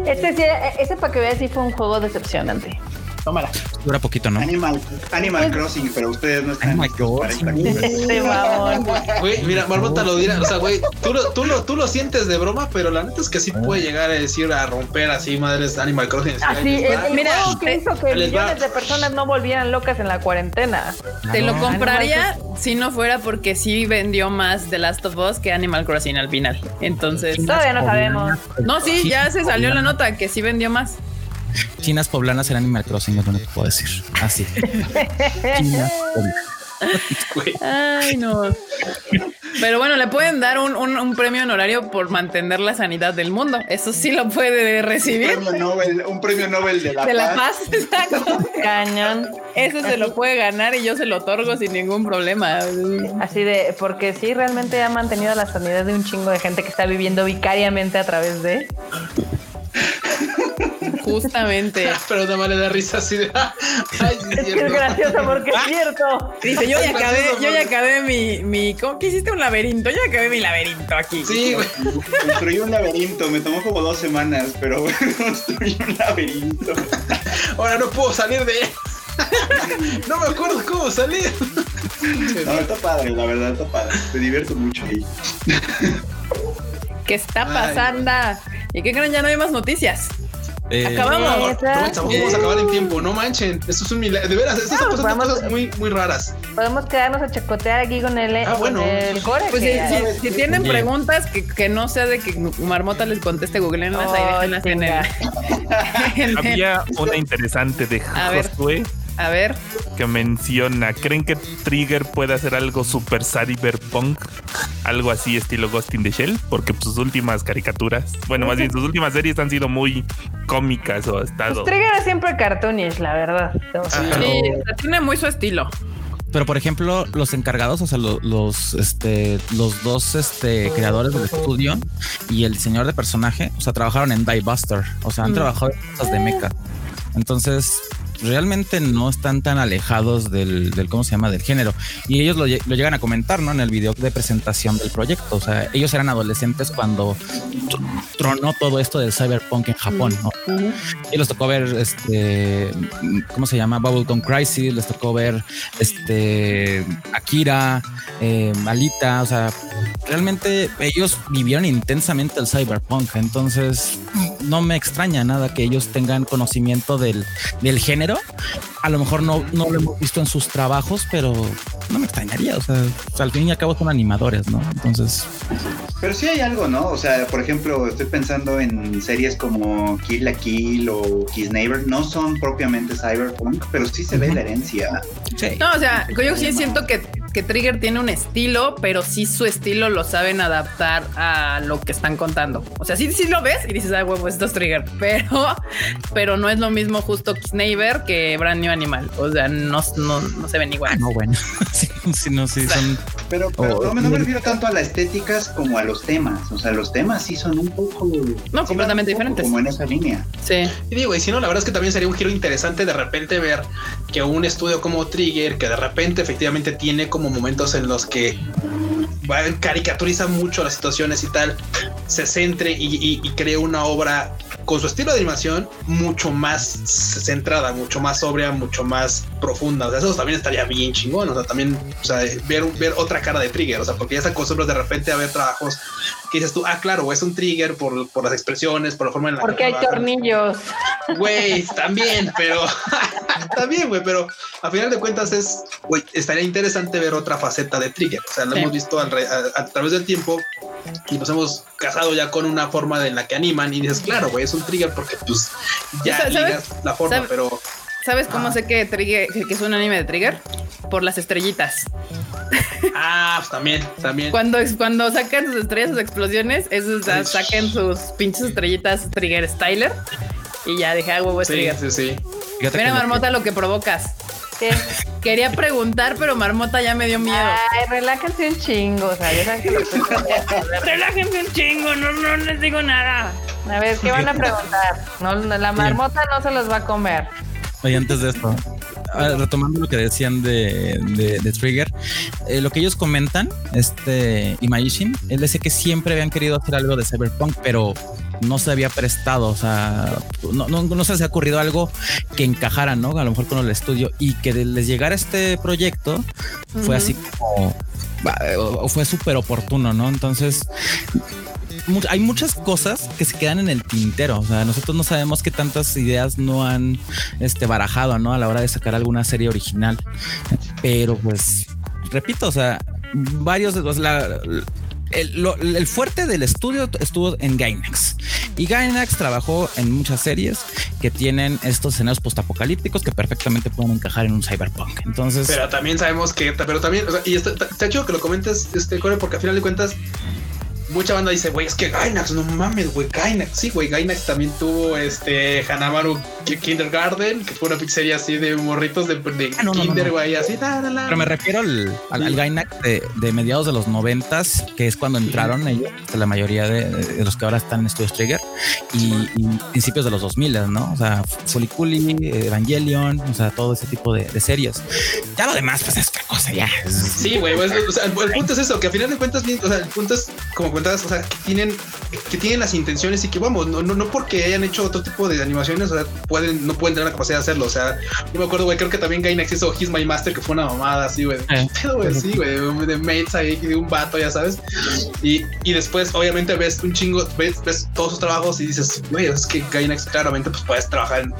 Speaker 3: este sí, ese para que veas sí fue un juego decepcionante.
Speaker 1: Tómala.
Speaker 6: Dura poquito, ¿no?
Speaker 5: Animal, Animal Crossing, pero ustedes no están.
Speaker 6: Animal Crossing.
Speaker 3: Este mamón.
Speaker 2: Güey, mira, Marmota lo dirá, o sea, güey, tú lo, tú, lo, tú lo sientes de broma, pero la neta es que sí puede llegar a decir, a romper así, madres, Animal Crossing.
Speaker 3: Así, el, mira, que hizo que millones de personas no volvieran locas en la cuarentena.
Speaker 1: Te lo compraría si no fuera porque sí vendió más The Last of Us que Animal Crossing al final. Entonces,
Speaker 3: Todavía no sabemos.
Speaker 1: no, sí, ya se salió la nota que sí vendió más.
Speaker 6: Chinas poblanas en Animal Crossing, es lo único que puedo decir. Así. Chinas.
Speaker 1: Ay, no. Pero bueno, le pueden dar un, un- un premio honorario por mantener la sanidad del mundo. Eso sí lo puede
Speaker 5: Un
Speaker 1: recibir.
Speaker 5: premio Nobel, un premio Nobel de la,
Speaker 1: De la
Speaker 5: paz.
Speaker 1: paz, exacto.
Speaker 3: Cañón.
Speaker 1: Eso se lo puede ganar y yo se lo otorgo sin ningún problema.
Speaker 3: Así de, porque sí, realmente ha mantenido la sanidad de un chingo de gente que está viviendo vicariamente a través de.
Speaker 1: Justamente.
Speaker 2: Pero nada más le da risa así de. Ay,
Speaker 3: Es que es gracioso porque es cierto.
Speaker 1: Dice, yo ya acabé, yo ya acabé mi, mi, ¿cómo que hiciste un laberinto? Yo ya acabé mi laberinto aquí.
Speaker 2: Sí, güey.
Speaker 5: Construí un laberinto, me tomó como dos semanas, pero construí un laberinto.
Speaker 2: Ahora no puedo salir de él. No me acuerdo cómo salir.
Speaker 5: No, está padre, la verdad, está padre. Me divierto mucho ahí.
Speaker 1: ¿Qué está
Speaker 2: Ay.
Speaker 1: pasando? ¿Y qué creen? Ya no hay más noticias.
Speaker 6: Eh,
Speaker 1: Acabamos.
Speaker 2: Tampoco vamos a acabar en tiempo, no manchen. Esto es un milagro. De veras, estas
Speaker 3: No,
Speaker 2: son cosas muy, muy raras.
Speaker 3: Podemos quedarnos a chacotear aquí con el,
Speaker 2: Ah, bueno.
Speaker 3: el core.
Speaker 1: Pues si,
Speaker 3: que-
Speaker 1: si- si tienen preguntas que, que no sea de que Marmota les conteste, googleenlas ahí,
Speaker 3: Oh,
Speaker 1: déjenlas en el,
Speaker 4: Había una interesante de
Speaker 1: A ver.
Speaker 4: Josué
Speaker 1: A ver,
Speaker 4: que menciona, ¿creen que Trigger puede hacer algo super cyberpunk? Algo así estilo Ghost in the Shell, porque sus últimas caricaturas, bueno, más bien sus últimas series han sido muy cómicas o estado.
Speaker 3: Pues Trigger es siempre cartoonish, la verdad.
Speaker 1: Sí, tiene muy su estilo.
Speaker 6: Pero por ejemplo, los encargados, o sea, lo- los, este, los dos este, creadores del estudio y el diseñador de personaje, o sea, trabajaron en Die Buster, o sea, han
Speaker 1: Mm.
Speaker 6: trabajado en cosas de mecha. Entonces, realmente no están tan alejados del, ¿cómo se llama? Del género. Y ellos lo, lle- lo llegan a comentar, ¿no? En el video de presentación del proyecto. O sea, ellos eran adolescentes cuando tr- tronó todo esto del cyberpunk en Japón, ¿no? Y les tocó ver este, ¿cómo se llama? Bubblegum Crisis, les tocó ver este Akira, eh, Alita, o sea, realmente ellos vivieron intensamente el cyberpunk, entonces no me extraña nada que ellos tengan conocimiento del, del género. A lo mejor no, no lo hemos visto en sus trabajos, pero no me extrañaría, o sea, al fin y al cabo son animadores, ¿no? Entonces,
Speaker 5: Pero sí hay algo, ¿no? O sea, por ejemplo, estoy pensando en series como Kill la Kill o Kiss Neighbor. No son propiamente cyberpunk, pero sí se ve la herencia.
Speaker 6: sí.
Speaker 1: No, o sea, yo sí siento que, que Trigger tiene un estilo, pero sí su estilo lo saben adaptar a lo que están contando. O sea, sí, sí lo ves y dices, ah, huevo, esto es Trigger, pero, pero no es lo mismo justo Neighbor que Brand New Animal. O sea, no, no, no se ven igual.
Speaker 6: Ah, no, bueno, sí, sí, no, sí, son
Speaker 5: Pero, pero
Speaker 6: Oh,
Speaker 5: no, me- no me refiero tanto a las estéticas como a los temas. O sea, los temas sí son un poco. sí van
Speaker 1: completamente
Speaker 5: poco
Speaker 1: diferentes.
Speaker 5: Como en esa línea.
Speaker 1: Sí.
Speaker 2: Y digo, y si no, la verdad es que también sería un giro interesante de repente ver que un estudio como Trigger, que de repente efectivamente tiene como momentos en los que caricaturiza mucho las situaciones y tal, se centre y, y- y cree una obra con su estilo de animación mucho más centrada, mucho más sobria, mucho más profunda. O sea, eso también estaría bien chingón. O sea, también, o sea, ver, ver otra cara de Trigger. O sea, porque ya se acostumbras de repente a ver trabajos que dices tú, ah, claro, es un Trigger por, por las expresiones, por la forma en la
Speaker 3: porque
Speaker 2: que
Speaker 3: hay
Speaker 2: trabaja.
Speaker 3: tornillos.
Speaker 2: Güey, también, pero también, güey, pero a final de cuentas es, güey, estaría interesante ver otra faceta de Trigger. O sea, lo
Speaker 1: Sí.
Speaker 2: hemos visto alre- a, a través del tiempo y nos hemos casado ya con una forma en la que animan y dices, claro, güey, es un Trigger porque pues ya
Speaker 1: ¿Sabes?
Speaker 2: ligas la forma,
Speaker 1: ¿Sabes?
Speaker 2: pero
Speaker 1: ¿Sabes cómo sé que Trigger, que es un anime de Trigger? Por las estrellitas.
Speaker 2: ah, pues también, también.
Speaker 1: Cuando, cuando sacan sus estrellas, sus explosiones, esos
Speaker 2: Ay.
Speaker 1: saquen sus pinches estrellitas Trigger Styler. Y ya dije, ah, huevo, es
Speaker 2: Sí,
Speaker 1: Trigger.
Speaker 2: sí, sí.
Speaker 6: Fíjate
Speaker 1: Mira,
Speaker 6: que lo que-
Speaker 1: Marmota, lo que provocas.
Speaker 3: ¿Qué?
Speaker 1: Quería preguntar, pero Marmota ya me dio miedo.
Speaker 3: Ay, relájense un chingo. O sea, ya que
Speaker 1: Relájense un chingo, no, no les digo nada.
Speaker 3: A ver, ¿qué van a preguntar? No, no, la marmota no se los va a comer.
Speaker 6: Oye, antes de esto, retomando lo que decían de, Trigger, eh, lo que ellos comentan, este Imagine, él dice que siempre habían querido hacer algo de Cyberpunk, pero no se había prestado, o sea, no, no, se les ha ocurrido algo que encajara, ¿no? A lo mejor con el estudio y que les llegara este proyecto fue así como, fue súper oportuno, ¿no? Entonces, hay muchas cosas que se quedan en el tintero. O sea, nosotros no sabemos qué tantas ideas no han este, barajado, ¿no? A la hora de sacar alguna serie original. Pero pues, repito, o sea, varios de los, el, fuerte del estudio estuvo en Gainax y Gainax trabajó en muchas series que tienen estos escenarios postapocalípticos que perfectamente pueden encajar en un cyberpunk. Entonces,
Speaker 2: pero también sabemos que, pero también, y está, está, chido que lo comentes, este Core, porque al final de cuentas mucha banda dice, güey, es que Gainax, no mames, güey, Gainax. Sí, güey, Gainax también tuvo este Hanamaru Kindergarten, que fue una pizzería así de morritos de, ah, Kinder, güey, así.
Speaker 6: Pero me refiero al, al, Gainax de, mediados de los noventas, que es cuando entraron ellos, la mayoría de, los que ahora están en Studios Trigger, y, principios de los 2000, ¿no? O sea, Fuliculi, Evangelion, o sea, todo ese tipo de, series. Ya lo demás, pues es otra cosa, ya.
Speaker 2: Sí, güey, pues, o sea, el, punto es eso, que al final de cuentas, o sea, el punto es como o sea, que tienen, que tienen las intenciones y que vamos, no, no, no porque hayan hecho otro tipo de animaciones, o sea, pueden, no pueden tener la capacidad de hacerlo. O sea, yo me acuerdo, güey, creo que también Gainax hizo He's My Master, que fue una mamada así, güey. Eh. güey, sí, güey, de mates ahí, de un vato, ya sabes. Y, y después, obviamente, ves un chingo, ves, ves todos sus trabajos y dices, güey, es que Gainax claramente, pues puedes trabajar en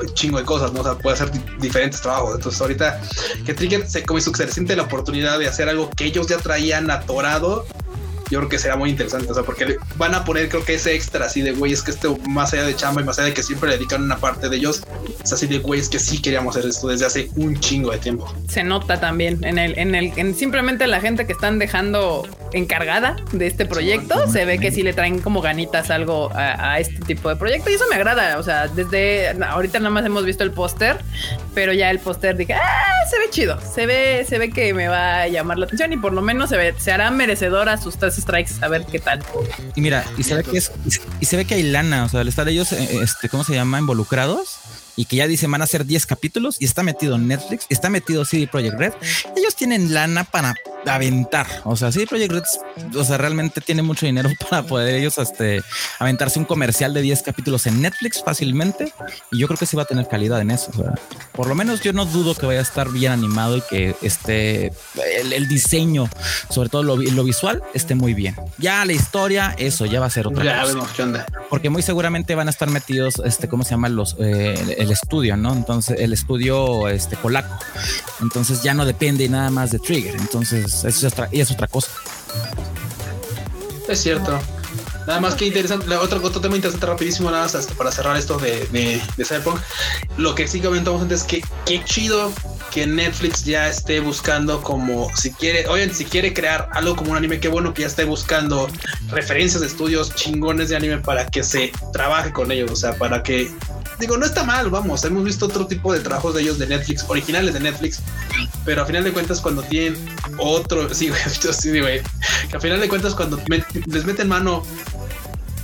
Speaker 2: un chingo de cosas, ¿no? O sea, puede hacer diferentes trabajos. Entonces, ahorita que Trigger se, como se siente la oportunidad de hacer algo que ellos ya traían atorado yo creo que será muy interesante, o sea, porque van a poner creo que ese extra así de güey, es que esto más allá de chamba y más allá de que siempre le dedican una parte de ellos, es así de güey, es que sí queríamos hacer esto desde hace un chingo de tiempo.
Speaker 1: Se nota también en el, en el, en simplemente la gente que están dejando encargada de este proyecto, se ve que sí le traen como ganitas algo a, este tipo de proyecto y eso me agrada, o sea, desde ahorita nada más hemos visto el póster, pero ya el póster dije, ah, se ve chido, se ve, se ve que me va a llamar la atención y por lo menos se ve, se hará merecedora sus tres strikes, a ver qué tal.
Speaker 6: Y mira, y se ve que es, y se ve que hay lana, o sea, al estar ellos, eh, este, ¿cómo se llama? Involucrados y que ya dice van a ser 10 capítulos y está metido en Netflix, está metido CD Projekt Red. Ellos tienen lana para aventar. O sea, CD Projekt Red, o sea, realmente tiene mucho dinero para poder ellos este, aventarse un comercial de 10 capítulos en Netflix fácilmente. Y yo creo que sí va a tener calidad en eso. por lo menos yo no dudo que vaya a estar bien animado y que esté el, diseño, sobre todo lo, visual, esté muy bien. Ya la historia, eso ya va a ser otra ya cosa. qué onda. Porque muy seguramente van a estar metidos, este, ¿cómo se llama? Los, eh, el estudio, ¿no? Entonces, el estudio este, polaco. Entonces ya no depende nada más de Trigger. Entonces, eso es otra, y es otra cosa.
Speaker 2: Es cierto. Nada más que interesante, otro, otro tema interesante rapidísimo, nada más para cerrar esto de, de, Cyberpunk. Lo que sí comentamos antes es que qué chido que Netflix ya esté buscando como si quiere, oigan, si quiere crear algo como un anime, qué bueno que ya esté buscando referencias de estudios chingones de anime para que se trabaje con ellos, o sea, para que digo, no está mal, vamos, hemos visto otro tipo de trabajos de ellos de Netflix, originales de Netflix, pero a final de cuentas cuando tienen otro, sí, güey, sí, güey, que a final de cuentas cuando les meten mano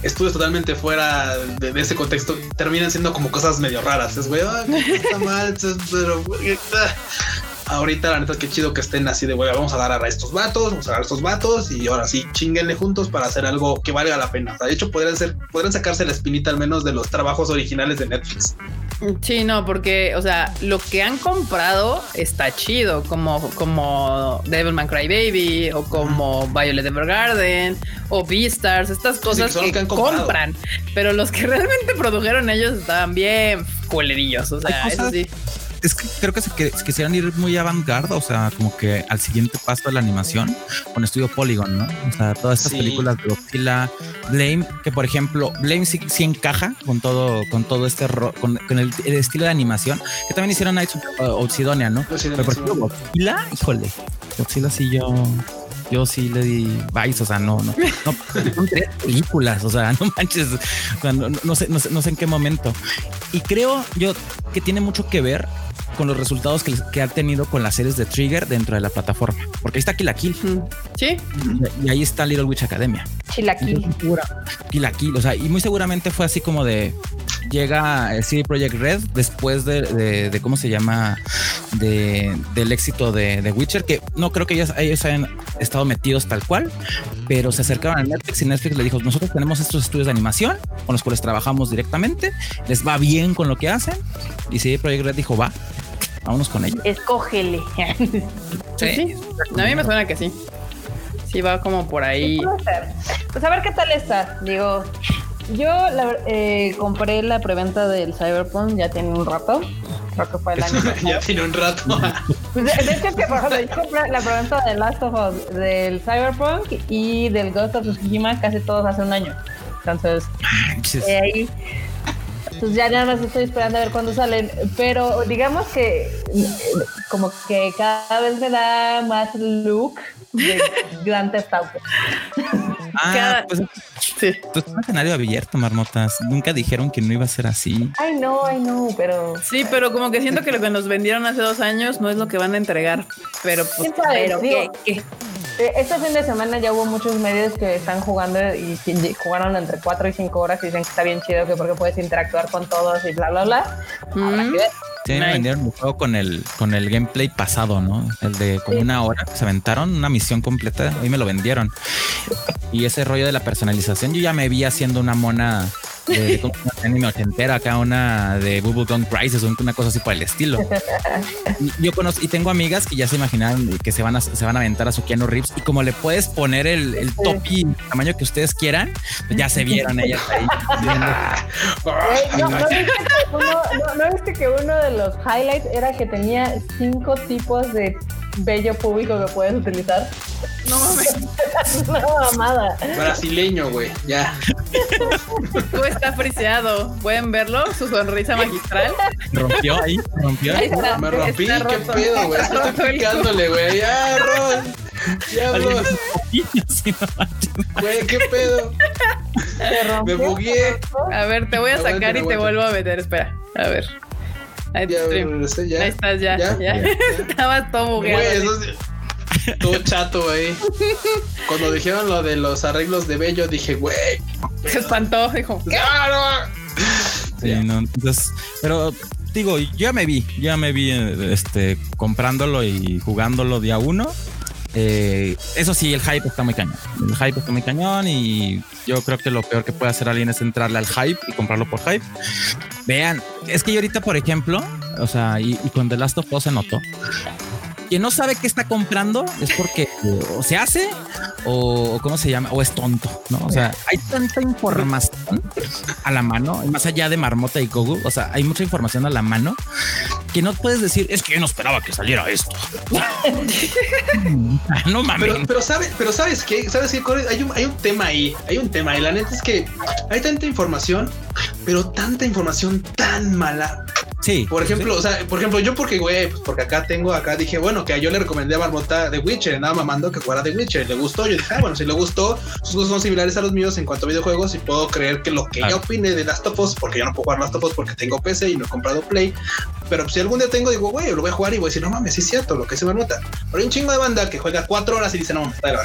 Speaker 2: estudios totalmente fuera de, ese contexto terminan siendo como cosas medio raras. Es güey, está mal, pero ahorita la neta que chido que estén así de güey, vamos a agarrar a estos vatos, vamos a agarrar a estos vatos y ahora sí, chinguenle juntos para hacer algo que valga la pena. de hecho, podrían ser, podrían sacarse la espinita al menos de los trabajos originales de Netflix.
Speaker 1: Sí, no, porque, o sea, lo que han comprado está chido, como, como Devilman Crybaby o como Violet Evergarden o Beastars, estas cosas que, compran, pero los que realmente produjeron ellos estaban bien culerillos, o sea, eso sí
Speaker 6: es que creo que se, quisieran ir muy avant-garde, o sea, como que al siguiente paso de la animación con estudio Polygon, ¿no? O sea, todas estas películas de Godzilla, Blame, que por ejemplo, Blame sí, encaja con todo, con todo este con, el, estilo de animación, que también hicieron Nights of ¿no? Pero por ejemplo, Godzilla, híjole, Godzilla sí yo yo sí le di Vice, o sea, no, no, no, son tres películas, o sea, no manches, no, no, sé, no, sé, no sé en qué momento. Y creo yo que tiene mucho que ver con los resultados que, que, ha tenido con las series de Trigger dentro de la plataforma. Porque ahí está Kill la Kill.
Speaker 1: Sí.
Speaker 6: Y, ahí está Little Witch Academia.
Speaker 3: Kill la Kill.
Speaker 6: Kill la Kill. O sea, y muy seguramente fue así como de llega el CD Projekt Red después de, cómo se llama de, del éxito de, de, Witcher, que no creo que ellos, ellos hayan estado metidos tal cual, pero se acercaron a Netflix y Netflix le dijo: Nosotros tenemos estos estudios de animación con los cuales trabajamos directamente, les va bien con lo que hacen. Y CD Projekt Red dijo: Va, vámonos con ellos.
Speaker 3: Escógele.
Speaker 1: sí, a mí me suena que sí. Sí, va como por ahí.
Speaker 3: Pues a ver qué tal está. Digo, yo eh, compré la preventa del Cyberpunk, ya tiene un rato. Creo que fue el año.
Speaker 2: ya tiene un rato.
Speaker 3: Pues, de, hecho, que por ejemplo, yo compré la preventa del Last of Us, del Cyberpunk y del Ghost of Tsushima casi todos hace un año. Entonces, eh, ahí. Pues ya nada más estoy esperando a ver cuándo salen. Pero digamos que como que cada vez me da más look de Grand Theft Auto.
Speaker 6: Ah, pues, sí. pues un escenario abierto, marmotas. Nunca dijeron que no iba a ser así.
Speaker 3: Ay, no, ay, no, pero.
Speaker 1: Sí, pero como que siento que lo que nos vendieron hace dos años no es lo que van a entregar. Pero, pues, pero ¿qué, qué?
Speaker 3: Eh, este fin de semana ya hubo muchos medios que están jugando y jugaron entre 4 y 5 horas y dicen que está bien chido que porque puedes interactuar con todos y bla, bla, bla. Mm.
Speaker 6: Sí, me vendieron un juego con el, con el gameplay pasado, ¿no? El de como una hora se aventaron una misión completa y me lo vendieron. Y ese rollo de la personalización, yo ya me vi haciendo una mona de una anime ochentera, acá una de Bubblegum Crisis, una cosa así por el estilo. yo conozco y tengo amigas que ya se imaginan que se van a, se van a aventar a su Keanu Reeves y como le puedes poner el, el topi tamaño que ustedes quieran, pues ya se vieron ellas ahí.
Speaker 3: no, no, viste que uno de los highlights era que tenía cinco tipos de bello público que puedes utilizar.
Speaker 1: No mames.
Speaker 3: Una mamada.
Speaker 2: Brasileño, güey. Ya.
Speaker 1: Tú está friseado. ¿Pueden verlo? Su sonrisa magistral.
Speaker 6: Rompió ahí. Rompió ahí.
Speaker 2: Me rompí. ¿Qué pedo, güey? Estoy picándole, güey. Ya, Ron. Ya, Ron. Güey, ¿qué pedo? Me bugué.
Speaker 1: A ver, te voy a sacar y te vuelvo a meter. Espera. A ver. Ahí, ya, ya. Ahí estás, ya. Ya. ya. Estabas todo bugueado.
Speaker 2: Güey, todo chato, güey. Cuando dijeron lo de los arreglos de Bello, dije, güey.
Speaker 1: Se espantó, dijo.
Speaker 2: ¡Claro!
Speaker 6: Sí, no, entonces, pero digo, ya me vi, ya me vi este, comprándolo y jugándolo día uno. Eh, eso sí, el hype está muy cañón. El hype está muy cañón y yo creo que lo peor que puede hacer alguien es entrarle al hype y comprarlo por hype. Vean, es que yo ahorita, por ejemplo, o sea, y, y con The Last of Us se notó, quien no sabe qué está comprando es porque o se hace o, cómo se llama o es tonto, ¿no? O sea, hay tanta información a la mano, más allá de Marmota y Gogu, o sea, hay mucha información a la mano que no puedes decir, es que yo no esperaba que saliera esto. no mames.
Speaker 2: Pero, pero, sabes, pero sabes qué, sabes qué, hay un, hay un tema ahí, hay un tema y la neta es que hay tanta información, pero tanta información tan mala
Speaker 6: Sí.
Speaker 2: Por ejemplo, o sea, por ejemplo, yo porque, güey, pues porque acá tengo, acá dije, bueno, que yo le recomendé a Marmota de Witcher, nada mamando que fuera de Witcher, le gustó, yo dije, ah, bueno, si le gustó, sus gustos son similares a los míos en cuanto a videojuegos y puedo creer que lo que yo opine de Last of Us, porque yo no puedo jugar Last of Us porque tengo PC y no he comprado Play, pero si algún día tengo, digo, güey, lo voy a jugar y voy a decir, no mames, sí es cierto, lo que se Marmota. Pero hay un chingo de banda que juega cuatro horas y dice, no mames, está de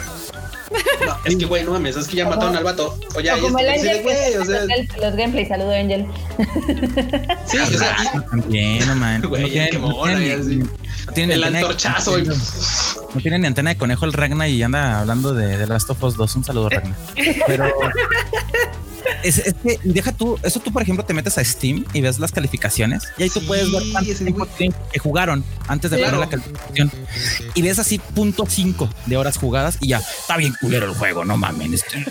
Speaker 2: no, es que, güey, no mames, es que ya mataron al vato. O ya,
Speaker 3: como el Angel, güey, o sea... los gameplays, saludo Angel.
Speaker 2: Sí, o sea,
Speaker 6: también, no mames.
Speaker 2: Güey, qué mona, no tienen el antorchazo.
Speaker 6: No tiene ni antena de conejo el Ragna y anda hablando de, de Last of Us 2. Un saludo, Ragna. Pero es, que deja tú, eso tú, por ejemplo, te metes a Steam y ves las calificaciones y ahí tú puedes ver cuántos que jugaron antes de ver la calificación y ves así punto cinco de horas jugadas y ya está bien culero el juego. No mames. Este.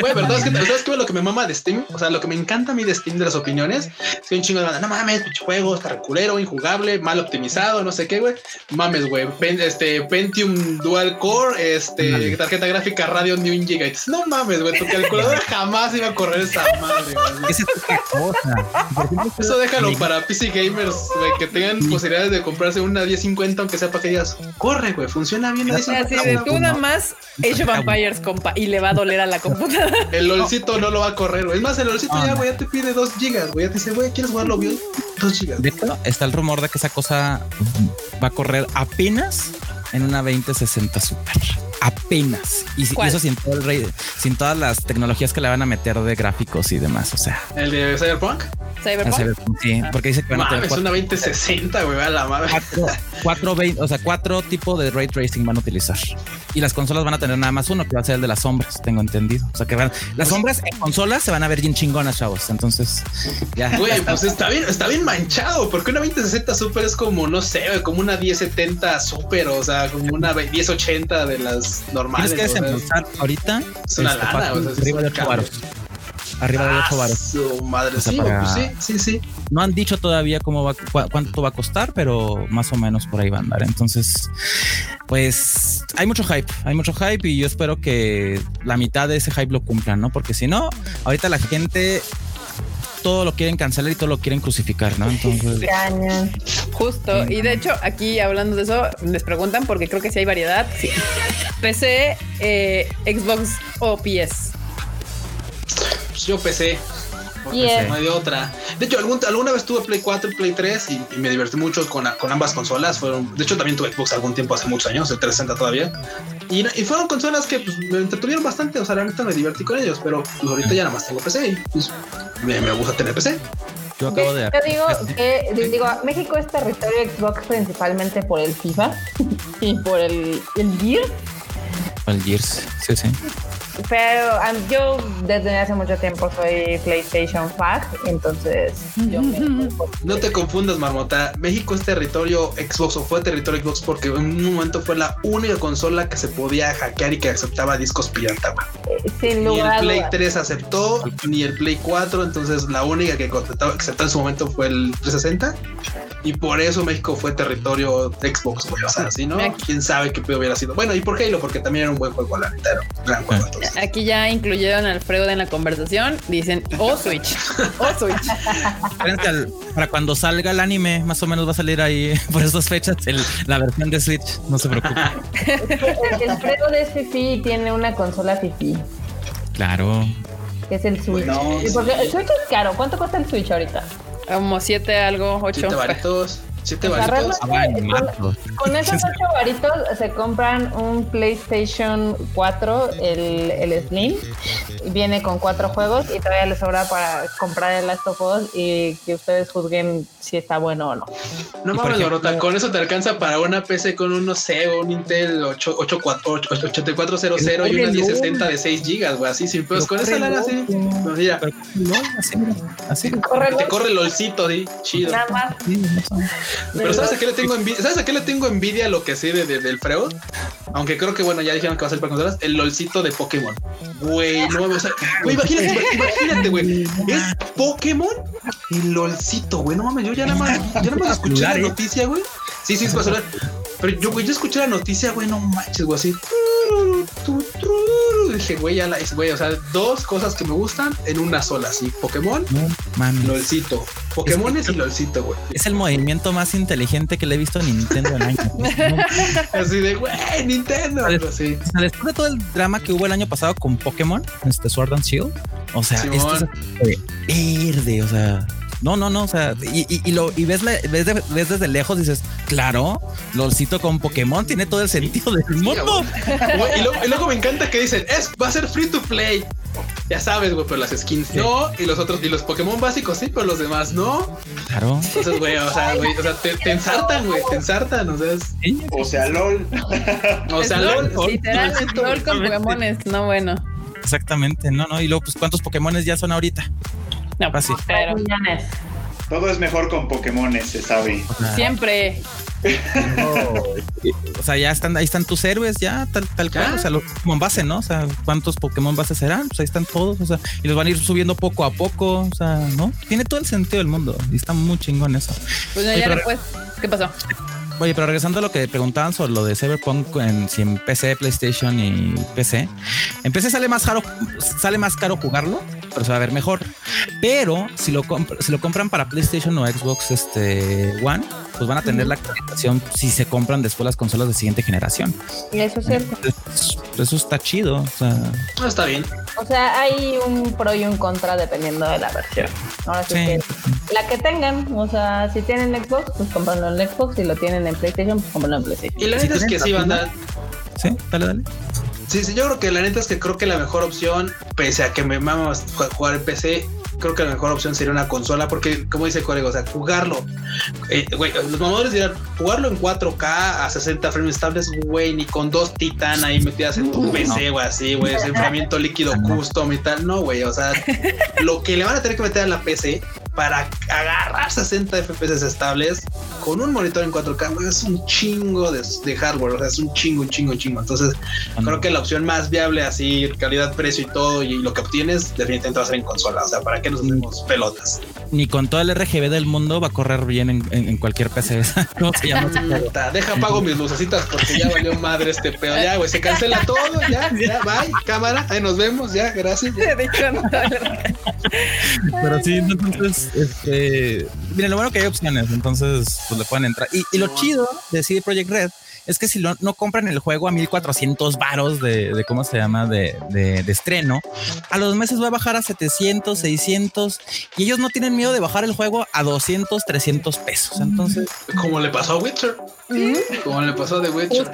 Speaker 2: Güey, verdad es que sabes lo que me mama de Steam, o sea, lo que me encanta a mí de Steam de las opiniones es que un chingo de banda, no mames, pinche juego, está culero, injugable, mal optimizado, no sé qué, güey. Mames, güey, este Pentium Dual Core, este tarjeta gráfica Radio New Gigabytes. No mames, güey, tu calculadora jamás iba a correr esa madre. Eso déjalo para PC gamers, güey, que tengan posibilidades de comprarse una 1050 aunque sea para que digas, corre, güey, funciona bien.
Speaker 1: así de tú nada más Age of Empires, compa, y le va a doler a la computadora.
Speaker 2: El LOLcito no lo va a correr, güey. Es más, el LOLcito ya, güey, ya te pide 2 gigas, güey. Ya te dice, güey, ¿quieres jugarlo bien? 2 gigas.
Speaker 6: De hecho, está el rumor de que esa cosa va a correr apenas en una 2060 Super apenas. Y, eso sin, todo el sin todas las tecnologías que le van a meter de gráficos y demás. O sea,
Speaker 2: el de Cyberpunk.
Speaker 1: Cyberpunk.
Speaker 6: sí, ah. porque dice que van a
Speaker 2: tener. Es una 2060, güey, a la madre.
Speaker 6: Cuatro, o sea, cuatro tipos de ray tracing van a utilizar. Y las consolas van a tener nada más uno, que va a ser el de las sombras, tengo entendido. O sea, que van, las sombras en consolas se van a ver bien chingonas, chavos. Entonces,
Speaker 2: ya. Güey, pues está bien, está bien manchado, porque una 2060 Super es como, no sé, como una 1070 Super, o sea, como una 1080 de las normales.
Speaker 6: Tienes que desembolsar ahorita.
Speaker 2: Es una este, lana, o sea,
Speaker 6: arriba de 8 baros. Arriba de 8 baros.
Speaker 2: Su madre, sí, pues sí, sí, sí.
Speaker 6: No han dicho todavía cómo va, cuánto va a costar, pero más o menos por ahí va a andar. Entonces, pues hay mucho hype, hay mucho hype y yo espero que la mitad de ese hype lo cumplan, ¿no? Porque si no, ahorita la gente todo lo quieren cancelar y todo lo quieren crucificar, ¿no? Entonces.
Speaker 1: Justo. Y de hecho, aquí hablando de eso, les preguntan porque creo que sí hay variedad. PC, eh, Xbox o PS.
Speaker 2: Pues yo PC. No hay otra. De hecho, alguna vez tuve Play 4 y Play 3 y, me divertí mucho con, con, ambas consolas. Fueron, de hecho, también tuve Xbox algún tiempo, hace muchos años, el 360 todavía. Y, fueron consolas que pues, me entretuvieron bastante. O sea, realmente me divertí con ellos, pero pues, ahorita ya nada más tengo PC y pues, me, me gusta tener PC.
Speaker 3: Yo acabo de. Yo digo que digo, México es territorio Xbox principalmente por el FIFA y por el, el Gears.
Speaker 6: El Gears, sí, sí.
Speaker 3: Pero yo desde hace mucho tiempo soy PlayStation Fag, entonces yo
Speaker 2: No te confundas, Marmota. México es territorio Xbox o fue territorio Xbox porque en un momento fue la única consola que se podía hackear y que aceptaba discos pirata.
Speaker 3: Eh,
Speaker 2: ni el Play 3 aceptó, ni el Play 4, entonces la única que aceptó en su momento fue el 360 y por eso México fue territorio de Xbox, O sea, si no, quién sabe qué hubiera sido. Bueno, y por Halo, porque también era un buen juego a la mitad, gran juego.
Speaker 1: Aquí ya incluyeron a Alfredo en la conversación. Dicen, o Switch, o Switch.
Speaker 6: para cuando salga el anime, más o menos va a salir ahí por esas fechas la versión de Switch. No se preocupe.
Speaker 3: el Alfredo de Fifi tiene una consola Fifi.
Speaker 6: Claro.
Speaker 3: Que es el Switch. Porque el Switch es caro. ¿Cuánto cuesta el Switch ahorita?
Speaker 1: Como siete algo, ocho.
Speaker 2: Siete varitos. Siete varitos.
Speaker 3: Con, con, esos ocho varitos se compran un PlayStation 4, el, el Slim. Viene con cuatro juegos y todavía les sobra para comprar el Last of Us y que ustedes juzguen si está bueno o no.
Speaker 2: No mames, Lorota, con eso te alcanza para una PC con un, no sé, un Intel 8400 y una 1060 de 6 GB, güey, así sin pedos. Con esa lana así. Pues mira. No, así, así. Te corre el olcito, sí, chido. Nada más. Pero ¿sabes a qué le tengo envidia? ¿Sabes a qué le tengo envidia lo que sé de, del Freud? Aunque creo que bueno, ya dijeron que va a ser para consolas, el lolcito de Pokémon. Güey, no, o sea, güey, imagínate, imagínate, güey. Es Pokémon y lolcito, güey. No mames, yo ya nada más, ya nada más escuché la noticia, güey. Sí, sí, es para Pero yo, güey, yo escuché la noticia, güey, no manches, güey, así. Dije, güey, ya la es, güey, o sea, dos cosas que me gustan en una sola, así, Pokémon, no, LOLcito. Pokémon es, y LOLcito, güey.
Speaker 6: Es el movimiento más inteligente que le he visto a Nintendo en años.
Speaker 2: así de, güey, Nintendo.
Speaker 6: sí. Después de todo el drama que hubo el año pasado con Pokémon, este Sword and Shield, o sea, esto es verde, o sea, no, no, no. O sea, y, lo, y ves, ves, desde lejos, dices, claro, LOLcito con Pokémon tiene todo el sentido del mundo.
Speaker 2: y, luego, me encanta que dicen, es, va a ser free to play. Ya sabes, güey, pero las skins no, y los otros, y los Pokémon básicos sí, pero los demás no.
Speaker 6: Claro.
Speaker 2: Entonces, güey, o sea, güey, o sea, te, ensartan, güey, te ensartan, o sea,
Speaker 5: o sea, LOL.
Speaker 2: o sea, LOL.
Speaker 1: Literal, LOL con Pokémon no bueno.
Speaker 6: Exactamente, no, no, y luego, pues, ¿cuántos Pokémon ya son ahorita?
Speaker 1: No, pues, pero...
Speaker 5: Todo es mejor con Pokémon, se sabe.
Speaker 1: Siempre.
Speaker 6: o sea, ya están, ahí están tus héroes, ya, tal, tal cual. O sea, los Pokémon base, ¿no? O sea, ¿cuántos Pokémon base serán? Pues ahí están todos, o sea, y los van a ir subiendo poco a poco, o sea, ¿no? Tiene todo el sentido del mundo y está muy chingón eso.
Speaker 1: Pues ya, después, ¿qué pasó?
Speaker 6: Oye, pero regresando a lo que preguntaban sobre lo de Cyberpunk en, si en PC, PlayStation y PC, en PC sale más caro, sale más caro jugarlo, pero se va a ver mejor. Pero si lo, si lo compran para PlayStation o Xbox este, One, pues van a tener la actualización si se compran después las consolas de siguiente generación.
Speaker 3: Y eso es cierto.
Speaker 6: Eso, está chido. O sea,
Speaker 2: no, está bien.
Speaker 3: O sea, hay un pro y un contra dependiendo de la versión. Ahora sí, que la que tengan, o sea, si tienen Xbox, pues comprenlo en Xbox, si lo tienen en PlayStation, pues comprenlo en PlayStation.
Speaker 2: Y la verdad es que sí, banda.
Speaker 6: Sí, dale, dale.
Speaker 2: Sí, sí, yo creo que la neta es que creo que la mejor opción, pese a que me mamas jugar en PC, creo que la mejor opción sería una consola, porque como dice Corego, o sea, jugarlo, eh, güey, los mamadores dirán, jugarlo en 4K a 60 frames estables, güey, ni con dos titán ahí metidas en tu PC, güey, así, güey, enfriamiento líquido custom y tal, no, güey, o sea, lo que le van a tener que meter a la PC para agarrar 60 FPS estables con un monitor en 4K, es un chingo de, hardware, o sea, es un chingo, un chingo, un chingo. Entonces, creo que la opción más viable, así, calidad, precio y todo, y lo que obtienes, definitivamente va a ser en consola. O sea, ¿para qué nos hacemos pelotas?
Speaker 6: Ni con todo el RGB del mundo va a correr bien en, cualquier PC. ¿Cómo se llama?
Speaker 2: Deja pago mis lucecitas porque ya valió madre este pedo. Ya, güey, se cancela todo, ya, ya, bye, cámara, ahí nos vemos, ya, gracias.
Speaker 6: Pero sí, entonces este, miren, lo bueno que hay opciones, entonces pues le pueden entrar. Y, lo chido de CD Projekt Red es que si no compran el juego a 1400 varos de, cómo se llama de, de, estreno, a los meses va a bajar a 700, 600 y ellos no tienen miedo de bajar el juego a 200, 300 pesos. Entonces,
Speaker 2: como le pasó a Witcher, como le pasó a The Witcher.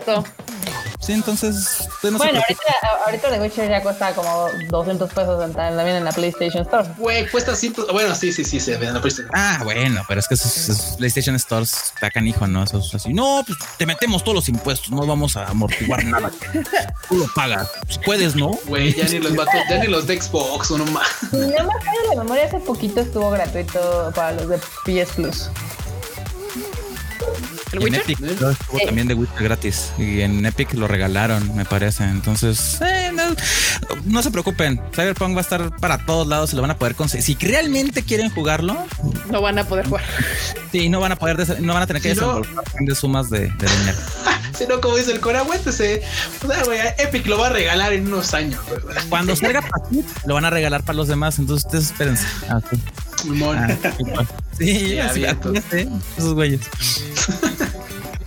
Speaker 6: Sí, entonces.
Speaker 3: Bueno, ahorita, ahorita The Witcher ya cuesta como 200 pesos también en la PlayStation Store.
Speaker 2: Güey, cuesta 100. Bueno, sí, sí, sí, se ve en la PlayStation.
Speaker 6: Ah, bueno, pero es que esos, PlayStation Stores está canijo, ¿no? Eso es así. No, pues te metemos todos los impuestos, no vamos a amortiguar nada. Tú lo pagas. Pues, puedes, ¿no?
Speaker 2: Güey, ya ni los ya ni los de Xbox, uno más.
Speaker 3: Me acuerdo de la memoria, hace poquito estuvo gratuito para los de PS Plus
Speaker 6: en Epic también de Witcher gratis y en Epic lo regalaron, me parece. Entonces, eh, no, se preocupen. Cyberpunk va a estar para todos lados y lo van a poder conseguir. Si realmente quieren jugarlo,
Speaker 1: no van a poder jugar.
Speaker 6: Sí, no van a poder, no van a tener que si de sumas de, dinero.
Speaker 2: si no, como dice el Cora, aguántese. O sea, Epic lo va a regalar en unos años.
Speaker 6: Cuando salga para ti, lo van a regalar para los demás. Entonces, ustedes espérense. Ah, sí, así, esos güeyes.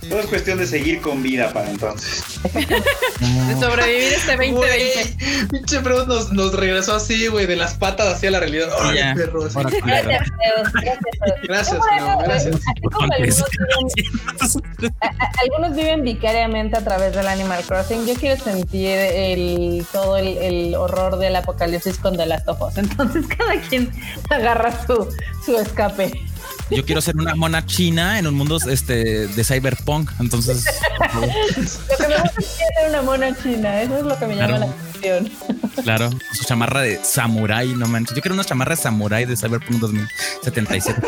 Speaker 5: Todo es cuestión de seguir con vida para entonces.
Speaker 1: de sobrevivir este 2020.
Speaker 2: Pinche pero nos, nos regresó así, güey, de las patas hacia la realidad. Ay, perros. Gracias, gracias, gracias.
Speaker 3: Algunos viven vicariamente a través del Animal Crossing. Yo quiero sentir el todo el, el horror del apocalipsis con The Last of Us. Entonces cada quien agarra su, su escape.
Speaker 6: Yo quiero ser una mona china en un mundo este, de cyberpunk. Entonces,
Speaker 3: lo que me gusta es ser una mona china. Eso es lo que me llama la
Speaker 6: Claro, su chamarra de samurai, no manches. Yo quiero una chamarra de samurai de Cyberpunk 2077.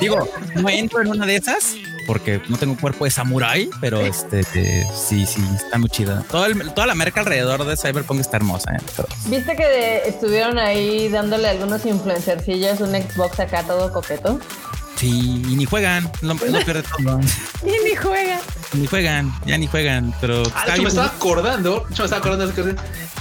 Speaker 6: Digo, no entro en una de esas porque no tengo un cuerpo de samurai, pero este sí, sí, está muy chida. toda la merca alrededor de Cyberpunk está hermosa. ¿eh?
Speaker 3: ¿Viste que estuvieron ahí dándole a algunos influencercillos un Xbox acá todo coqueto?
Speaker 6: Sí, y ni juegan, no, no pierde todo.
Speaker 3: y ni juegan.
Speaker 6: Ni juegan, ya ni juegan, pero.
Speaker 2: Ah, me estaba acordando, yo me estaba acordando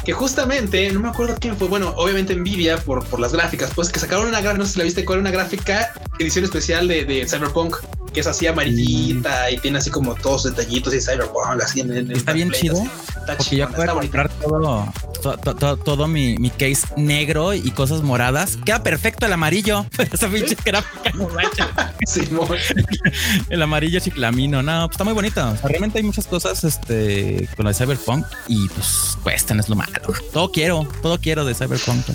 Speaker 2: que justamente, no me acuerdo quién fue, bueno, obviamente Nvidia por, por las gráficas, pues que sacaron una gráfica, no sé si la viste, cuál una gráfica, edición especial de, de Cyberpunk que es así amarillita y tiene así como todos detallitos y cyberpunk así en,
Speaker 6: Está bien chido. porque yo puedo comprar todo, todo, mi, mi, case negro y cosas moradas. Queda perfecto el amarillo. Esa pinche gráfica no el amarillo chiclamino. No, pues está muy bonito. realmente hay muchas cosas este, con la de Cyberpunk y pues cuestan, es lo malo. Todo quiero, todo quiero de Cyberpunk.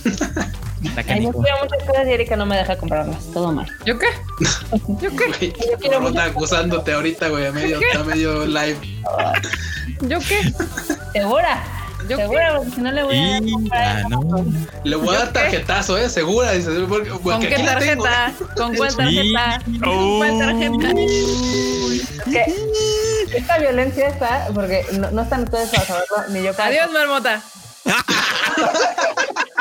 Speaker 3: Ay, yo quiero muchas cosas y Erika no me deja comprarlas. Todo mal.
Speaker 1: ¿Yo qué?
Speaker 2: ¿Yo qué? yo quiero está acusándote ahorita, güey, a medio, a medio live.
Speaker 1: ¿Yo qué?
Speaker 3: ¿Segura? ¿Yo Segura, porque si no le voy a dar. No.
Speaker 2: Le voy a dar tarjetazo, ¿eh? Segura. Dice, porque,
Speaker 1: ¿Con qué tarjeta? ¿Con cuál tarjeta? ¿Con cuál tarjeta?
Speaker 3: esta violencia está, porque no, no están ustedes para saberlo, ni yo.
Speaker 1: Adiós, marmota.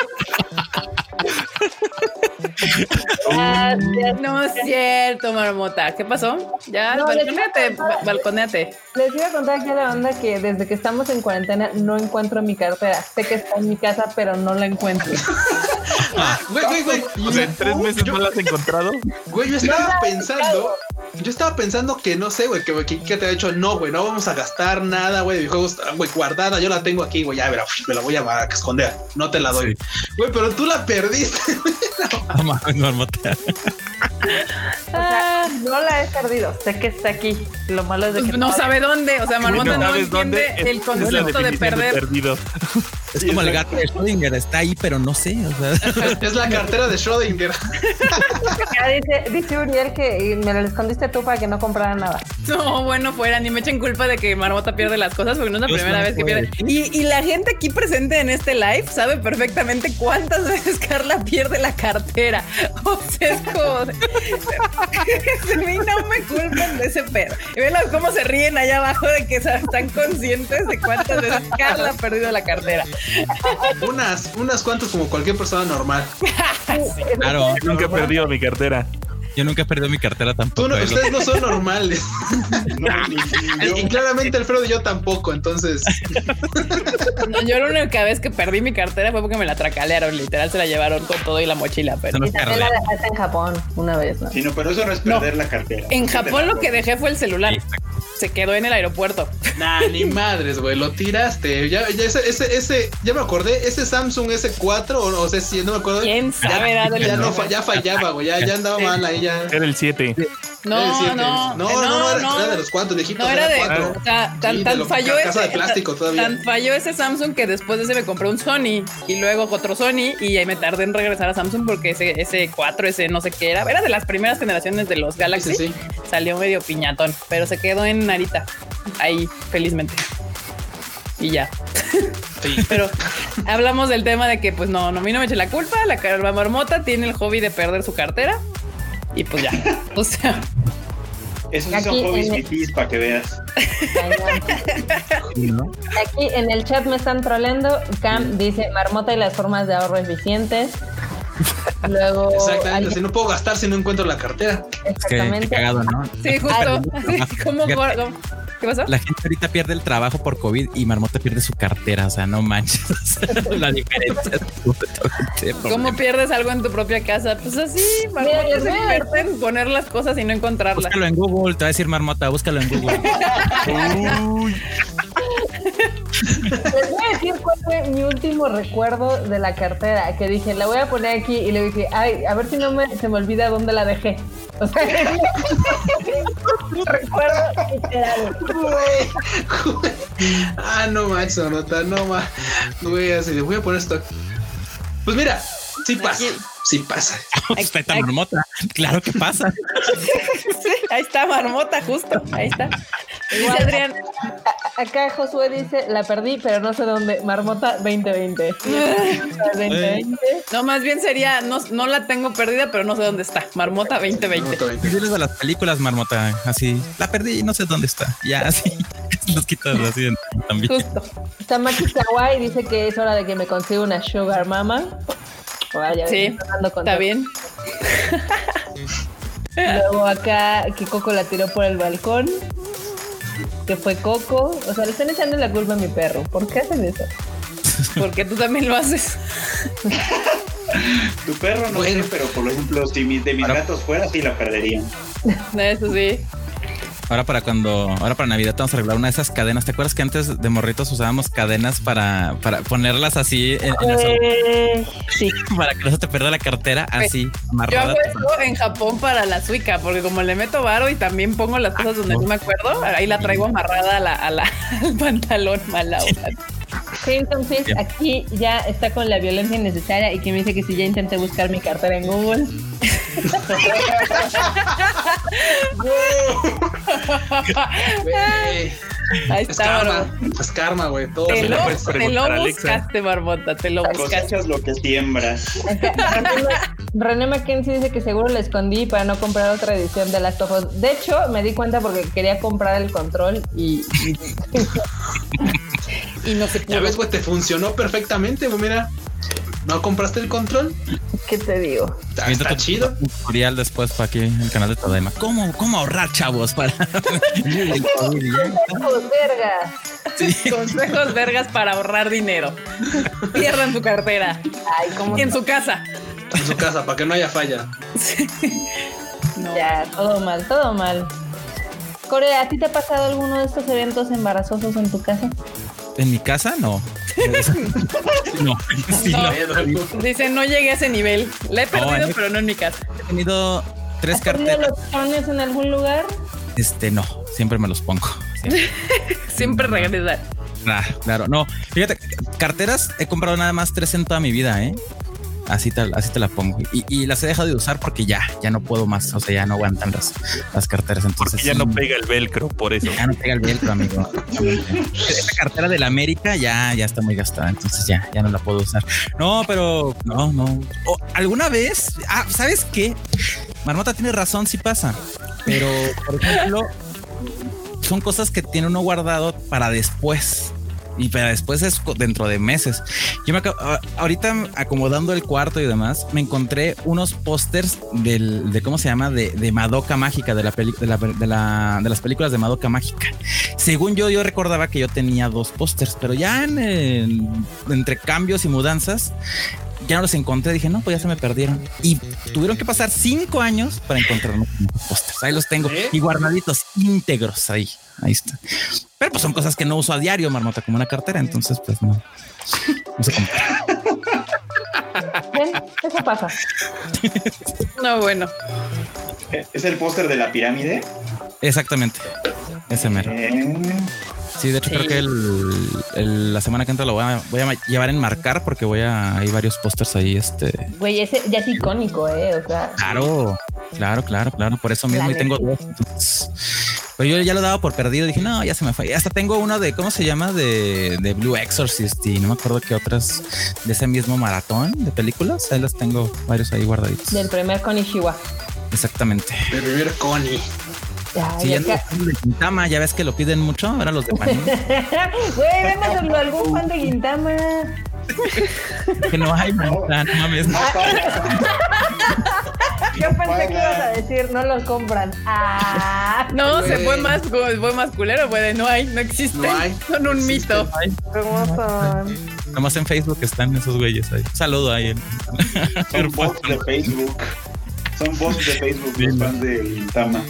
Speaker 1: no es cierto, marmota. ¿Qué pasó? Ya, no, balconeate, balconeate.
Speaker 3: Les iba a contar aquí a la banda que desde que estamos en cuarentena no encuentro mi cartera. Sé que está en mi casa, pero no la encuentro.
Speaker 2: ah, güey, güey, güey.
Speaker 4: O sea, en tres meses no la has encontrado.
Speaker 2: Güey, yo estaba pensando yo estaba pensando que no sé, güey, que, que, te ha dicho no, güey, no vamos a gastar nada, güey, de juegos, güey, guardada, yo la tengo aquí, güey, ya, verá, me la voy a esconder, no te la doy. Güey, pero tú la perdiste.
Speaker 6: no mames,
Speaker 3: sea, no la he perdido. Sé que está aquí. Lo malo es de que
Speaker 1: no sabe dónde. O sea, Marmota no, entiende el concepto de perder.
Speaker 6: perdido. Es como el gato de Schrödinger, está ahí, pero no sé. O sea.
Speaker 2: Es la cartera de Schrödinger.
Speaker 3: dice, dice Uriel que me la escondiste tú para que no comprara nada.
Speaker 1: No, bueno, fuera, ni me echen culpa de que Marmota pierde las cosas porque no es la primera vez que pierde. Y, y, la gente aquí presente en este live sabe perfectamente cuántas veces Carla pierde la cartera. O sea, es como. a mí no me culpen de ese pedo. Y ven cómo se ríen allá abajo de que están conscientes de cuántas veces Carla ha perdido la cartera.
Speaker 2: unas, unas cuantas como cualquier persona normal.
Speaker 4: claro, nunca he perdido mi cartera.
Speaker 6: Yo nunca he perdido mi cartera tampoco.
Speaker 2: no, ustedes no son normales. y claramente Alfredo y yo tampoco, entonces.
Speaker 1: yo la única vez que perdí mi cartera fue porque me la tracalearon, literal se la llevaron con todo y la mochila. Pero
Speaker 3: la dejaste en Japón una vez, ¿no?
Speaker 5: Sí, no, pero eso no es perder la cartera.
Speaker 1: En Japón lo que dejé fue el celular se quedó en el aeropuerto.
Speaker 2: Nah, ni madres, güey, lo tiraste. Ya, ya ese, ese, ese, ya me acordé, ese Samsung S4 o, o sea, si no me acuerdo.
Speaker 1: ¿Quién sabe?
Speaker 2: Ya, ya, no, ya fallaba, güey, ya, ya andaba mal ahí ya.
Speaker 4: Era el 7.
Speaker 1: No, no, no,
Speaker 2: no, no, no, era, de los cuatro viejitos.
Speaker 1: No era de, cuatro. O sea, tan, tan falló
Speaker 2: ese, de plástico todavía.
Speaker 1: Tan falló ese Samsung que después de ese me compré un Sony y luego otro Sony y ahí me tardé en regresar a Samsung porque ese, ese 4, ese no sé qué era, era de las primeras generaciones de los Galaxy. Sí, sí. Salió medio piñatón, pero se quedó en Narita ahí, felizmente. Y ya. Sí. Pero hablamos del tema de que, pues no, no, a mí no me eche la culpa. La, la marmota tiene el hobby de perder su cartera y pues ya. O sea.
Speaker 5: Esos son hobbies para que veas.
Speaker 3: Aquí en el chat me están troleando. Cam dice marmota y las formas de ahorro eficientes. Luego.
Speaker 2: Exactamente, si no puedo gastar si no encuentro la cartera.
Speaker 3: Exactamente.
Speaker 6: cagado, ¿no?
Speaker 1: Sí, justo. Así, como, ¿Qué pasó?
Speaker 6: La gente ahorita pierde el trabajo por COVID y Marmota pierde su cartera. O sea, no manches. la diferencia
Speaker 1: es ¿Cómo pierdes algo en tu propia casa? Pues así, Marmota se en poner las cosas y no encontrarlas.
Speaker 6: Búscalo en Google, te va a decir Marmota, búscalo en Google. Uy.
Speaker 3: Les voy a decir cuál fue mi último recuerdo de la cartera. Que dije, la voy a poner aquí y le dije, ay, a ver si no me, se me olvida dónde la dejé. O sea, recuerdo literal.
Speaker 2: ah, no manches, nota, no más. Voy a, voy a poner esto. Pues mira, sí pasa. Sí pasa.
Speaker 6: Está marmota. Claro que pasa.
Speaker 1: ahí está marmota, justo. Ahí está. Dice Adrián.
Speaker 3: Acá Josué dice, la perdí, pero no sé dónde. Marmota 2020.
Speaker 1: 2020. No, más bien sería, no, no la tengo perdida, pero no sé dónde está. Marmota 2020.
Speaker 6: Diles a las películas, Marmota, así. La perdí y no sé dónde está. Ya, así. Los quitas así también. Justo.
Speaker 3: Tamaki Kawaii dice que es hora de que me consiga una Sugar Mama.
Speaker 1: Vaya, sí, está bien.
Speaker 3: Luego acá que Coco la tiró por el balcón. Que fue Coco. O sea, le están echando la culpa a mi perro. ¿Por qué hacen eso?
Speaker 1: Porque tú también lo haces.
Speaker 5: tu perro no sé, pero por ejemplo, si mis, de mis gatos fuera, sí la perderían.
Speaker 1: Eso sí.
Speaker 6: Ahora para cuando, ahora para Navidad vamos a arreglar una de esas cadenas. ¿Te acuerdas que antes de morritos usábamos cadenas para, para ponerlas así en,
Speaker 3: eh, sí.
Speaker 6: para que no se te pierda la cartera pues, así
Speaker 1: Yo hago esto en Japón para la suica, porque como le meto varo y también pongo las cosas donde no me acuerdo, ahí la traigo amarrada a la, a la, al pantalón mala
Speaker 3: Sí, entonces aquí ya está con la violencia innecesaria y que me dice que si ya intenté buscar mi cartera en Google.
Speaker 2: Ahí está, es karma, es karma, güey. Todo
Speaker 1: te lo, te lo buscaste, Barbota, te lo buscaste.
Speaker 5: lo que siembras.
Speaker 3: René Mackenzie dice que seguro la escondí para no comprar otra edición de las Us. De hecho, me di cuenta porque quería comprar el control y...
Speaker 1: y no se pudo.
Speaker 2: Ya ves, pues te funcionó perfectamente, pues mira. ¿No compraste el control?
Speaker 3: ¿Qué te digo?
Speaker 2: Está, chido.
Speaker 6: tutorial después para aquí en el canal de Todema. ¿Cómo, cómo ahorrar, chavos? Para...
Speaker 3: Consejos vergas.
Speaker 1: Consejos vergas para ahorrar dinero. Pierdan su cartera.
Speaker 3: Ay, ¿cómo
Speaker 1: y en su casa.
Speaker 2: En su casa, para que no haya falla.
Speaker 3: Ya, todo mal, todo mal. Corea, ¿a ti te ha pasado alguno de estos eventos embarazosos en tu casa?
Speaker 6: En mi casa no.
Speaker 1: no. Dice, no llegué a ese nivel. La he perdido, pero no en mi casa.
Speaker 6: He tenido tres
Speaker 3: ¿Has tenido
Speaker 6: carteras.
Speaker 3: los chones en algún lugar?
Speaker 6: Este, no, siempre me los pongo. Siempre.
Speaker 1: Siempre regresar.
Speaker 6: Ah, claro, no. Fíjate, carteras he comprado nada más tres en toda mi vida, ¿eh? Así te, así te la pongo. Y, y las he dejado de usar porque ya, ya no puedo más. O sea, ya no aguantan las, las carteras. Entonces,
Speaker 4: Porque ya no pega el velcro, por eso.
Speaker 6: ya no pega el velcro, amigo. Esta cartera de la América ya, ya está muy gastada. Entonces ya, ya no la puedo usar. No, pero no, no. O, ¿Alguna vez? Ah, ¿sabes qué? Marmota tiene razón, sí pasa. Pero, por ejemplo, son cosas que tiene uno guardado para después. Y para después es dentro de meses. Yo me acabo, ahorita acomodando el cuarto y demás, me encontré unos pósters del, de cómo se llama, de, de Madoka Mágica, de la, peli- de, la, de, la- de las películas de Madoka Mágica. Según yo, yo recordaba que yo tenía dos pósters, pero ya en, entre cambios y mudanzas, ya no los encontré. Dije, no, pues ya se me perdieron. Y tuvieron que pasar cinco años para encontrarme los pósters. Ahí los tengo
Speaker 2: ¿Eh?
Speaker 6: y guardaditos íntegros ahí. Ahí está. Pero pues son cosas que no uso a diario, marmota, como una cartera. Entonces, pues no. No se compra.
Speaker 3: Ven, eso pasa.
Speaker 1: No, bueno.
Speaker 5: ¿Es el póster de la pirámide?
Speaker 6: Exactamente. Ese mero.
Speaker 5: Eh,
Speaker 6: Sí, de hecho,
Speaker 1: Sí.
Speaker 6: creo que el, el- la semana que entra lo voy a, voy a llevar en marcar porque voy a. Hay varios pósters ahí. Este.
Speaker 3: Güey, ese ya es icónico, ¿eh? O sea,
Speaker 6: Claro, claro, claro, claro. Por eso mismo
Speaker 3: La
Speaker 6: y tengo dos. entonces, pero yo ya lo daba por perdido. Dije, no, ya se me fue. Y hasta tengo uno de, ¿cómo se llama? De, de Blue Exorcist y no me acuerdo qué otras de ese mismo maratón de películas. Ahí las tengo varios ahí guardaditos.
Speaker 3: del primer Konishiwa.
Speaker 6: Exactamente.
Speaker 2: De vivir Connie.
Speaker 3: Ya,
Speaker 6: Sí,
Speaker 3: ya
Speaker 6: de Gintama, ya ves que lo piden mucho. Ahora los de Panini.
Speaker 3: Güey, véndaselo a algún fan de Gintama.
Speaker 6: que no hay, manita, no mames.
Speaker 5: más padre.
Speaker 3: Yo pensé que ibas a decir, no los compran. Ah,
Speaker 1: No, se fue más, fue más culero, güey. de No hay, no existen.
Speaker 2: No hay.
Speaker 1: Son un mito.
Speaker 6: Ay,
Speaker 3: ¿cómo son?
Speaker 6: nomás en Facebook están esos güeyes ahí. Saludo ahí.
Speaker 5: Son bots de Facebook. Son bots de Facebook los fans de Tama.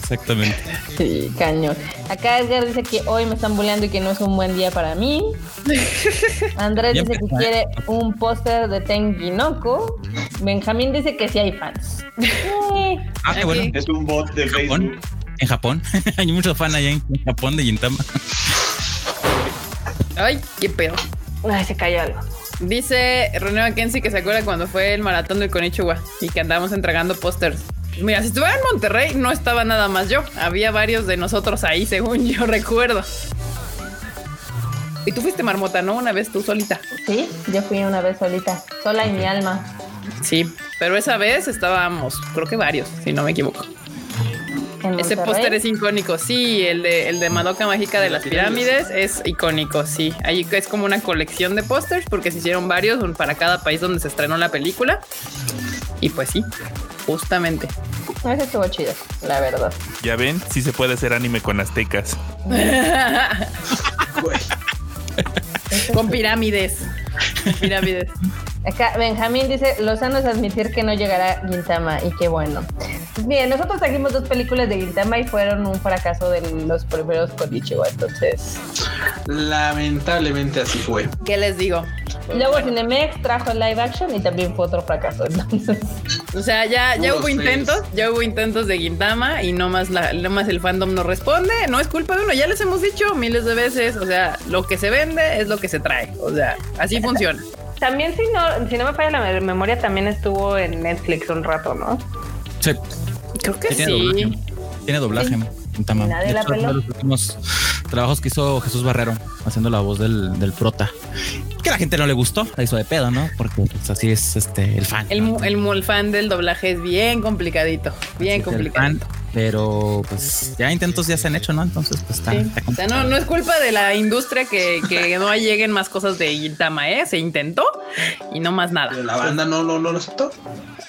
Speaker 6: Exactamente.
Speaker 3: Sí, cañón. Acá Edgar dice que hoy me están bulleando y que no es un buen día para mí. Andrés dice que quiere un póster de Tenginoko. Benjamín dice que sí hay fans.
Speaker 6: Ah, qué bueno.
Speaker 5: Es un bot de. Facebook.
Speaker 6: En Japón. Hay muchos fan allá en Japón de Gintama.
Speaker 1: Ay, qué pedo.
Speaker 3: Ay, se cayó algo.
Speaker 1: Dice René Mackenzie que se acuerda cuando fue el maratón del Konichiwa y que andábamos entregando pósters. Mira, si estuviera en Monterrey, no estaba nada más yo. Había varios de nosotros ahí, según yo recuerdo. Y tú fuiste marmota, ¿no? Una vez tú solita.
Speaker 3: Sí, yo fui una vez solita, sola en mi alma.
Speaker 1: Sí, pero esa vez estábamos, creo que varios, si no me equivoco.
Speaker 3: En
Speaker 1: Ese póster es icónico, sí, el de, el de Madoka Mágica de las pirámides es icónico, sí. Ahí es como una colección de pósters porque se hicieron varios para cada país donde se estrenó la película. Y pues sí, justamente.
Speaker 3: Ese estuvo chido, la verdad.
Speaker 4: Ya ven, sí se puede hacer anime con aztecas.
Speaker 1: Con pirámides. Con pirámides.
Speaker 3: Acá Benjamín dice, lo sano es admitir que no llegará Gintama y qué bueno. Pues miren, nosotros trajimos dos películas de Gintama y fueron un fracaso de los primeros Konichiwa, entonces...
Speaker 2: Lamentablemente así fue.
Speaker 1: ¿Qué les digo?
Speaker 3: Luego Cinemex trajo el live action y también fue otro fracaso, entonces...
Speaker 1: O sea, ya, ya hubo intentos, ya hubo intentos de Gintama y no más, la, no más el fandom no responde. No es culpa de uno, ya les hemos dicho miles de veces. O sea, lo que se vende es lo que se trae. O sea, así funciona.
Speaker 3: También si no, si no me falla la me- memoria, también estuvo en Netflix un rato, ¿no?
Speaker 6: Sí,
Speaker 1: Creo que
Speaker 6: tiene
Speaker 1: sí.
Speaker 6: doblaje. Tiene doblaje. Gintama.
Speaker 3: ¿Y nadie
Speaker 6: De
Speaker 3: la
Speaker 6: hecho, uno
Speaker 3: peló?
Speaker 6: de los últimos trabajos que hizo Jesús Barrero, haciendo la voz del, del prota. Que a la gente no le gustó, la hizo de pedo, ¿no? Porque pues, así es este el fan.
Speaker 1: El, el, el fan del doblaje es bien complicadito. Bien
Speaker 6: Así fan, pero pues ya intentos ya se han hecho, ¿no? Entonces, pues está.
Speaker 1: Sí.
Speaker 6: está
Speaker 1: O sea, no, no es culpa de la industria que, que no lleguen más cosas de Gintama, ¿eh? Se intentó y no más nada.
Speaker 2: Pero la banda no, no, no lo aceptó.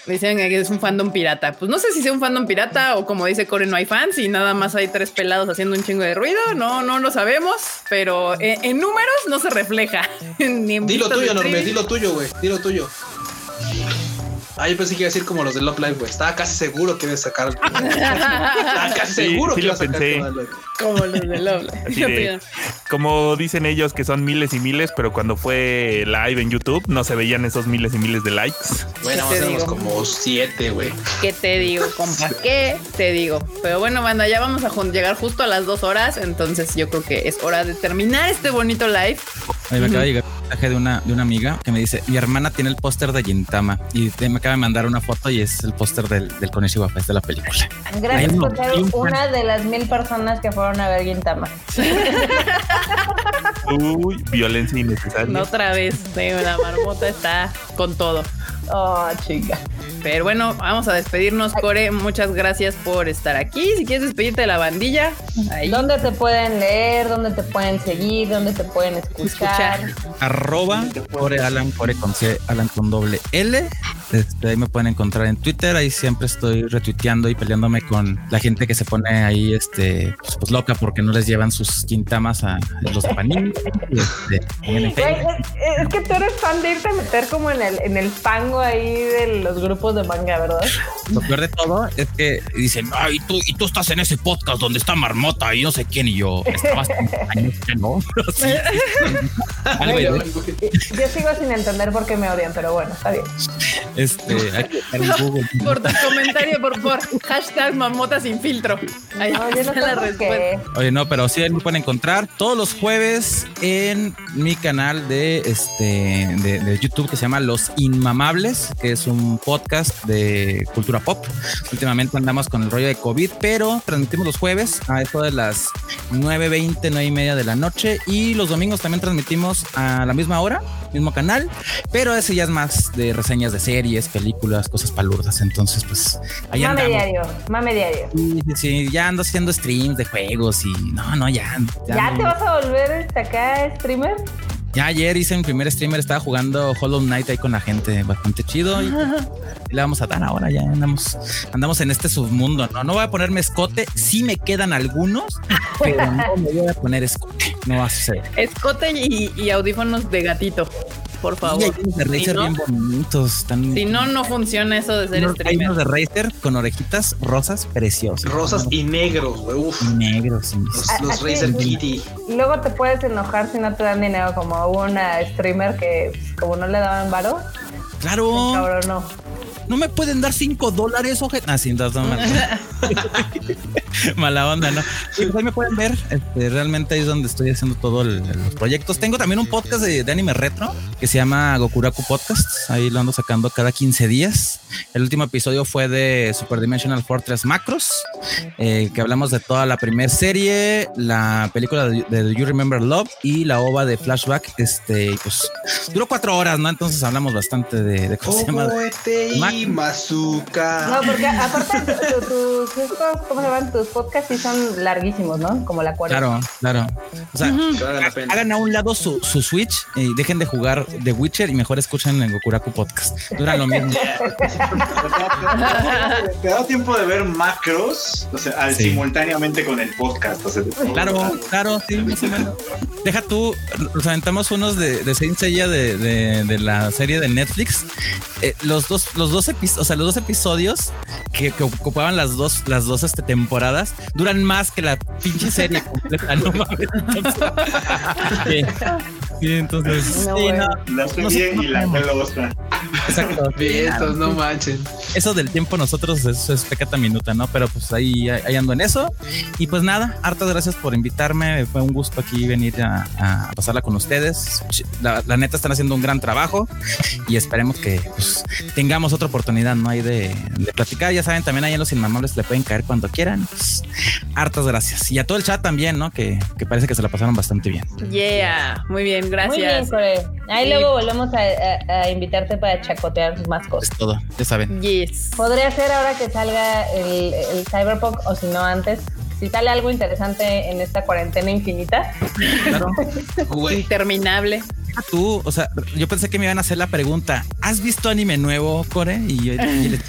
Speaker 1: Dicen que es un fandom pirata. Pues no sé si sea un fandom pirata o como dice Core, no hay fans y nada más hay tres pelados haciendo un chingo de ruido. No, no lo sabemos, pero en, en números no se refleja. Ni en
Speaker 2: Dilo tuyo, Norme, dilo tuyo, güey. Dilo tuyo. Ah, yo pensé que iba a decir como los de Love Live, güey. Estaba casi seguro que iba a sacar. Estaba casi
Speaker 4: Sí,
Speaker 2: seguro
Speaker 4: sí
Speaker 2: que iba
Speaker 4: lo
Speaker 2: a sacar.
Speaker 4: pensé.
Speaker 1: Como los de Love.
Speaker 4: De- como dicen ellos que son miles y miles, pero cuando fue live en YouTube no se veían esos miles y miles de likes.
Speaker 2: Bueno,
Speaker 1: ¿Qué te
Speaker 2: tenemos como siete, güey.
Speaker 1: ¿Qué te digo, compa? ¿Qué te digo? Pero bueno, banda, ya vamos a llegar justo a las dos horas. Entonces yo creo que es hora de terminar este bonito live.
Speaker 6: Ahí me acaba de llegar un mensaje de una, de una amiga que me dice, mi hermana tiene el póster de Gintama y te- me acaba de mandar una foto y es el póster del, del Konishiwa Fest de la película.
Speaker 3: Gracias
Speaker 6: Ay, no,
Speaker 3: por ser una de las mil personas que fueron a ver Gintama.
Speaker 4: Uy, violencia innecesaria.
Speaker 1: No otra vez. Sí, la marmota está con todo.
Speaker 3: Oh, chica.
Speaker 1: Pero bueno, vamos a despedirnos, Core. Muchas gracias por estar aquí. Si quieres despedirte de la bandilla, ahí.
Speaker 3: ¿Dónde te pueden leer? ¿Dónde te pueden seguir? ¿Dónde te pueden escuchar?
Speaker 1: Escuchar.
Speaker 6: Arroba Core Alan, Core con C, Alan con doble L. Este, ahí me pueden encontrar en Twitter. Ahí siempre estoy retuiteando y peleándome con la gente que se pone ahí, este, pues, pues, loca porque no les llevan sus quintamas a los Panini. Este,
Speaker 3: es que tú eres fan de irte a meter como en el, en el ahí de los grupos de manga, ¿verdad?
Speaker 6: Lo peor de todo es que dicen, ay, tú, y tú estás en ese podcast donde está Marmota y no sé quién, y yo, estabas años que no. Sí, sí.
Speaker 3: Yo, sigo sin entender por qué me odian, pero bueno, está bien.
Speaker 6: este, hay que buscar en Google.
Speaker 1: Por tu comentario, por, por hashtag mamota sin filtro. Ahí
Speaker 3: No, yo no
Speaker 1: está
Speaker 3: sé
Speaker 1: la
Speaker 3: por
Speaker 1: respuesta.
Speaker 3: qué.
Speaker 6: Oye, no, pero sí ahí me pueden encontrar todos los jueves en mi canal de este de, de YouTube que se llama Los Inmamables, que es un podcast de cultura pop. Últimamente andamos con el rollo de COVID, pero transmitimos los jueves a eso de las 9.20, 9 y media de la noche. Y los domingos también transmitimos a la misma hora, mismo canal, pero ese ya es más de reseñas de series, películas, cosas palurdas. Entonces, pues ahí
Speaker 3: Mame
Speaker 6: andamos.
Speaker 3: diario, mame diario.
Speaker 6: Sí, sí, sí, ya ando haciendo streams de juegos y no, no, ya.
Speaker 3: ¿Ya
Speaker 6: no.
Speaker 3: te vas a volver este, acá streamer?
Speaker 6: Ya ayer hice mi primer streamer, estaba jugando Hollow Knight ahí con la gente, bastante chido. Y, y le vamos a dar ahora, ya andamos, andamos en este submundo, ¿no? No voy a ponerme escote, sí me quedan algunos, pero no me voy a poner escote, no va a suceder.
Speaker 1: Escote y, y audífonos de gatito, por
Speaker 6: Y
Speaker 1: favor.
Speaker 6: hay unos de
Speaker 1: Si no,
Speaker 6: bien bonitos, están
Speaker 1: si no, no funciona eso de ser
Speaker 6: unos- hay
Speaker 1: streamer.
Speaker 6: unos de Razer con orejitas rosas preciosas.
Speaker 2: Rosas y negros, güey. Uf.
Speaker 6: negros. sí.
Speaker 2: Los, los Razer. Kitty.
Speaker 3: Y luego te puedes enojar si no te dan dinero, como hubo una streamer que pues, como no le daban varo,
Speaker 6: Claro.
Speaker 3: cabrón no.
Speaker 6: no me pueden dar cinco dólares, oje. Ah, sí, entonces no, mala, onda, ¿no? Y pues ahí me pueden ver. Este, realmente ahí es donde estoy haciendo todos los proyectos. Tengo también un podcast de, de anime retro que se llama Gokuraku Podcast. Ahí lo ando sacando cada 15 días. El último episodio fue de Super Dimensional Fortress Macros, eh, que hablamos de toda la primera serie, la película de, de Do You Remember Love y la ova de Flashback. Este, pues duró cuatro horas, ¿no? Entonces hablamos bastante de, de cómo se llama. Mac-
Speaker 2: y Mazuka.
Speaker 3: No, porque aparte tu- tu- tus, estos, ¿cómo se llaman? Tus podcasts sí son larguísimos, ¿no? Como la cuarenta.
Speaker 6: Claro, claro. O sea,
Speaker 2: la pena.
Speaker 6: hagan a un lado su, su Switch y dejen de jugar The Witcher y mejor escuchen el Gokuraku Podcast. Duran lo mismo.
Speaker 5: Te da tiempo de ver macros, o sea, al-
Speaker 6: Sí.
Speaker 5: simultáneamente con el podcast. o sea,
Speaker 6: Claro, claro, sí, más o menos. Deja tú, nos aventamos unos de, de Saint Seiya de, de, de la serie de Netflix. Eh, los dos, los dos episodios, o sea, los dos episodios que, que ocupaban las dos, las dos este, temporadas duran más que la pinche serie completa, no mames. Sí, entonces,
Speaker 3: No,
Speaker 6: sí, no,
Speaker 5: La serie y la otra.
Speaker 6: exacto.
Speaker 2: Vientos, no manchen.
Speaker 6: eso del tiempo nosotros es, es pecata minuta, ¿no? Pero pues ahí, ahí ando en eso. Y pues nada, hartas gracias por invitarme. Fue un gusto aquí venir a, a pasarla con ustedes. La, la neta están haciendo un gran trabajo y esperemos que pues, tengamos otra oportunidad, ¿no? Hay de, de platicar. Ya saben, también ahí en los inmamables le pueden caer cuando quieran. Pues, hartas gracias. Y a todo el chat también, ¿no? Que, que parece que se la pasaron bastante bien.
Speaker 1: Yeah, muy bien,
Speaker 3: Muy bien,
Speaker 1: gracias.
Speaker 3: Core. Ahí
Speaker 1: Sí.
Speaker 3: luego volvemos a, a- a invitarte para chacotear más
Speaker 6: Es
Speaker 3: cosas.
Speaker 6: todo, ya saben.
Speaker 1: Yes.
Speaker 3: Podría ser ahora que salga el, el Cyberpunk o si no antes. Si sale algo interesante en esta cuarentena infinita,
Speaker 6: Claro.
Speaker 1: Interminable.
Speaker 6: Tú, o sea, yo pensé que me iban a hacer la pregunta, ¿has visto anime nuevo, Core? Y yo, le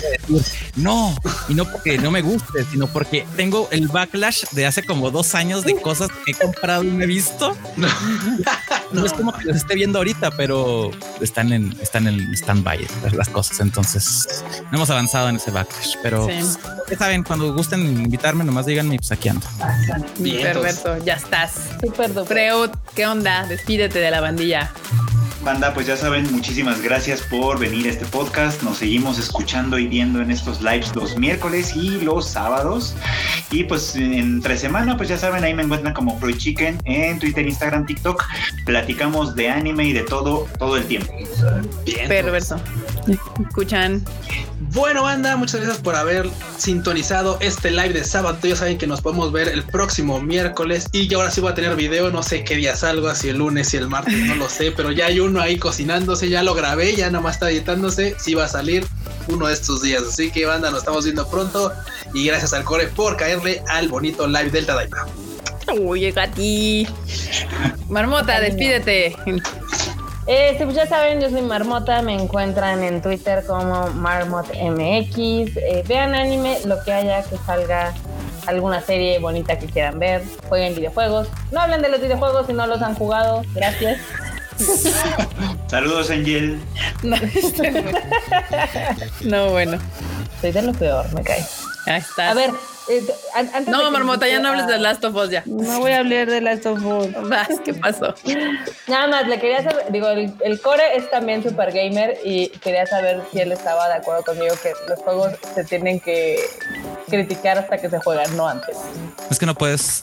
Speaker 6: no, y no porque no me guste, sino porque tengo el backlash de hace como dos años de cosas que he comprado y me he visto. No, es como que los esté viendo ahorita, pero están en, están en stand-by las cosas. Entonces, no hemos avanzado en ese backlash, pero ya saben, cuando gusten invitarme, nomás díganme, pues aquí ando.
Speaker 1: Bien, Perfecto, ya estás.
Speaker 3: Súper
Speaker 1: Freud, ¿qué onda? Despídete de la bandilla. Thank you.
Speaker 5: Banda, pues ya saben, muchísimas gracias por venir a este podcast. Nos seguimos escuchando y viendo en estos lives los miércoles y los sábados. Y pues entre semana, pues ya saben, ahí me encuentran como Freud Chicken en Twitter, Instagram, TikTok. Platicamos de anime y de todo, todo el tiempo.
Speaker 1: Bien. Perverso. Escuchan.
Speaker 2: Bueno, banda, muchas gracias por haber sintonizado este live de sábado. Ya saben que nos podemos ver el próximo miércoles y yo ahora sí voy a tener video. No sé qué día salgo, si el lunes, si el martes, no lo sé, pero ya hay uno ahí cocinándose. Ya lo grabé, ya nada más está editándose. Sí va a salir uno de estos días. Así que, banda, nos estamos viendo pronto y gracias al Core por caerle al bonito live del Tadaima.
Speaker 1: Uy, a ti. Marmota, despídete.
Speaker 3: Este, pues ya saben, yo soy Marmota, me encuentran en Twitter como MarmotMX. Eh, vean anime, lo que haya que salga alguna serie bonita que quieran ver, jueguen videojuegos. No hablen de los videojuegos si no los han jugado, gracias.
Speaker 5: Saludos, Angel.
Speaker 1: No, este no, bueno.
Speaker 3: Soy de lo peor, me cae.
Speaker 1: Ahí está.
Speaker 3: A ver, eh,
Speaker 1: no, Marmota, ya no hables de Last of Us ya.
Speaker 3: No voy a hablar de Last of Us.
Speaker 1: ¿Qué pasó?
Speaker 3: Nada más, le quería saber, digo, el, core es también super gamer y quería saber si él estaba de acuerdo conmigo que los juegos se tienen que criticar hasta que se juegan, no antes.
Speaker 6: Es que no puedes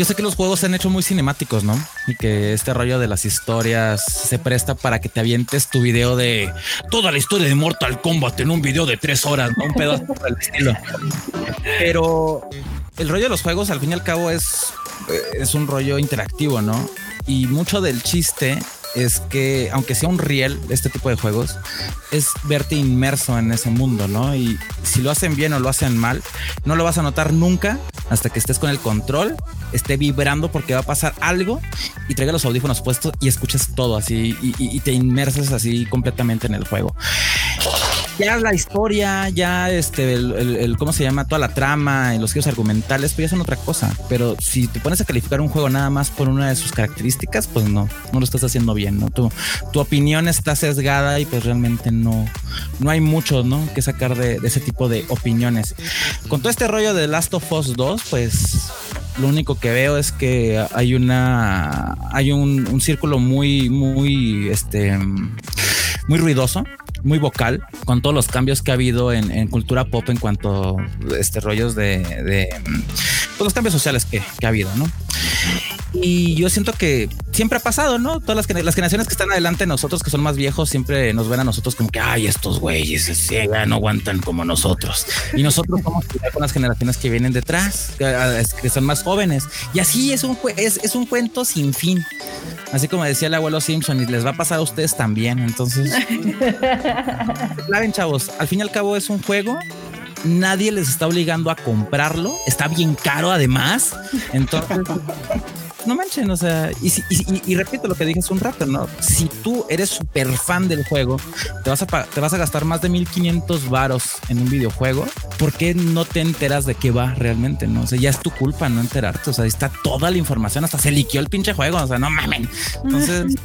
Speaker 6: yo sé que los juegos se han hecho muy cinemáticos, ¿no? Y que este rollo de las historias se presta para que te avientes tu video de toda la historia de Mortal Kombat en un video de tres horas, ¿no? Un pedazo del estilo. Pero el rollo de los juegos, al fin y al cabo, es, es un rollo interactivo, ¿no? Y mucho del chiste es que, aunque sea un riel, este tipo de juegos, es verte inmerso en ese mundo, ¿no? Y si lo hacen bien o lo hacen mal, no lo vas a notar nunca hasta que estés con el control, esté vibrando porque va a pasar algo y traiga los audífonos puestos y escuches todo así y, te inmerses así completamente en el juego ya la historia, ya este, el, cómo se llama, toda la trama y los giros argumentales, pues ya son otra cosa. Pero si te pones a calificar un juego nada más por una de sus características, pues no, no lo estás haciendo bien, ¿no? Tu, tu opinión está sesgada y pues realmente no, no hay mucho, ¿no? Que sacar de, ese tipo de opiniones. Con todo este rollo de Last of Us 2, pues lo único que veo es que hay una hay un, un, círculo muy muy este muy ruidoso muy vocal con todos los cambios que ha habido en, cultura pop en cuanto a este rollos de, de pues, los cambios sociales que, que ha habido, ¿no? Y yo siento que siempre ha pasado, ¿no? Todas las, las, generaciones que están adelante de nosotros, que son más viejos, siempre nos ven a nosotros como que, ay, estos güeyes no aguantan como nosotros. Y nosotros vamos a con las generaciones que vienen detrás, que, son más jóvenes. Y así es un, es, es un cuento sin fin. Así como decía el abuelo Simpson, y les va a pasar a ustedes también. Entonces, claven, chavos. Al fin y al cabo es un juego nadie les está obligando a comprarlo. Está bien caro además. Entonces, no manchen, o sea, y, repito lo que dije hace un rato, ¿no? Si tú eres súper fan del juego, te vas, a, te vas a gastar más de 1500 varos en un videojuego, ¿por qué no te enteras de qué va realmente, no? O sea, ya es tu culpa no enterarte, o sea, ahí está toda la información, hasta se liqueó el pinche juego, o sea, no mamen. Entonces,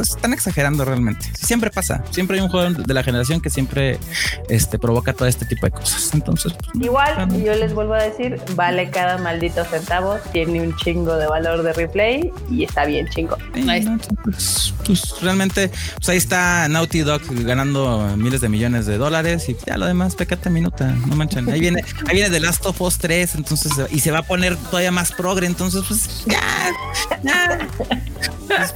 Speaker 6: están exagerando realmente. Siempre pasa, siempre hay un juego de la generación que siempre este, provoca todo este tipo de cosas. Entonces,
Speaker 3: pues, igual, yo les vuelvo a decir, vale cada maldito centavo, tiene un chingo de valor de replay y está bien chingo.
Speaker 6: Pues, pues, realmente, pues ahí está Naughty Dog ganando miles de millones de dólares y ya lo demás, pecata minuta, no manchen. Ahí viene, ahí viene The Last of Us 3, entonces, y se va a poner todavía más progre, entonces, pues ya, ya. Pues,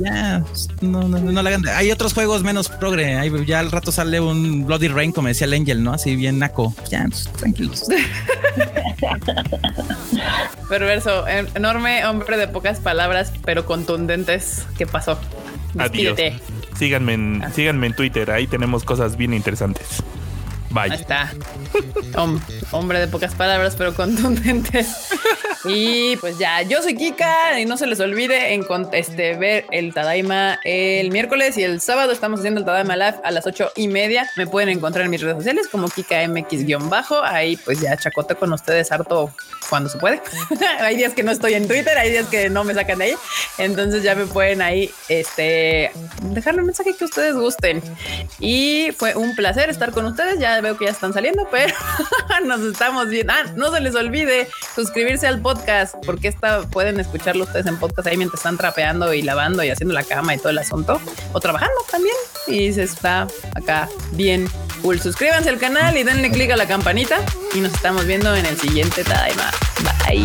Speaker 6: ya, no, no, no, la hagan. Hay otros juegos menos progre. ya al rato sale un Bloody Rain, como decía el Angel, ¿no? Así bien naco. Ya, tranquilos.
Speaker 1: Perverso, enorme hombre de pocas palabras, pero contundentes. ¿Qué pasó?
Speaker 4: Adiós. Síganme en, ah. síganme en Twitter, ahí tenemos cosas bien interesantes. Bye.
Speaker 1: Ahí está. hombre de pocas palabras, pero contundentes. Y pues ya, yo soy Kika y no se les olvide en este, ver el Tadaima el miércoles y el sábado estamos haciendo el Tadaima Live a las ocho y media. Me pueden encontrar en mis redes sociales como KikaMX-bajo. Ahí pues ya chacote con ustedes harto cuando se puede. hay días que no estoy en Twitter, hay días que no me sacan de ahí. Entonces ya me pueden ahí este, dejarme un mensaje que ustedes gusten. Y fue un placer estar con ustedes. Ya veo que ya están saliendo, pero nos estamos viendo. Ah, no se les olvide suscribirse al podcast porque esta pueden escucharlo ustedes en podcast ahí mientras están trapeando y lavando y haciendo la cama y todo el asunto o trabajando también. Y se está acá bien Liverpool. Suscríbanse al canal y denle click a la campanita y nos estamos viendo en el siguiente Taima. Bye.